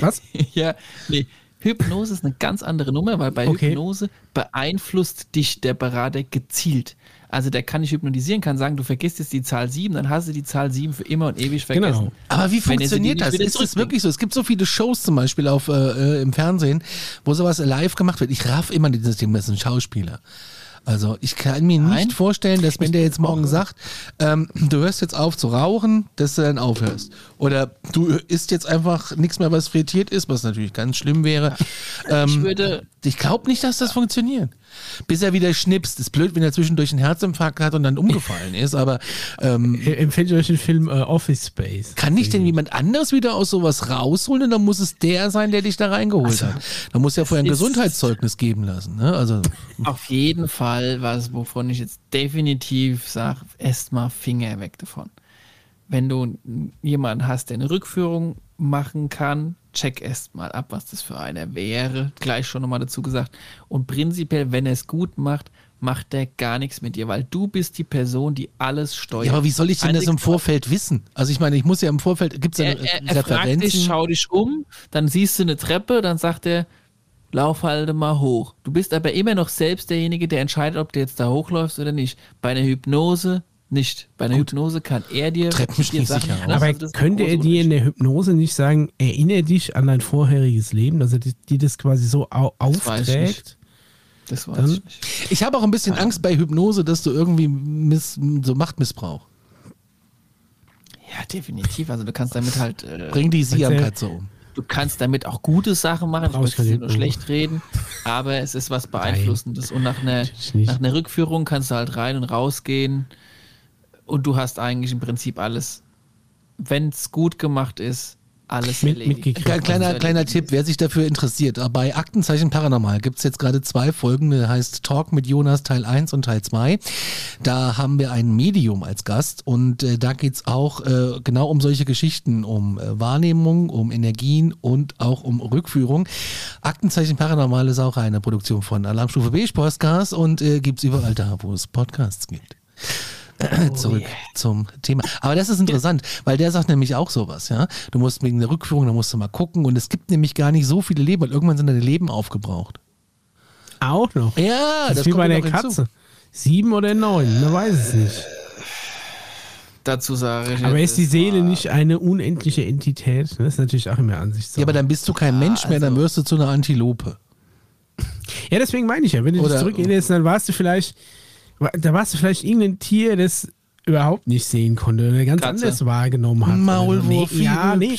Was? [laughs] Ja, nee. Hypnose ist eine ganz andere Nummer, weil bei Okay. Hypnose beeinflusst dich der Berater gezielt. Also der kann dich hypnotisieren, kann sagen, du vergisst jetzt die Zahl 7, dann hast du die Zahl 7 für immer und ewig vergessen. Genau. Aber wie er funktioniert das? Ist es wirklich so? Es gibt so viele Shows zum Beispiel auf, äh, äh, im Fernsehen, wo sowas live gemacht wird. Ich raff immer dieses Ding, das ist ein Schauspieler. Also ich kann mir Nein. nicht vorstellen, dass wenn der jetzt morgen sagt, ähm, du hörst jetzt auf zu rauchen, dass du dann aufhörst. Oder du isst jetzt einfach nichts mehr, was frittiert ist, was natürlich ganz schlimm wäre. Ähm, Ich würde, ich glaube nicht, dass das funktioniert. Bis er wieder schnipst. Ist blöd, wenn er zwischendurch einen Herzinfarkt hat und dann umgefallen ist, aber ähm, Äh, Empfehle ich euch den Film äh, Office Space. kann nicht denn jemand anders wieder aus sowas rausholen und dann muss es der sein, der dich da reingeholt hat. Da muss ja vorher ein Gesundheitszeugnis geben lassen. Ne? Also auf jeden Fall was, wovon ich jetzt definitiv sage, erst mal Finger weg davon. Wenn du jemanden hast, der eine Rückführung machen kann, check erst mal ab, was das für einer wäre. Gleich schon nochmal dazu gesagt. Und prinzipiell, wenn er es gut macht, macht er gar nichts mit dir, weil du bist die Person, die alles steuert. ja, aber wie soll ich denn das im Einzig- Vorfeld wissen? Also ich meine, ich muss ja im Vorfeld, gibt es ja er, er, er fragt Referenzen? dich, schau dich um, dann siehst du eine Treppe, dann sagt er, lauf halt mal hoch. Du bist aber immer noch selbst derjenige, der entscheidet, ob du jetzt da hochläufst oder nicht. Bei einer Hypnose nicht. Bei einer Hypnose kann er dir, dir nicht sicher auf. lassen. Aber Also könnte er dir in der Hypnose nicht sagen, erinnere dich an dein vorheriges Leben, dass er die, die das quasi so au weiß ich aufträgt? Das weiß ich nicht. Ich habe auch ein bisschen Angst bei Hypnose, dass du irgendwie miss, so Machtmissbrauch. Ja, definitiv. Also du kannst damit halt. Äh, Bring die Erzähl. Siam-Katze um. Du kannst damit auch gute Sachen machen. Möchte sie keine nur schlecht reden, aber es ist was Beeinflussendes. Und nach einer, nicht. nach einer Rückführung kannst du halt rein und rausgehen und du hast eigentlich im Prinzip alles, wenn es gut gemacht ist, alles Mit- erledigt. mitgekriegt. Kleiner, kleiner, Tipp, wer sich dafür interessiert. Bei Aktenzeichen Paranormal gibt es jetzt gerade zwei Folgen, der heißt Talk mit Jonas Teil 1 und Teil 2. Da haben wir ein Medium als Gast und äh, da geht's auch äh, genau um solche Geschichten, um äh, Wahrnehmung, um Energien und auch um Rückführung. Aktenzeichen Paranormal ist auch eine Produktion von Alarmstufe B Podcast und äh, gibt's überall da, wo es Podcasts gibt. [clears throat] Zurück zum Thema. Aber das ist interessant, weil der sagt nämlich auch sowas, ja. Du musst wegen der Rückführung, da musst du mal gucken und es gibt nämlich gar nicht so viele Leben, weil irgendwann sind deine Leben aufgebraucht. Auch noch. Ja, das ist wie bei der hinzu. Katze. Sieben oder neun, man weiß es nicht. Dazu sage ich. Aber ist die Seele nicht eine unendliche Entität? Das ist natürlich auch immer Ansichtssache. Ja, aber dann bist du kein Mensch mehr, dann also- wirst du zu einer Antilope. Ja, deswegen meine ich ja, wenn du dich zurückerinnerst, dann warst du vielleicht, da warst du vielleicht irgendein Tier, das überhaupt nicht sehen konnte oder ganz Katze. anders wahrgenommen hat. Maulwurf, nee, Ja, nee.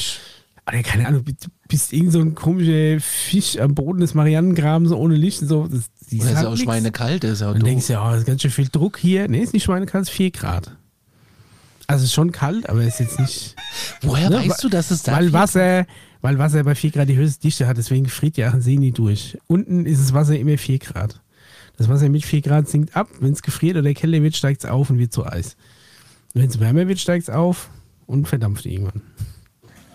Oder keine Ahnung, du bist irgend so ein komischer Fisch am Boden des Marianengrabens so ohne Licht und so. Das, Oder ist halt ja auch schweinekalt, ist auch Und denkst ja, oh, das ist ganz schön viel Druck hier. Nee, ist nicht schweinekalt, es ist 4 Grad. Also es ist schon kalt, aber es ist jetzt nicht. Woher Ne, weißt du, dass es da Weil Wasser, weil Wasser bei 4 Grad die höchste Dichte hat, deswegen friert ja ein See nie durch. Unten ist das Wasser immer 4 Grad. Das Wasser mit 4 Grad sinkt ab, wenn es gefriert oder kälter wird, steigt es auf und wird zu Eis. Wenn es wärmer wird, steigt es auf und verdampft irgendwann.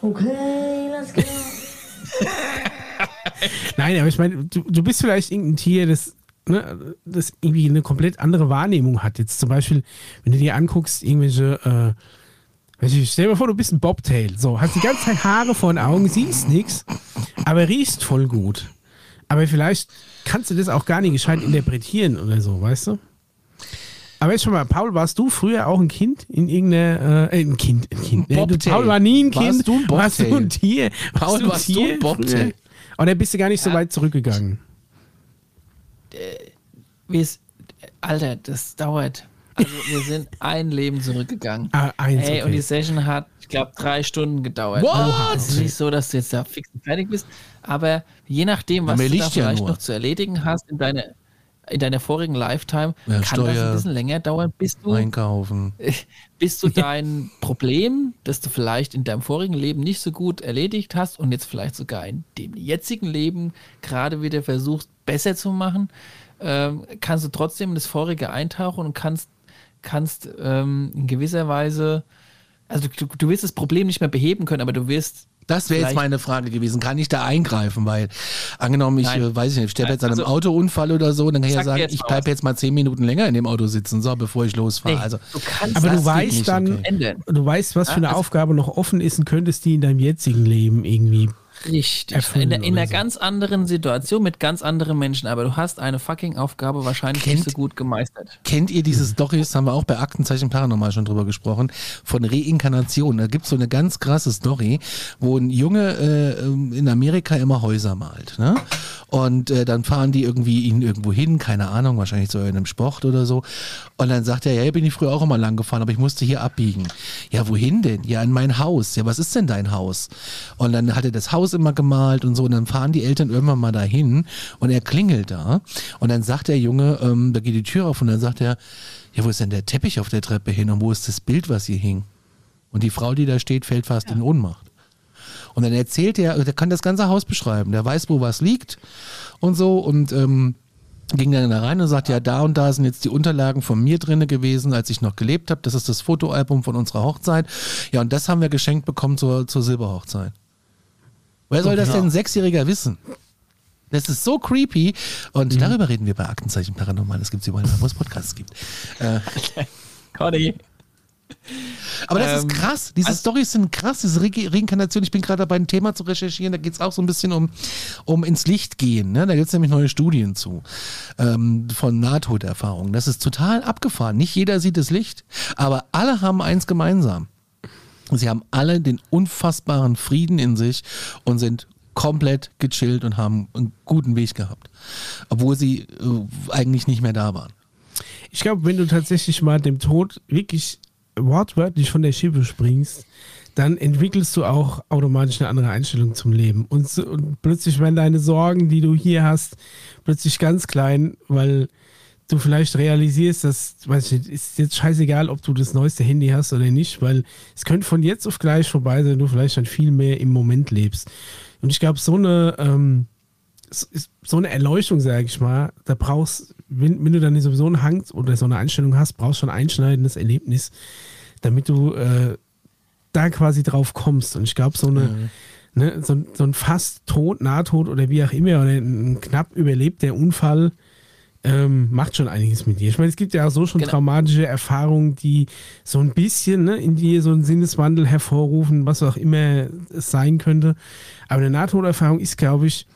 Okay, let's go. [laughs] Nein, aber ich meine, du, du bist vielleicht irgendein Tier, das, ne, das irgendwie eine komplett andere Wahrnehmung hat. Jetzt zum Beispiel, wenn du dir anguckst, irgendwelche, äh, ich, stell dir mal vor, du bist ein Bobtail. So, hast die ganze Zeit Haare vor den Augen, siehst nichts, aber riechst voll gut. Aber vielleicht kannst du das auch gar nicht gescheit interpretieren oder so, weißt du? Aber jetzt schon mal, Paul, warst du früher auch ein Kind in irgendeiner, äh, ein Kind, ein Kind. Ein Ne, du, Bobtail. Paul war nie ein Warst Kind. du ein warst du Bobtail? ein Tier? Paul, ein warst du ein Bobtail? Oder bist du gar nicht so weit zurückgegangen? Wie es, Alter, das dauert. Also wir sind ein Leben zurückgegangen. Ah, eins, Ey, okay. und die Session hat, glaube, drei Stunden gedauert. What? Es ist nicht so, dass du jetzt da fix und fertig bist, aber je nachdem, was du da ja vielleicht nur. noch zu erledigen hast in, deine, in deiner vorigen Lifetime, Ja, kann das Steuer, ein bisschen länger dauern, bis du, Einkaufen. [laughs] bis du dein Problem, das du vielleicht in deinem vorigen Leben nicht so gut erledigt hast und jetzt vielleicht sogar in dem jetzigen Leben gerade wieder versuchst, besser zu machen, ähm, kannst du trotzdem in das vorige eintauchen und kannst, kannst ähm, in gewisser Weise, also du, du wirst das Problem nicht mehr beheben können, aber du wirst Das wäre jetzt meine Frage gewesen. Kann ich da eingreifen? Weil, angenommen, ich Nein. äh, weiß ich nicht, sterbe jetzt an einem also- Autounfall oder so, dann kann ich ja sagen, jetzt ich mal bleibe jetzt mal zehn Minuten länger in dem Auto sitzen, so, bevor ich losfahre. Nee, Also, du kannst Aber das du weißt nicht, dann, okay. du weißt, was für eine Ja, also- Aufgabe noch offen ist und könntest die in deinem jetzigen Leben irgendwie. Richtig. erfüllen In, in einer so. ganz anderen Situation mit ganz anderen Menschen, aber du hast eine fucking Aufgabe wahrscheinlich Kennt- nicht so gut gemeistert. Kennt ihr diese Stories, haben wir auch bei Aktenzeichen Paranormal schon drüber gesprochen, von Reinkarnation. Da gibt's so eine ganz krasse Story, wo ein Junge äh, ähm, in Amerika immer Häuser malt. Ne? Und äh, dann fahren die irgendwie ihn irgendwo hin, keine Ahnung, wahrscheinlich in einem Sport oder so. Und dann sagt er, ja, hier bin ich früher auch immer lang gefahren, aber ich musste hier abbiegen. Ja, wohin denn? Ja, in mein Haus. Ja, was ist denn dein Haus? Und dann hat er das Haus immer gemalt und so. Und dann fahren die Eltern irgendwann mal dahin und er klingelt da. Und dann sagt der Junge, ähm, da geht die Tür auf und dann sagt er, ja, wo ist denn der Teppich auf der Treppe hin und wo ist das Bild, was hier hing? Und die Frau, die da steht, fällt fast in Ohnmacht. Und dann erzählt er, der kann das ganze Haus beschreiben. Der weiß, wo was liegt und so. Und ähm, ging dann da rein und sagt, ja, da und da sind jetzt die Unterlagen von mir drinne gewesen, als ich noch gelebt habe. Das ist das Fotoalbum von unserer Hochzeit. Ja, und das haben wir geschenkt bekommen zur, zur Silberhochzeit. Wer soll das denn ein Sechsjähriger wissen? Das ist so creepy. Und darüber reden wir bei Aktenzeichen Paranormal. Das gibt es überall, wo es Podcasts gibt. Äh, [laughs] Conny. aber das Ähm, ist krass. Diese Storys sind krass. Diese Re Reinkarnation. Ich bin gerade dabei, ein Thema zu recherchieren. Da geht es auch so ein bisschen um, um ins Licht gehen. Ne? Da gibt es nämlich neue Studien zu ähm, von Nahtoderfahrungen. Das ist total abgefahren. Nicht jeder sieht das Licht, aber alle haben eins gemeinsam. Sie haben alle den unfassbaren Frieden in sich und sind komplett gechillt und haben einen guten Weg gehabt. Obwohl sie äh, eigentlich nicht mehr da waren. Ich glaube, wenn du tatsächlich mal dem Tod wirklich wortwörtlich von der Schippe springst, dann entwickelst du auch automatisch eine andere Einstellung zum Leben. Und, so, und plötzlich werden deine Sorgen, die du hier hast, plötzlich ganz klein, weil du vielleicht realisierst, dass, weiß ich, ist jetzt scheißegal, ob du das neueste Handy hast oder nicht, weil es könnte von jetzt auf gleich vorbei sein, du vielleicht dann viel mehr im Moment lebst. Und ich glaube, so eine, ähm, so eine Erleuchtung, sage ich mal, da brauchst, wenn, wenn du dann sowieso einen Hang oder so eine Einstellung hast, brauchst du schon ein einschneidendes Erlebnis, damit du äh, da quasi drauf kommst. Und ich glaube, so eine, mhm. ne, so, so, ein fast Tod, Nahtod oder wie auch immer, oder ein knapp überlebter Unfall, ähm, macht schon einiges mit dir. Ich meine, es gibt ja auch so schon genau. traumatische Erfahrungen, die so ein bisschen ne, in dir so einen Sinneswandel hervorrufen, was auch immer es sein könnte. Aber eine Nahtoderfahrung ist, glaube ich,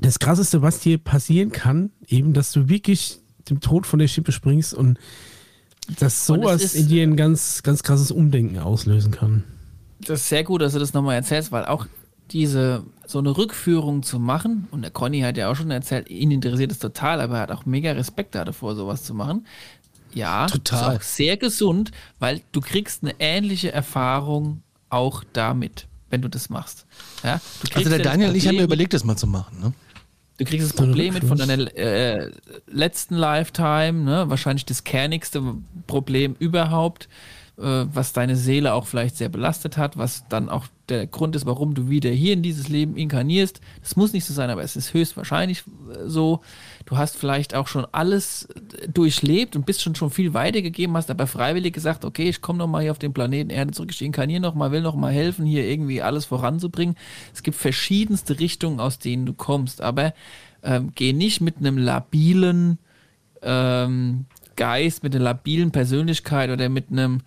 das Krasseste, was dir passieren kann, eben, dass du wirklich dem Tod von der Schippe springst und dass sowas ist, in dir ein ganz, ganz krasses Umdenken auslösen kann. Das ist sehr gut, dass du das nochmal erzählst, weil auch diese, so eine Rückführung zu machen, und der Conny hat ja auch schon erzählt, ihn interessiert es total, aber er hat auch mega Respekt davor, sowas zu machen. Ja, total. Ist auch sehr gesund, weil du kriegst eine ähnliche Erfahrung auch damit, wenn du das machst. Ja, also der Daniel und ich haben ja überlegt, das mal zu machen. Ne? Du kriegst das Problem mit von deiner äh, letzten Lifetime, ne? wahrscheinlich das kernigste Problem überhaupt, was deine Seele auch vielleicht sehr belastet hat, was dann auch der Grund ist, warum du wieder hier in dieses Leben inkarnierst. Das muss nicht so sein, aber es ist höchstwahrscheinlich äh, so. Du hast vielleicht auch schon alles äh, durchlebt und bist schon schon viel weitergegeben, hast aber freiwillig gesagt, okay, ich komme nochmal hier auf den Planeten Erde zurück, ich inkarniere nochmal, will nochmal helfen, hier irgendwie alles voranzubringen. Es gibt verschiedenste Richtungen, aus denen du kommst, aber ähm, geh nicht mit einem labilen ähm, Geist, mit einer labilen Persönlichkeit oder mit einem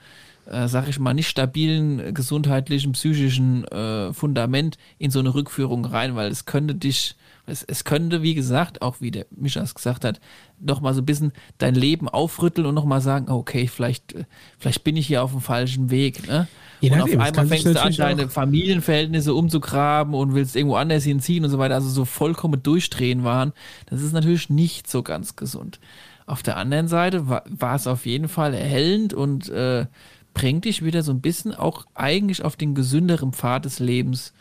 äh, sag ich mal, nicht stabilen gesundheitlichen, psychischen äh, Fundament in so eine Rückführung rein, weil es könnte dich, es, es könnte, wie gesagt, auch wie der Mischas gesagt hat, nochmal so ein bisschen dein Leben aufrütteln und nochmal sagen, okay, vielleicht, äh, vielleicht bin ich hier auf dem falschen Weg. Ne? und auf einmal fängst du an, deine Familienverhältnisse umzugraben und willst irgendwo anders hinziehen und so weiter, also so vollkommen durchdrehen waren. Das ist natürlich nicht so ganz gesund. Auf der anderen Seite war, es auf jeden Fall erhellend und äh, bringt dich wieder so ein bisschen auch eigentlich auf den gesünderen Pfad des Lebens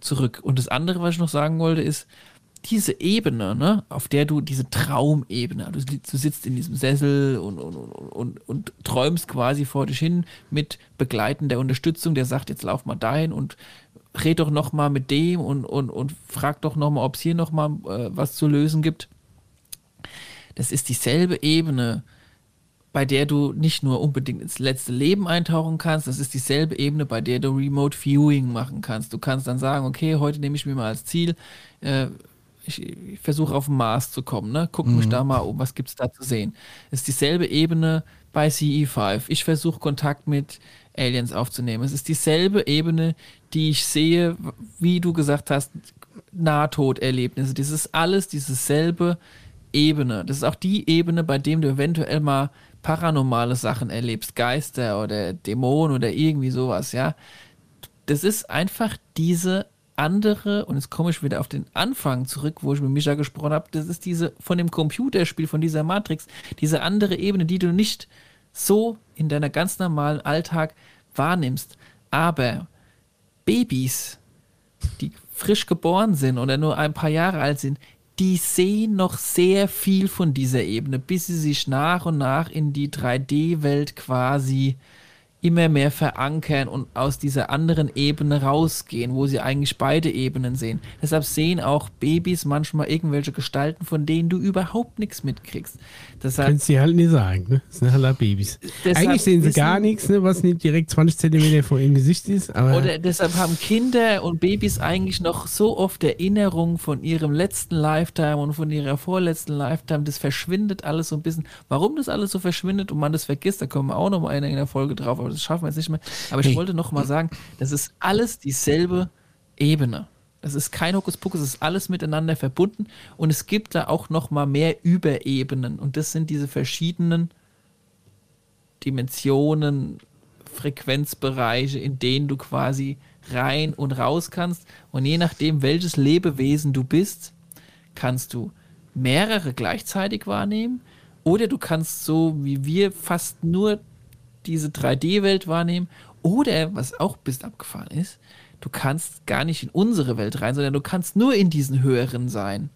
zurück. Und das andere, was ich noch sagen wollte, ist, diese Ebene, ne, auf der du, diese Traumebene, du, du sitzt in diesem Sessel und, und, und, und, träumst quasi vor dich hin mit begleitender Unterstützung, der sagt, jetzt lauf mal dahin und red doch noch mal mit dem und, und, und frag doch noch mal, ob es hier noch mal äh, was zu lösen gibt. Das ist dieselbe Ebene, bei der du nicht nur unbedingt ins letzte Leben eintauchen kannst, das ist dieselbe Ebene, bei der du Remote Viewing machen kannst. Du kannst dann sagen, okay, heute nehme ich mir mal als Ziel, äh, ich, ich versuche auf den Mars zu kommen, ne? guck mhm. mich da mal um, was gibt es da zu sehen. Es ist dieselbe Ebene bei CE5. Ich versuche Kontakt mit Aliens aufzunehmen. Es ist dieselbe Ebene, die ich sehe, wie du gesagt hast, Nahtoderlebnisse. Das ist alles dieselbe Ebene. Das ist auch die Ebene, bei dem du eventuell mal paranormale Sachen erlebst, Geister oder Dämonen oder irgendwie sowas, ja. Das ist einfach diese andere, und jetzt komme ich wieder auf den Anfang zurück, wo ich mit Misha gesprochen habe, das ist diese von dem Computerspiel, von dieser Matrix, diese andere Ebene, die du nicht so in deiner ganz normalen Alltag wahrnimmst. Aber Babys, die frisch geboren sind oder nur ein paar Jahre alt sind, die sehen noch sehr viel von dieser Ebene, bis sie sich nach und nach in die 3D-Welt quasi immer mehr verankern und aus dieser anderen Ebene rausgehen, wo sie eigentlich beide Ebenen sehen. Deshalb sehen auch Babys manchmal irgendwelche Gestalten, von denen du überhaupt nichts mitkriegst. Deshalb, Können sie halt nicht sagen, ne? Das sind halt Babys. Eigentlich sehen sie gar nichts, ne, was nicht direkt 20 Zentimeter vor ihrem Gesicht ist. oder deshalb haben Kinder und Babys eigentlich noch so oft Erinnerungen von ihrem letzten Lifetime und von ihrer vorletzten Lifetime. Das verschwindet alles so ein bisschen. Warum das alles so verschwindet und man das vergisst, da kommen wir auch noch mal in der Folge drauf, aber das schaffen wir jetzt nicht mehr. Aber ich hey. wollte noch mal sagen, das ist alles dieselbe Ebene. Das ist kein Hokuspokus, es ist alles miteinander verbunden und es gibt da auch noch mal mehr Überebenen und das sind diese verschiedenen Dimensionen, Frequenzbereiche, in denen du quasi rein und raus kannst. Und je nachdem, welches Lebewesen du bist, kannst du mehrere gleichzeitig wahrnehmen. Oder du kannst so wie wir fast nur diese 3D-Welt wahrnehmen. Oder, was auch bis abgefahren ist, du kannst gar nicht in unsere Welt rein, sondern du kannst nur in diesen höheren sein.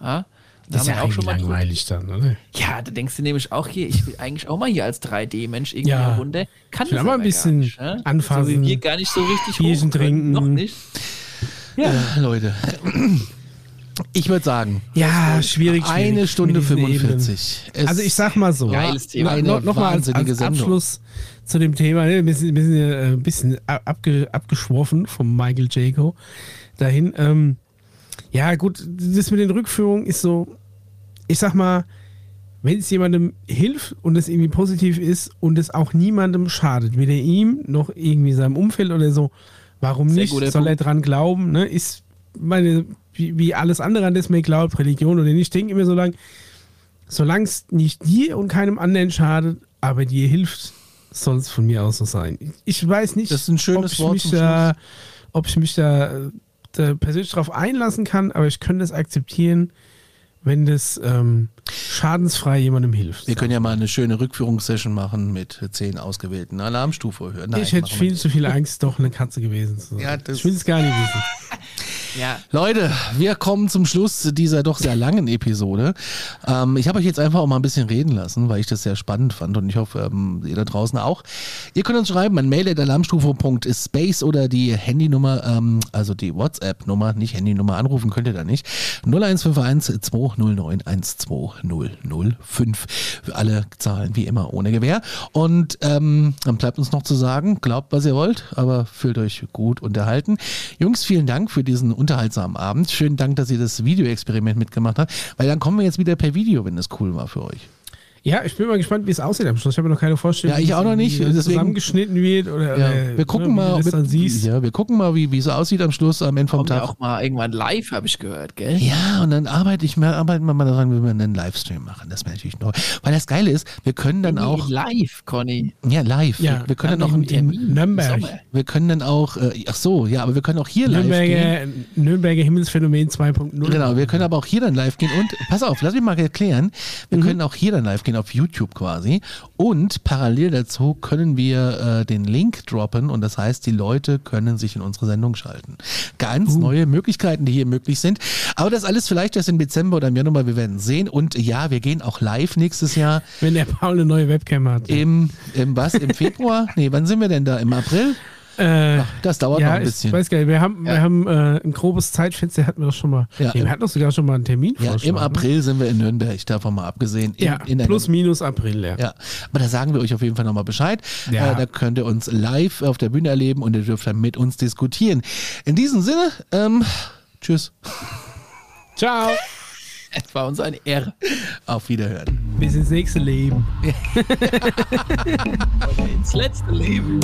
Ja? Das ist ja auch schon mal langweilig dann, oder? Ja, da denkst du nämlich auch hier, ich will eigentlich auch mal hier als 3D-Mensch irgendwie Ja. eine Runde. Kann Ich will mal ein bisschen nicht, ne? anfassen, So wie wir gar nicht so richtig Bierchen trinken. Noch nicht. Äh, Leute. Ich würde sagen, Ja, schwierig. eine schwierig Stunde mit diesen 45. Es- Also ich sag mal so, Geiles Thema. Eine noch, noch mal als, als. Abschluss zu dem Thema, wir sind, wir sind äh, ein bisschen ab- abge, abgeschworfen vom Michael Jaco dahin. Ähm, ja gut, das mit den Rückführungen ist so, ich sag mal, wenn es jemandem hilft und es irgendwie positiv ist und es auch niemandem schadet, weder ihm noch irgendwie seinem Umfeld oder so, warum Sehr nicht? Soll er Punkt. dran glauben? Ne? Ist meine, wie, wie alles andere, an das man glaubt, Religion oder nicht, ich denke immer so lang, solange es nicht dir und keinem anderen schadet, aber dir hilft, soll es von mir aus so sein. Ich weiß nicht, Das ist ein schönes ob ich Wort mich da, ob ich mich da, da persönlich drauf einlassen kann, aber ich könnte es akzeptieren, wenn das ähm, schadensfrei jemandem hilft. Wir können ja mal eine schöne Rückführungssession machen mit zehn ausgewählten Alarmstufe hören. Ich hätte viel zu viel Angst, doch eine Katze gewesen zu sein. Ja, das- ich will es gar nicht wissen. [laughs] Ja, Leute, wir kommen zum Schluss dieser doch sehr langen Episode. Ähm, ich habe euch jetzt einfach auch mal ein bisschen reden lassen, weil ich das sehr spannend fand und ich hoffe, ähm, ihr da draußen auch. Ihr könnt uns schreiben an mail.alarmstufe.space oder die Handynummer, ähm, also die WhatsApp-Nummer, nicht Handynummer anrufen könnt ihr da nicht. 0151 209 12005. Für alle Zahlen wie immer ohne Gewähr. Und ähm, dann bleibt uns noch zu sagen, glaubt, was ihr wollt, aber fühlt euch gut unterhalten. Jungs, vielen Dank für diesen unterhaltsamen Abend. Schönen Dank, dass ihr das Videoexperiment mitgemacht habt, weil dann kommen wir jetzt wieder per Video, wenn es cool war für euch. Ja, ich bin mal gespannt, wie es aussieht am Schluss. Ich habe noch keine Vorstellung, Ja, ich auch noch nicht, wie deswegen- zusammengeschnitten wird. Oder, Ja, oder, wir gucken ne, mal, ob dann siehst. ja, wir gucken mal, wie, wie es aussieht am Schluss, am Ende vom kommt ja Tag. auch mal irgendwann live, habe ich gehört, gell? Ja, und dann arbeite ich mal, arbeiten wir mal daran, wie wir einen Livestream machen. Das wäre natürlich neu. Weil das Geile ist, wir können dann auch, live, Conny. ja, live. Ja, wir, wir können dann dann auch, in Termin. Nürnberg. Sommer. wir können dann auch, äh, ach so, ja, aber wir können auch hier live gehen. Nürnberger, Nürnberger Himmelsphänomen 2.0. Genau, wir können aber auch hier dann live gehen und pass auf, lass mich mal erklären. Wir können auch hier dann live gehen auf YouTube quasi und parallel dazu können wir äh, den Link droppen und das heißt, die Leute können sich in unsere Sendung schalten. Ganz neue Möglichkeiten, die hier möglich sind. Aber das alles vielleicht erst im Dezember oder im Januar, wir werden sehen. Und ja, wir gehen auch live nächstes Jahr Wenn der Paul eine neue Webcam hat. im, im was? Im Februar? Nee, wann sind wir denn da? Im April? Äh, Das dauert noch ja, ein ich bisschen. weiß gar nicht. Wir haben, wir haben äh, ein grobes Zeitfenster, hatten wir doch schon mal. Ja. nee, wir hatten doch sogar schon mal einen Termin Ja, im April sind wir in Nürnberg, davon mal abgesehen. In, Ja, in plus minus April, ja. Ja, aber da sagen wir euch auf jeden Fall nochmal Bescheid. Ja. Äh, da könnt ihr uns live auf der Bühne erleben und ihr dürft dann mit uns diskutieren. In diesem Sinne, ähm, tschüss, Ciao. [laughs] Es war uns eine Ehre. auf Wiederhören. Bis ins nächste Leben. [laughs] [laughs] Ins letzte Leben.